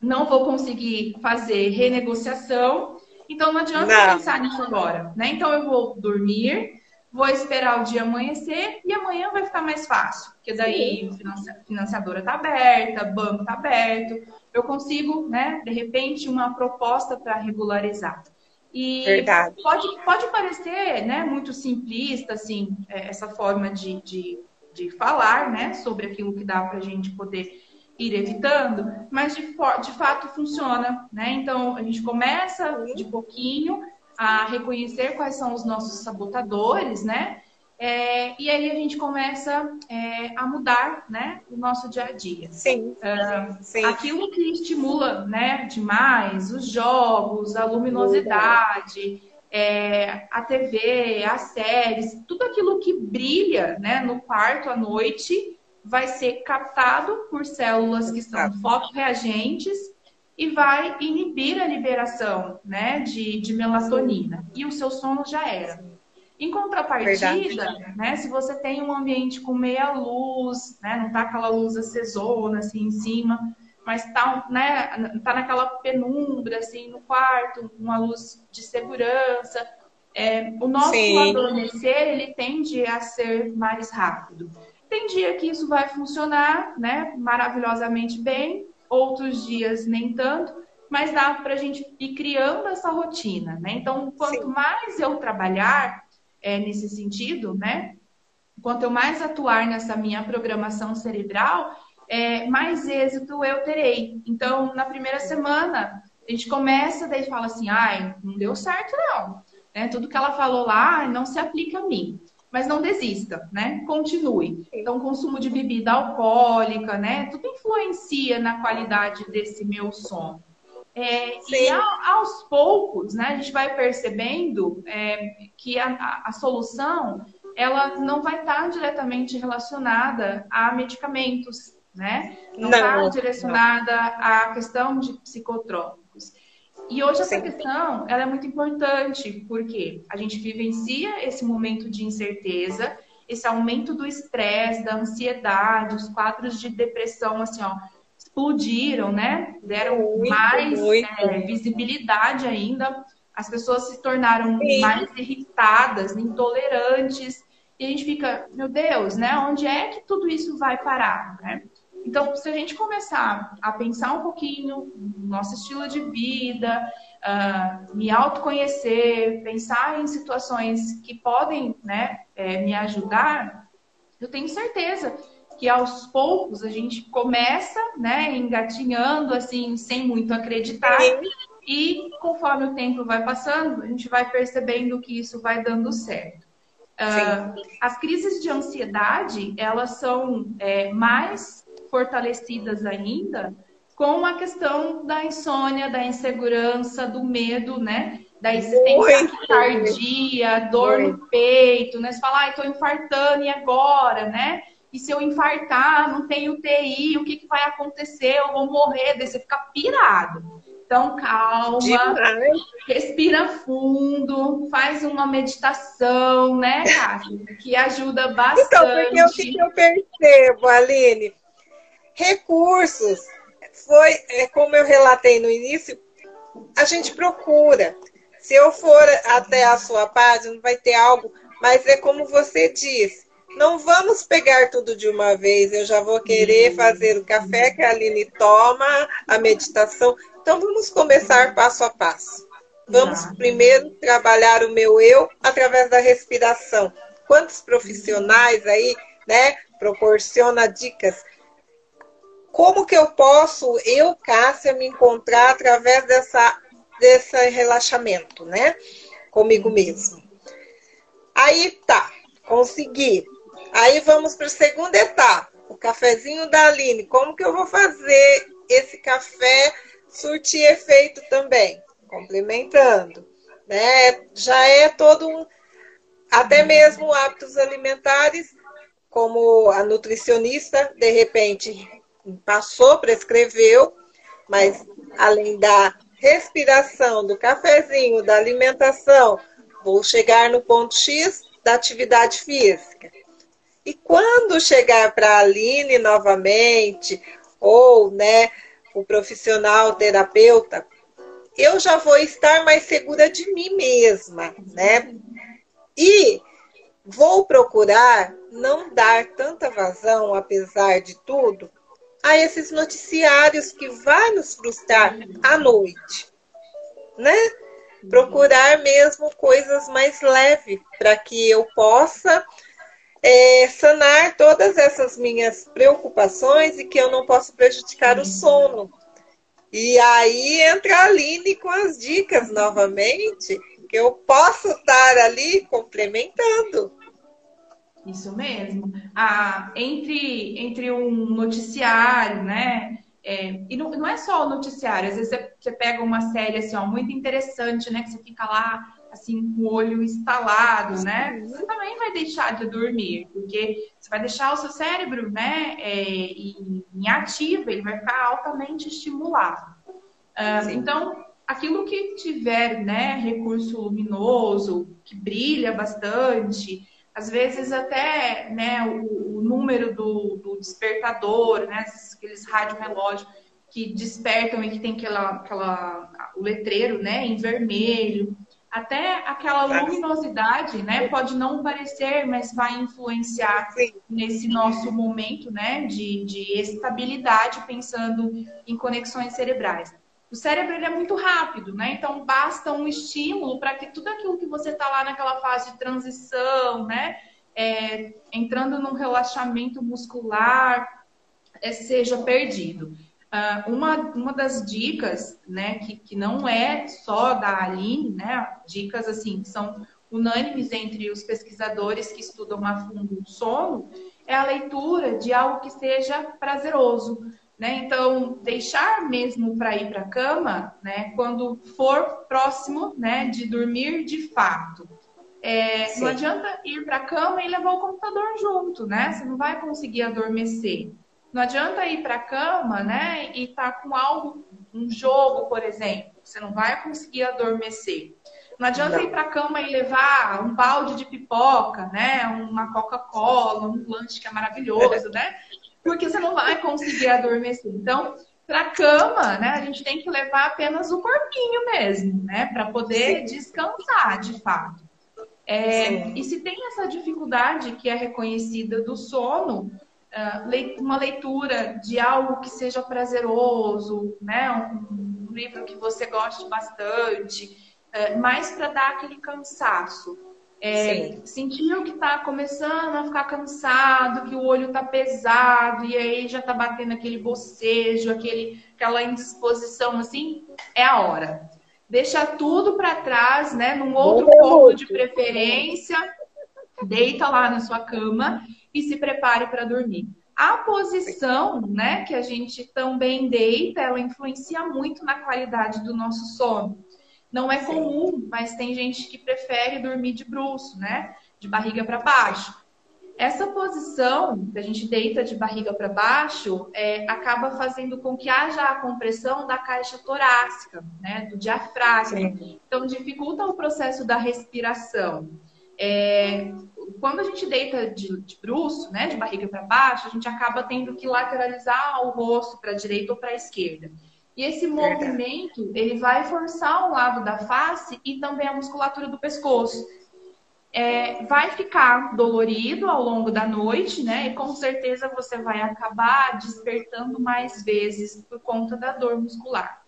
não vou conseguir fazer renegociação, então não adianta não. pensar nisso agora, né? Então eu vou dormir, vou esperar o dia amanhecer e amanhã vai ficar mais fácil, porque daí a financiadora está aberta, banco está aberto, eu consigo, né, de repente, uma proposta para regularizar. E Verdade. Pode, pode parecer né, muito simplista, assim, é, essa forma de, de, de falar né, sobre aquilo que dá para a gente poder ir evitando, mas de, de fato funciona, né? Então a gente começa de pouquinho a reconhecer quais são os nossos sabotadores, né? É, e aí a gente começa é, a mudar, né, o nosso dia a dia. Sim, uh, sim. Aquilo que estimula, né, demais, os jogos, a luminosidade, é, a TV, as séries, tudo aquilo que brilha, né, no quarto à noite, vai ser captado por células que são fotorreagentes e vai inibir a liberação, né, de, de melatonina. E o seu sono já era. Em contrapartida, né, se você tem um ambiente com meia luz, né, não tá aquela luz acesona assim em cima, mas tá, né, tá naquela penumbra assim no quarto, uma luz de segurança, é, o nosso Sim. adormecer ele tende a ser mais rápido. Tem dia que isso vai funcionar, né, maravilhosamente bem, outros dias nem tanto, mas dá para a gente ir criando essa rotina, né? Então, quanto Sim. mais eu trabalhar é, nesse sentido, né? Quanto eu mais atuar nessa minha programação cerebral, é, mais êxito eu terei. Então, na primeira semana, a gente começa, daí fala assim, ai, não deu certo não. Né? Tudo que ela falou lá não se aplica a mim. Mas não desista, né? Continue. Então, consumo de bebida alcoólica, né? Tudo influencia na qualidade desse meu sono. É, e aos poucos, né, a gente vai percebendo é, que a, a, a, solução ela não vai estar diretamente relacionada a medicamentos, né? Não está direcionada não. à questão de psicotrópicos. E hoje essa questão ela é muito importante, porque a gente vivencia esse momento de incerteza, esse aumento do estresse, da ansiedade, os quadros de depressão, assim, ó, explodiram, né? Deram muito, mais muito. É, visibilidade ainda. As pessoas se tornaram Sim. mais irritadas, intolerantes. E a gente fica, meu Deus, né? Onde é que tudo isso vai parar, né? Então, se a gente começar a pensar um pouquinho no nosso estilo de vida, uh, me autoconhecer, pensar em situações que podem né, é, me ajudar, eu tenho certeza que aos poucos a gente começa, né, engatinhando assim, sem muito acreditar. E conforme o tempo vai passando, a gente vai percebendo que isso vai dando certo. Uh, as crises de ansiedade, elas são é, mais fortalecidas ainda com a questão da insônia, da insegurança, do medo, né? Daí você tem taquicardia, dor no peito, né? Você fala, ai, tô infartando, e agora, né? E se eu infartar, não tenho UTI, o que, que vai acontecer? Eu vou morrer, você fica pirado. Então, calma, Demais. respira fundo, faz uma meditação, né, Cássio? Que ajuda bastante. Então, porque o que eu percebo, Aline? Recursos. Foi, é, como eu relatei no início, a gente procura. Se eu for até a sua página, vai ter algo, mas é como você disse não vamos pegar tudo de uma vez. Eu já vou querer fazer o café que a Aline toma, a meditação. Então vamos começar passo a passo. Vamos primeiro trabalhar o meu eu através da respiração. Quantos profissionais aí, né, proporciona dicas? Como que eu posso, eu, Cássia, me encontrar através dessa, desse relaxamento, né? Comigo mesmo. Aí tá, consegui. Aí vamos para a segunda etapa, o cafezinho da Aline. Como que eu vou fazer esse café surtir efeito também? Complementando, né? Já é todo um, até mesmo hábitos alimentares, como a nutricionista de repente passou, prescreveu, mas além da respiração, do cafezinho, da alimentação, vou chegar no ponto X da atividade física. E quando chegar para a Aline novamente, ou né, o profissional terapeuta, eu já vou estar mais segura de mim mesma, né? E vou procurar não dar tanta vazão, apesar de tudo, a esses noticiários que vai nos frustrar à noite, né? procurar mesmo coisas mais leves para que eu possa é, sanar todas essas minhas preocupações e que eu não possa prejudicar o sono. E aí entra a Aline com as dicas novamente, que eu posso estar ali complementando. Isso mesmo. Ah, entre, entre um noticiário, né? É, e não, não, é só o noticiário, às vezes você, você, pega uma série assim, ó, muito interessante, né? Que você fica lá assim, com o olho instalado, né? Você também vai deixar de dormir, porque você vai deixar o seu cérebro, né, é, em, em ativo, ele vai ficar altamente estimulado. Uh, então, aquilo que tiver, né, recurso luminoso, que brilha bastante, às vezes até, né, o, o número do, do, despertador, né, aqueles rádio relógios que despertam e que tem aquela, aquela o letreiro, né, em vermelho. Até aquela luminosidade, né, pode não parecer, mas vai influenciar Sim. nesse nosso momento, né, de, de estabilidade, pensando em conexões cerebrais. O cérebro ele é muito rápido, né? Então basta um estímulo para que tudo aquilo que você está lá naquela fase de transição, né, é, entrando num relaxamento muscular, é, seja perdido. Uh, uma, uma das dicas, né, que, que não é só da Aline, né, dicas assim, que são unânimes entre os pesquisadores que estudam a fundo o sono, é a leitura de algo que seja prazeroso. Né? Então, deixar mesmo para ir para a cama, né, quando for próximo né, de dormir de fato. É, não adianta ir para a cama e levar o computador junto, né? Você não vai conseguir adormecer. Não adianta ir para a cama, né, e estar tá com algo, um jogo, por exemplo, você não vai conseguir adormecer. Não adianta não. ir para a cama e levar um balde de pipoca, né, uma Coca-Cola, um lanche que é maravilhoso, né? Porque você não vai conseguir adormecer. Então, para a cama, né, a gente tem que levar apenas o corpinho mesmo, né, para poder Sim. descansar, de fato. É, e se tem essa dificuldade que é reconhecida do sono, ah, uma leitura de algo que seja prazeroso, né? Um, livro que você goste bastante, eh, mais para dar aquele cansaço. É, sentir que está começando a ficar cansado, que o olho está pesado, e aí já está batendo aquele bocejo, aquele, aquela indisposição assim, é a hora. Deixa tudo para trás, né? Num outro ponto de preferência, deita lá na sua cama e se prepare para dormir. A posição, né, que a gente também deita, ela influencia muito na qualidade do nosso sono. Não é comum, mas tem gente que prefere dormir de bruço, né, de barriga para baixo. Essa posição que a gente deita de barriga para baixo é, acaba fazendo com que haja a compressão da caixa torácica, né, do diafragma. Sim. Então dificulta o processo da respiração. É, quando a gente deita de, de bruço, né, de barriga para baixo, a gente acaba tendo que lateralizar o rosto para a direita ou para a esquerda. E esse movimento, ele vai forçar o lado da face e também a musculatura do pescoço. É, vai ficar dolorido ao longo da noite, né? E com certeza você vai acabar despertando mais vezes por conta da dor muscular.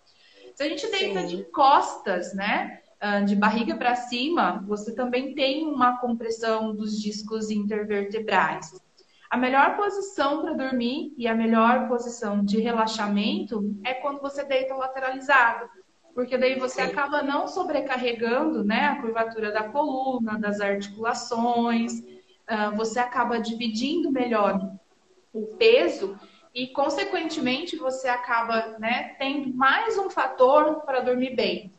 Se a gente deita Sim. de costas, né? Ah, de barriga para cima, você também tem uma compressão dos discos intervertebrais. A melhor posição para dormir e a melhor posição de relaxamento é quando você deita lateralizado, porque daí você acaba não sobrecarregando né, a curvatura da coluna, das articulações, você acaba dividindo melhor o peso e, consequentemente, você acaba né, tendo mais um fator para dormir bem.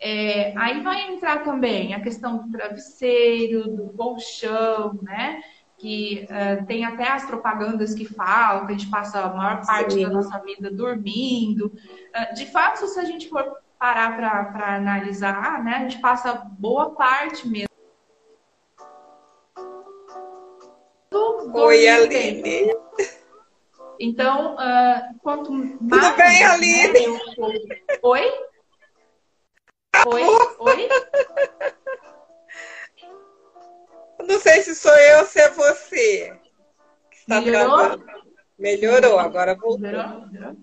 É, aí vai entrar também a questão do travesseiro, do colchão, né? Que uh, tem até as propagandas que falam que a gente passa a maior parte Sim. da nossa vida dormindo. Uh, de fato, se a gente for parar para analisar, né? A gente passa boa parte mesmo. Oi, Aline. Então, uh, quanto mais. Tudo bem, Aline? Né, Oi? Oi? Oi? Não sei se sou eu ou se é você. Que está Melhorou? Melhorou, agora voltou. Melhorou?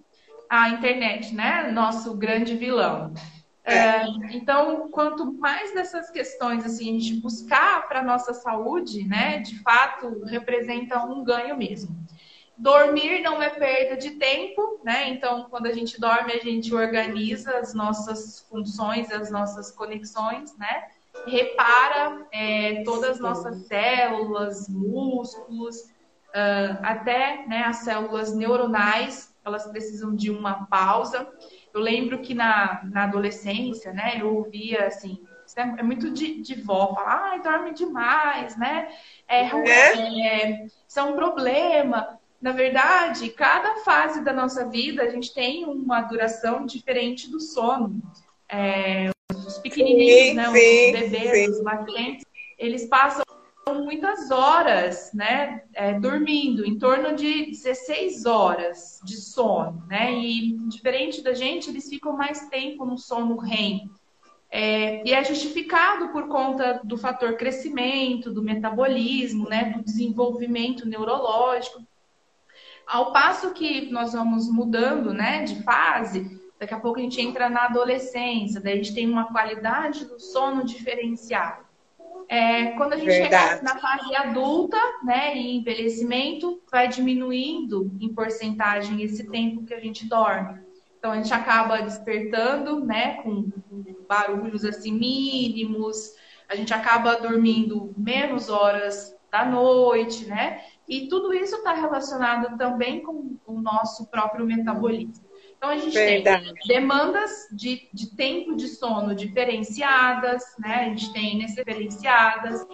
A internet, né? Nosso grande vilão. É. É, então, quanto mais dessas questões assim a gente buscar para nossa saúde, né, de fato representa um ganho mesmo. Dormir não é perda de tempo, né? Então, quando a gente dorme, a gente organiza as nossas funções, as nossas conexões, né? Repara é, todas as nossas células, músculos, uh, até né, as células neuronais, elas precisam de uma pausa. Eu lembro que na, na adolescência, né, eu ouvia assim, é, é muito de, de vó, falar, ai, dorme demais, né? É, é? é, isso é um problema. Na verdade, cada fase da nossa vida, a gente tem uma duração diferente do sono. É, os pequenininhos, sim, né, os sim, bebês, sim. os lactentes, eles passam muitas horas, né, é, dormindo, em torno de 16 horas de sono, né, e diferente da gente, eles ficam mais tempo no sono REM. É, e é justificado por conta do fator crescimento, do metabolismo, né, do desenvolvimento neurológico. Ao passo que nós vamos mudando, né, de fase, daqui a pouco a gente entra na adolescência, daí a gente tem uma qualidade do sono diferenciada. É, quando a gente Verdade. chega na fase adulta, né, e envelhecimento, vai diminuindo em porcentagem esse tempo que a gente dorme. Então a gente acaba despertando, né, com, com barulhos assim mínimos, a gente acaba dormindo menos horas da noite, né? E tudo isso está relacionado também com o nosso próprio metabolismo. Então a gente Verdade. tem demandas de, de tempo de sono diferenciadas, né? A gente tem diferenciadas.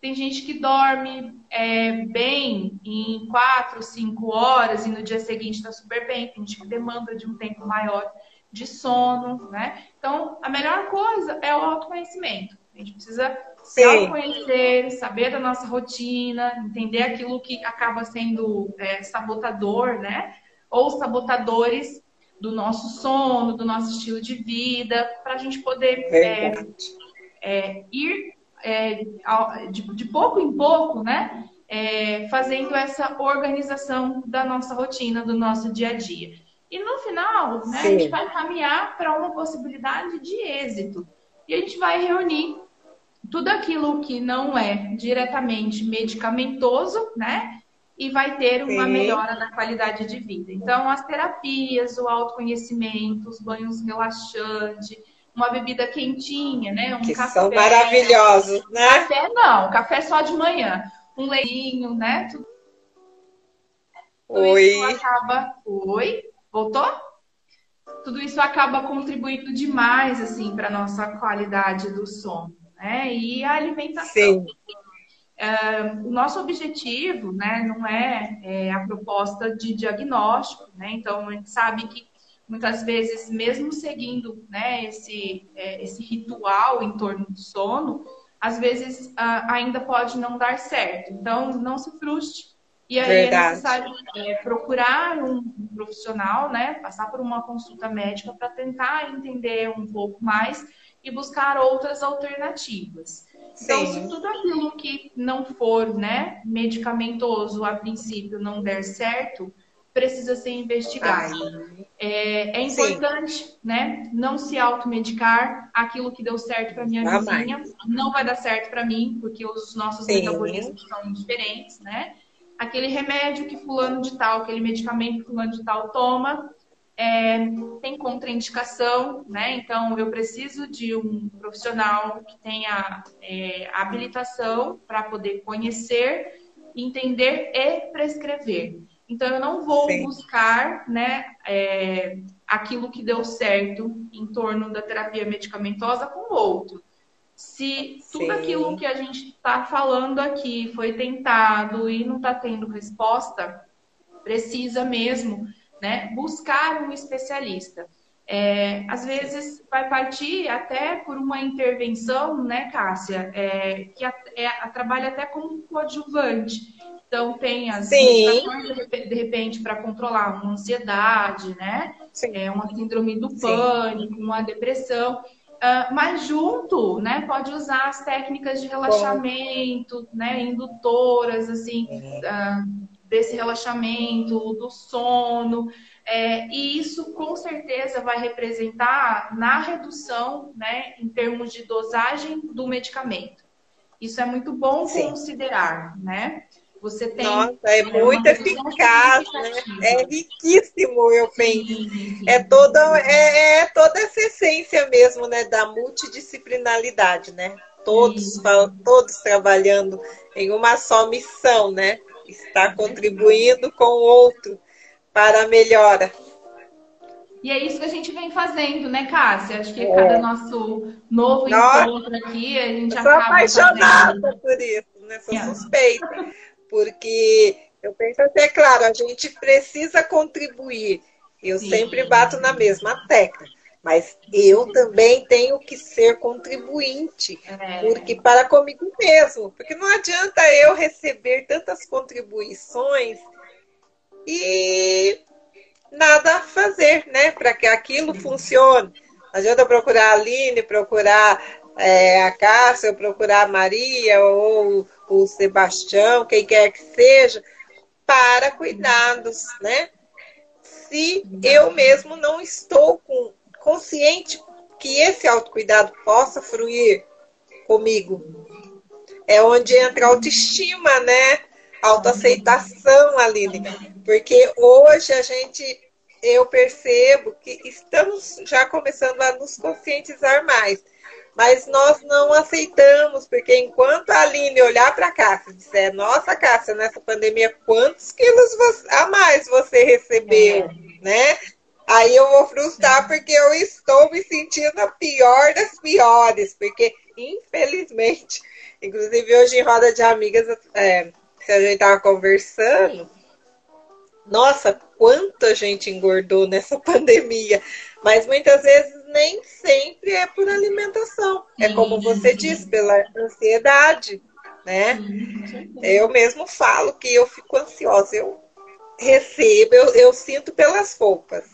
Tem gente que dorme é, bem em quatro, cinco horas e no dia seguinte está super bem. Tem gente que demanda de um tempo maior de sono, né? Então, a melhor coisa é o autoconhecimento. A gente precisa se autoconhecer, saber da nossa rotina, entender aquilo que acaba sendo é, sabotador, né? Ou sabotadores do nosso sono, do nosso estilo de vida, para a gente poder é, é, ir é, de, de, pouco em pouco, né? É, fazendo essa organização da nossa rotina, do nosso dia a dia. E no final, né, a gente vai caminhar para uma possibilidade de êxito. E a gente vai reunir tudo aquilo que não é diretamente medicamentoso, né? E vai ter uma Sim. melhora na qualidade de vida. Então, as terapias, o autoconhecimento, os banhos relaxantes, uma bebida quentinha, né? Um que café. São maravilhosos, né? Café não, café só de manhã. Um leitinho, né? Tudo, Oi. isso acaba. Oi? Voltou? Tudo isso acaba contribuindo demais, assim, para nossa qualidade do sono, né? E a alimentação. Sim. É, o nosso objetivo né, não é, é, a proposta de diagnóstico, né? então a gente sabe que muitas vezes, mesmo seguindo né, esse, é, esse ritual em torno do sono, às vezes ainda pode não dar certo. Então, não se frustre. E aí é Verdade. é necessário procurar um, um profissional, né, passar por uma consulta médica para tentar entender um pouco mais e buscar outras alternativas. Então, Sim. se tudo aquilo que não for né, medicamentoso a princípio não der certo, precisa ser investigado. É, é, importante Sim. né, não se automedicar. Aquilo que deu certo para minha vizinha não vai dar certo para mim, porque os nossos Sim. metabolismos são diferentes, né? Aquele remédio que fulano de tal, aquele medicamento que fulano de tal toma, é, tem contraindicação, né? Então, eu preciso de um profissional que tenha é, habilitação para poder conhecer, entender e prescrever. Então, eu não vou Sim. buscar, né, é, aquilo que deu certo em torno da terapia medicamentosa com outro. Se tudo Sim. aquilo que a gente está falando aqui foi tentado e não está tendo resposta, precisa mesmo né? Buscar um especialista. É, às vezes vai partir até por uma intervenção, né, Cássia, é, que a, é, a, trabalha até como coadjuvante. Então tem as medicações de repente para controlar uma ansiedade, né? É uma síndrome do pânico, Sim. uma depressão. Uh, mas junto, né, pode usar as técnicas de relaxamento, Bom. né, indutoras, assim, uh, desse relaxamento, do sono. É, e isso com certeza vai representar na redução, né, em termos de dosagem do medicamento. Isso é muito bom Sim. considerar, né? Você tem. Nossa, é, muito eficaz, né? É riquíssimo, eu penso. É toda, é, é, toda essa essência mesmo, né? Da multidisciplinaridade, né? Todos, todos trabalhando em uma só missão, né? Estar contribuindo com o outro para a melhora. E é isso que a gente vem fazendo, né, Cássia? Acho que é. cada nosso novo Nossa, encontro aqui, a gente eu acaba. Sou apaixonada fazendo... por isso, né? Sou é. suspeita. Porque eu penso até, claro, a gente precisa contribuir. Eu Sim. sempre bato na mesma tecla. Mas eu também tenho que ser contribuinte, é. porque para comigo mesmo, porque não adianta eu receber tantas contribuições e nada fazer, né, para que aquilo funcione. Não adianta procurar a Aline, procurar é, a Cássia, procurar a Maria ou o Sebastião, quem quer que seja, para cuidados, né? Se eu mesmo não estou com consciente que esse autocuidado possa fruir comigo. É onde entra a autoestima, né? Autoaceitação, Aline. Porque hoje a gente, eu percebo que estamos já começando a nos conscientizar mais. Mas nós não aceitamos, porque enquanto a Aline olhar para a Cássia e disser, nossa, Cássia, nessa pandemia, quantos quilos a mais você recebeu, é. né? Aí eu vou frustrar porque eu estou me sentindo a pior das piores, porque infelizmente, inclusive hoje em roda de amigas, é, que a gente estava conversando, nossa, quanta gente engordou nessa [LAUGHS] pandemia, mas muitas vezes nem sempre é por alimentação, é como você disse, pela ansiedade, né? Eu mesmo falo que eu fico ansiosa, eu recebo, eu, eu sinto pelas roupas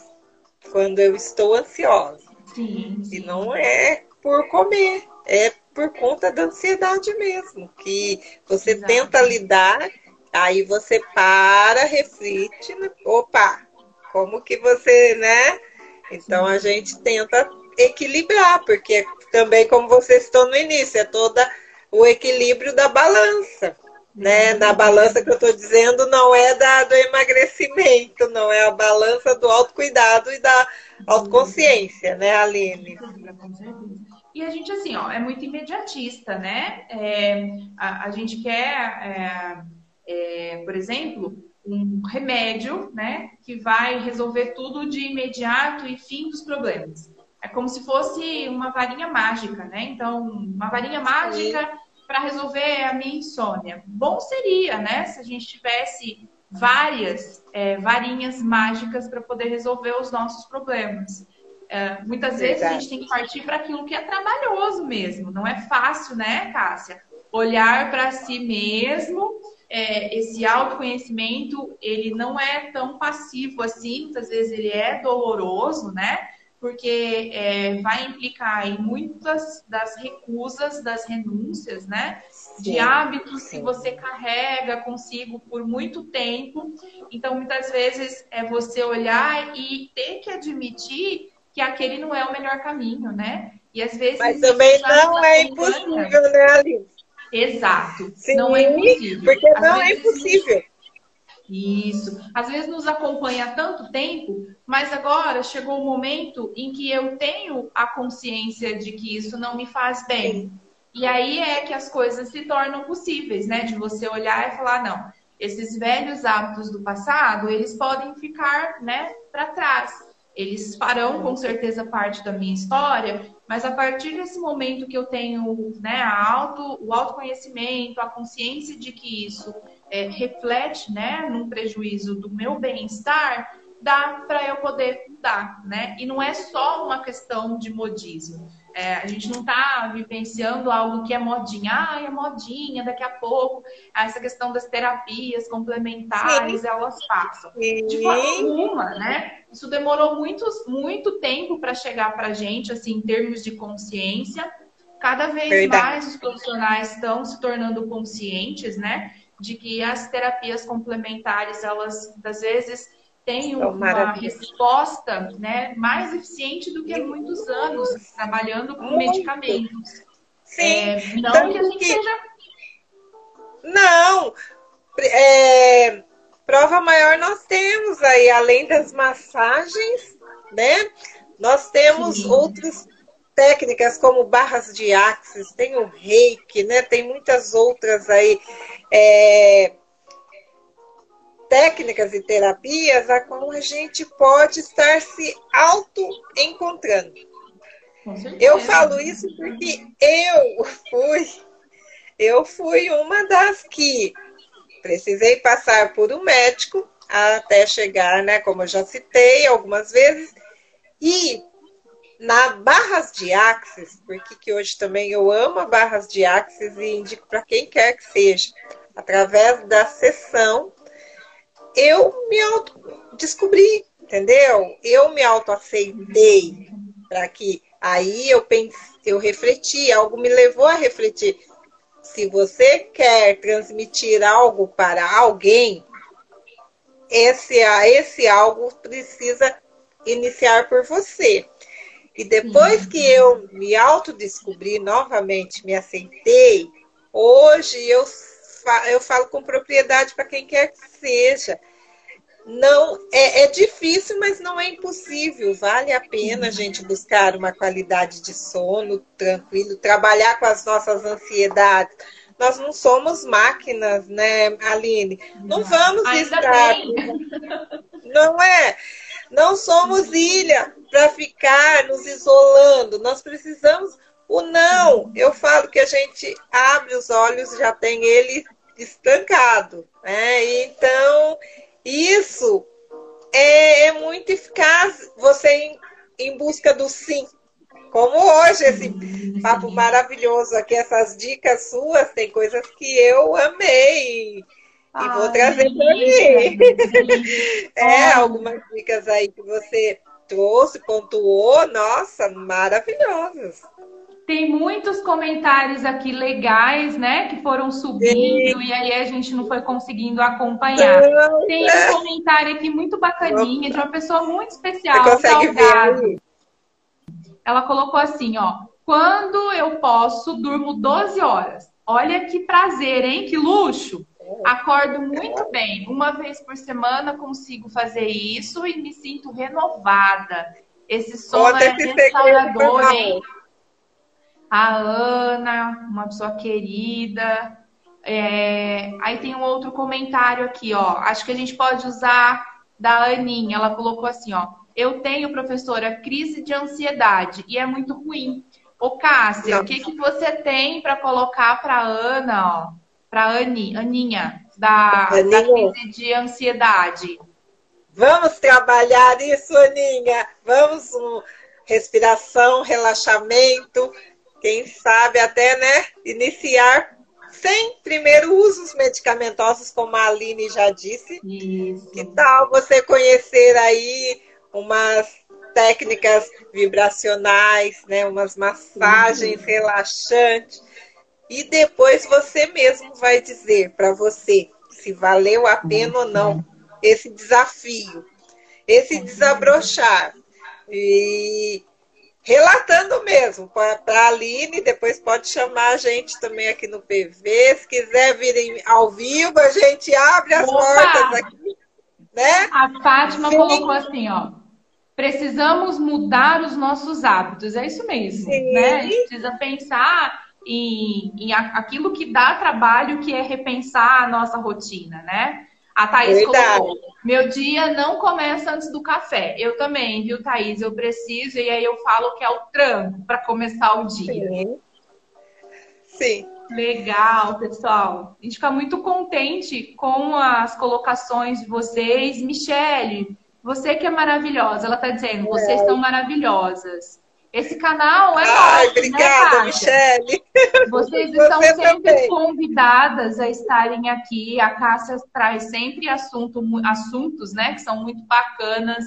quando eu estou ansiosa. Sim. E não é por comer, é por conta da ansiedade mesmo, que você Exato. tenta lidar, aí você para, reflete, né? opa, como que você, né? Então a gente tenta equilibrar, porque também como você citou no início, é toda o equilíbrio da balança né? Na balança que eu estou dizendo não é da, do emagrecimento, não é a balança do autocuidado e da autoconsciência, né, Aline? E a gente, assim, ó, é muito imediatista, né? É, a, a, gente quer, é, é, por exemplo, um remédio, né, que vai resolver tudo de imediato e fim dos problemas. É como se fosse uma varinha mágica, né? Então, uma varinha mágica para resolver a minha insônia. Bom seria, né, se a gente tivesse várias é, varinhas mágicas para poder resolver os nossos problemas. É, muitas vezes a gente tem que partir para aquilo que é trabalhoso mesmo. Não é fácil, né, Cássia? Olhar para si mesmo. É, esse autoconhecimento, ele não é tão passivo assim. Muitas vezes ele é doloroso, né? Porque é, vai implicar em muitas das recusas, das renúncias, né? Sim, de hábitos sim. que você carrega consigo por muito tempo. Então, muitas vezes é você olhar e ter que admitir que aquele não é o melhor caminho, né? E às vezes. Mas também não é impossível, né, Alice? Exato. Sim, não é impossível. Porque às não é impossível. Isso. Às vezes nos acompanha há tanto tempo, mas agora chegou o momento em que eu tenho a consciência de que isso não me faz bem. E aí é que as coisas se tornam possíveis, né? De você olhar e falar, não, esses velhos hábitos do passado, eles podem ficar, né, para trás. Eles farão com certeza parte da minha história, mas a partir desse momento que eu tenho, né, a auto, o autoconhecimento, a consciência de que isso é, reflete né, num prejuízo do meu bem-estar, dá para eu poder mudar, né? E não é só uma questão de modismo. É, a gente não está vivenciando algo que é modinha, ah, é modinha, daqui a pouco, essa questão das terapias complementares, Sim. elas passam. Sim. De forma alguma, né? Isso demorou muito, muito tempo para chegar para a gente, assim, em termos de consciência. Cada vez Verdade. mais os profissionais estão se tornando conscientes, né? De que as terapias complementares, elas, às vezes, tem uma resposta né, mais eficiente do que há muitos anos trabalhando com Muito. medicamentos. Sim. É, não Tanto que a gente que... seja. Não! É, prova maior nós temos aí, além das massagens, né? Nós temos Sim. outras técnicas como barras de axis, tem o reiki, né? Tem muitas outras aí. É, técnicas e terapias a qual a gente pode estar se auto-encontrando. Eu falo isso porque eu fui, eu fui uma das que precisei passar por um médico até chegar, né, como eu já citei algumas vezes, e na barras de axis, porque que hoje também eu amo barras de axis e indico para quem quer que seja, através da sessão eu me auto descobri, entendeu? Eu me autoaceitei para que aí eu pensei, eu refleti, algo me levou a refletir. Se você quer transmitir algo para alguém, esse, esse algo precisa iniciar por você. E depois que eu me autodescobri novamente, me aceitei, hoje eu eu falo com propriedade para quem quer que seja. Não é, é, difícil, mas não é impossível. Vale a pena a gente buscar uma qualidade de sono tranquilo, trabalhar com as nossas ansiedades. Nós não somos máquinas, né, Aline? Não vamos Ainda estar. Bem. [LAUGHS] Não é? Não somos ilha para ficar nos isolando. Nós precisamos o não, eu falo que a gente abre os olhos já tem ele estancado. Né? Então, isso é, é muito eficaz, você em, em busca do sim. Como hoje, esse papo maravilhoso aqui, essas dicas suas, tem coisas que eu amei. E Ai, vou trazer para mim. [LAUGHS] é, algumas dicas aí que você trouxe, pontuou, nossa, maravilhosas. Tem muitos comentários aqui legais, né? Que foram subindo Sim. e aí a gente não foi conseguindo acompanhar. Não, Tem um comentário aqui muito bacaninha de uma pessoa muito especial, Salgado. Ela colocou assim, ó. Quando eu posso, durmo 12 horas. Olha que prazer, hein? Que luxo. Acordo muito bem. Uma vez por semana consigo fazer isso e me sinto renovada. Esse sono é restaurador, hein? a Ana, uma pessoa querida. É... Aí tem um outro comentário aqui, ó. Acho que a gente pode usar da Aninha. Ela colocou assim, ó. Eu tenho, professora, crise de ansiedade e é muito ruim. Ô, Cássia, o que, que você tem para colocar para Ana, ó? Para Ani, Aninha, da, da crise de ansiedade? Vamos trabalhar isso, Aninha. Vamos respiração, relaxamento, quem sabe até, né, iniciar sem primeiro usos medicamentosos, como a Aline já disse. Isso. Que tal você conhecer aí umas técnicas vibracionais, né, umas massagens uhum. relaxantes, e depois você mesmo vai dizer para você se valeu a pena ou não esse desafio, esse desabrochar. E relatando mesmo para a Aline, depois pode chamar a gente também aqui no PV. Se quiser vir ao vivo, a gente abre as Opa! portas aqui. Né? A Fátima Sim. colocou assim, ó. Precisamos mudar os nossos hábitos. É isso mesmo. Sim. Né? A gente precisa pensar em, em aquilo que dá trabalho, que é repensar a nossa rotina, né? A Thaís Verdade. colocou, meu dia não começa antes do café. Eu também, viu, Thaís? Eu preciso, e aí eu falo que é o tranco para começar o dia. Sim. Sim. Legal, pessoal. A gente fica muito contente com as colocações de vocês. Michele, você que é maravilhosa. Ela está dizendo, vocês é. são maravilhosas. Esse canal é Ai, nosso, né, obrigada, né, Michele. Vocês [LAUGHS] estão Você sempre também. convidadas a estarem aqui. A Cássia traz sempre assunto, assuntos, né, que são muito bacanas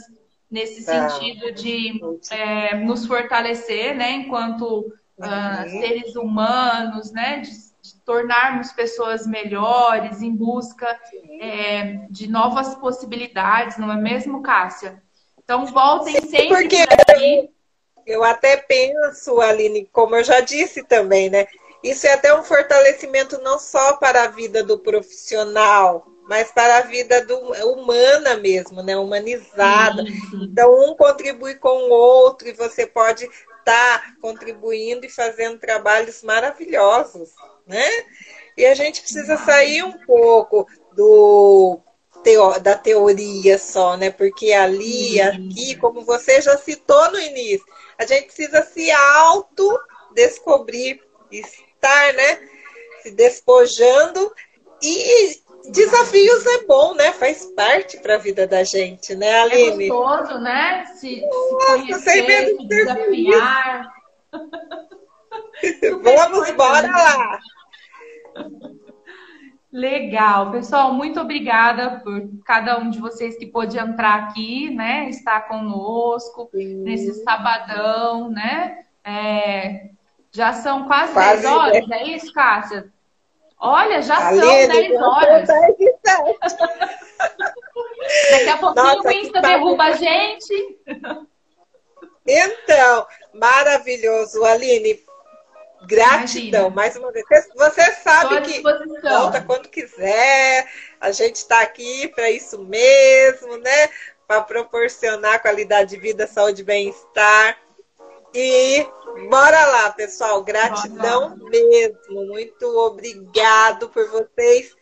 nesse tá. sentido de é, nos fortalecer, né, enquanto uh, seres humanos, né, de de tornarmos pessoas melhores, em busca é, de novas possibilidades, não é mesmo, Cássia? Então voltem Sim, sempre porque aqui. Eu até penso, Aline, como eu já disse também, né? Isso é até um fortalecimento não só para a vida do profissional, mas para a vida do, humana mesmo, né? Humanizada. Então, um contribui com o outro e você pode estar tá contribuindo e fazendo trabalhos maravilhosos, né? E a gente precisa sair um pouco do da teoria só, né? Porque ali, aqui, como você já citou no início, a gente precisa se auto descobrir, estar, né? Se despojando e desafios é bom, né? Faz parte para a vida da gente, né, Aline? É gostoso, né? Se, Nossa, se conhecer, sem medo de desafiar. [LAUGHS] Vamos, bora lá! [LAUGHS] Legal, pessoal, muito obrigada por cada um de vocês que pôde entrar aqui, né? Estar conosco Sim. nesse sabadão, né? É, já são quase, quase 10 horas, é isso, Cássia? Olha, já são 10 horas. Daqui a pouquinho Nossa, o Insta derruba a gente. Então, maravilhoso, Aline. Gratidão, Imagina. mais uma vez. Você sabe que volta quando quiser. A gente está aqui para isso mesmo, né? Para proporcionar qualidade de vida, saúde e bem-estar. E bora lá, pessoal. Gratidão mesmo. Muito obrigado por vocês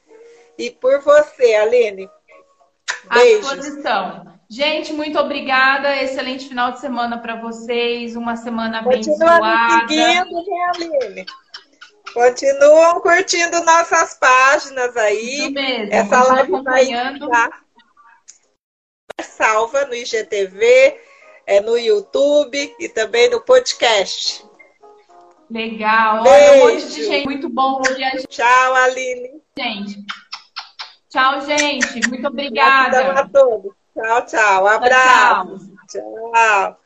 e por você, Aline. Beijos. À disposição. Gente, muito obrigada. Excelente final de semana para vocês. Uma semana Continua abençoada. Seguindo, né, Aline? Continuam curtindo nossas páginas aí. Isso mesmo. Essa live acompanhando. Vai salva no IGTV é no YouTube e também no podcast. Legal. Beijo. Olha, um monte de gente. Muito bom a gente. Tchau, Aline. Gente. Tchau, gente. Muito obrigada. a todos. Tchau, tchau. Abraço. tchau. tchau.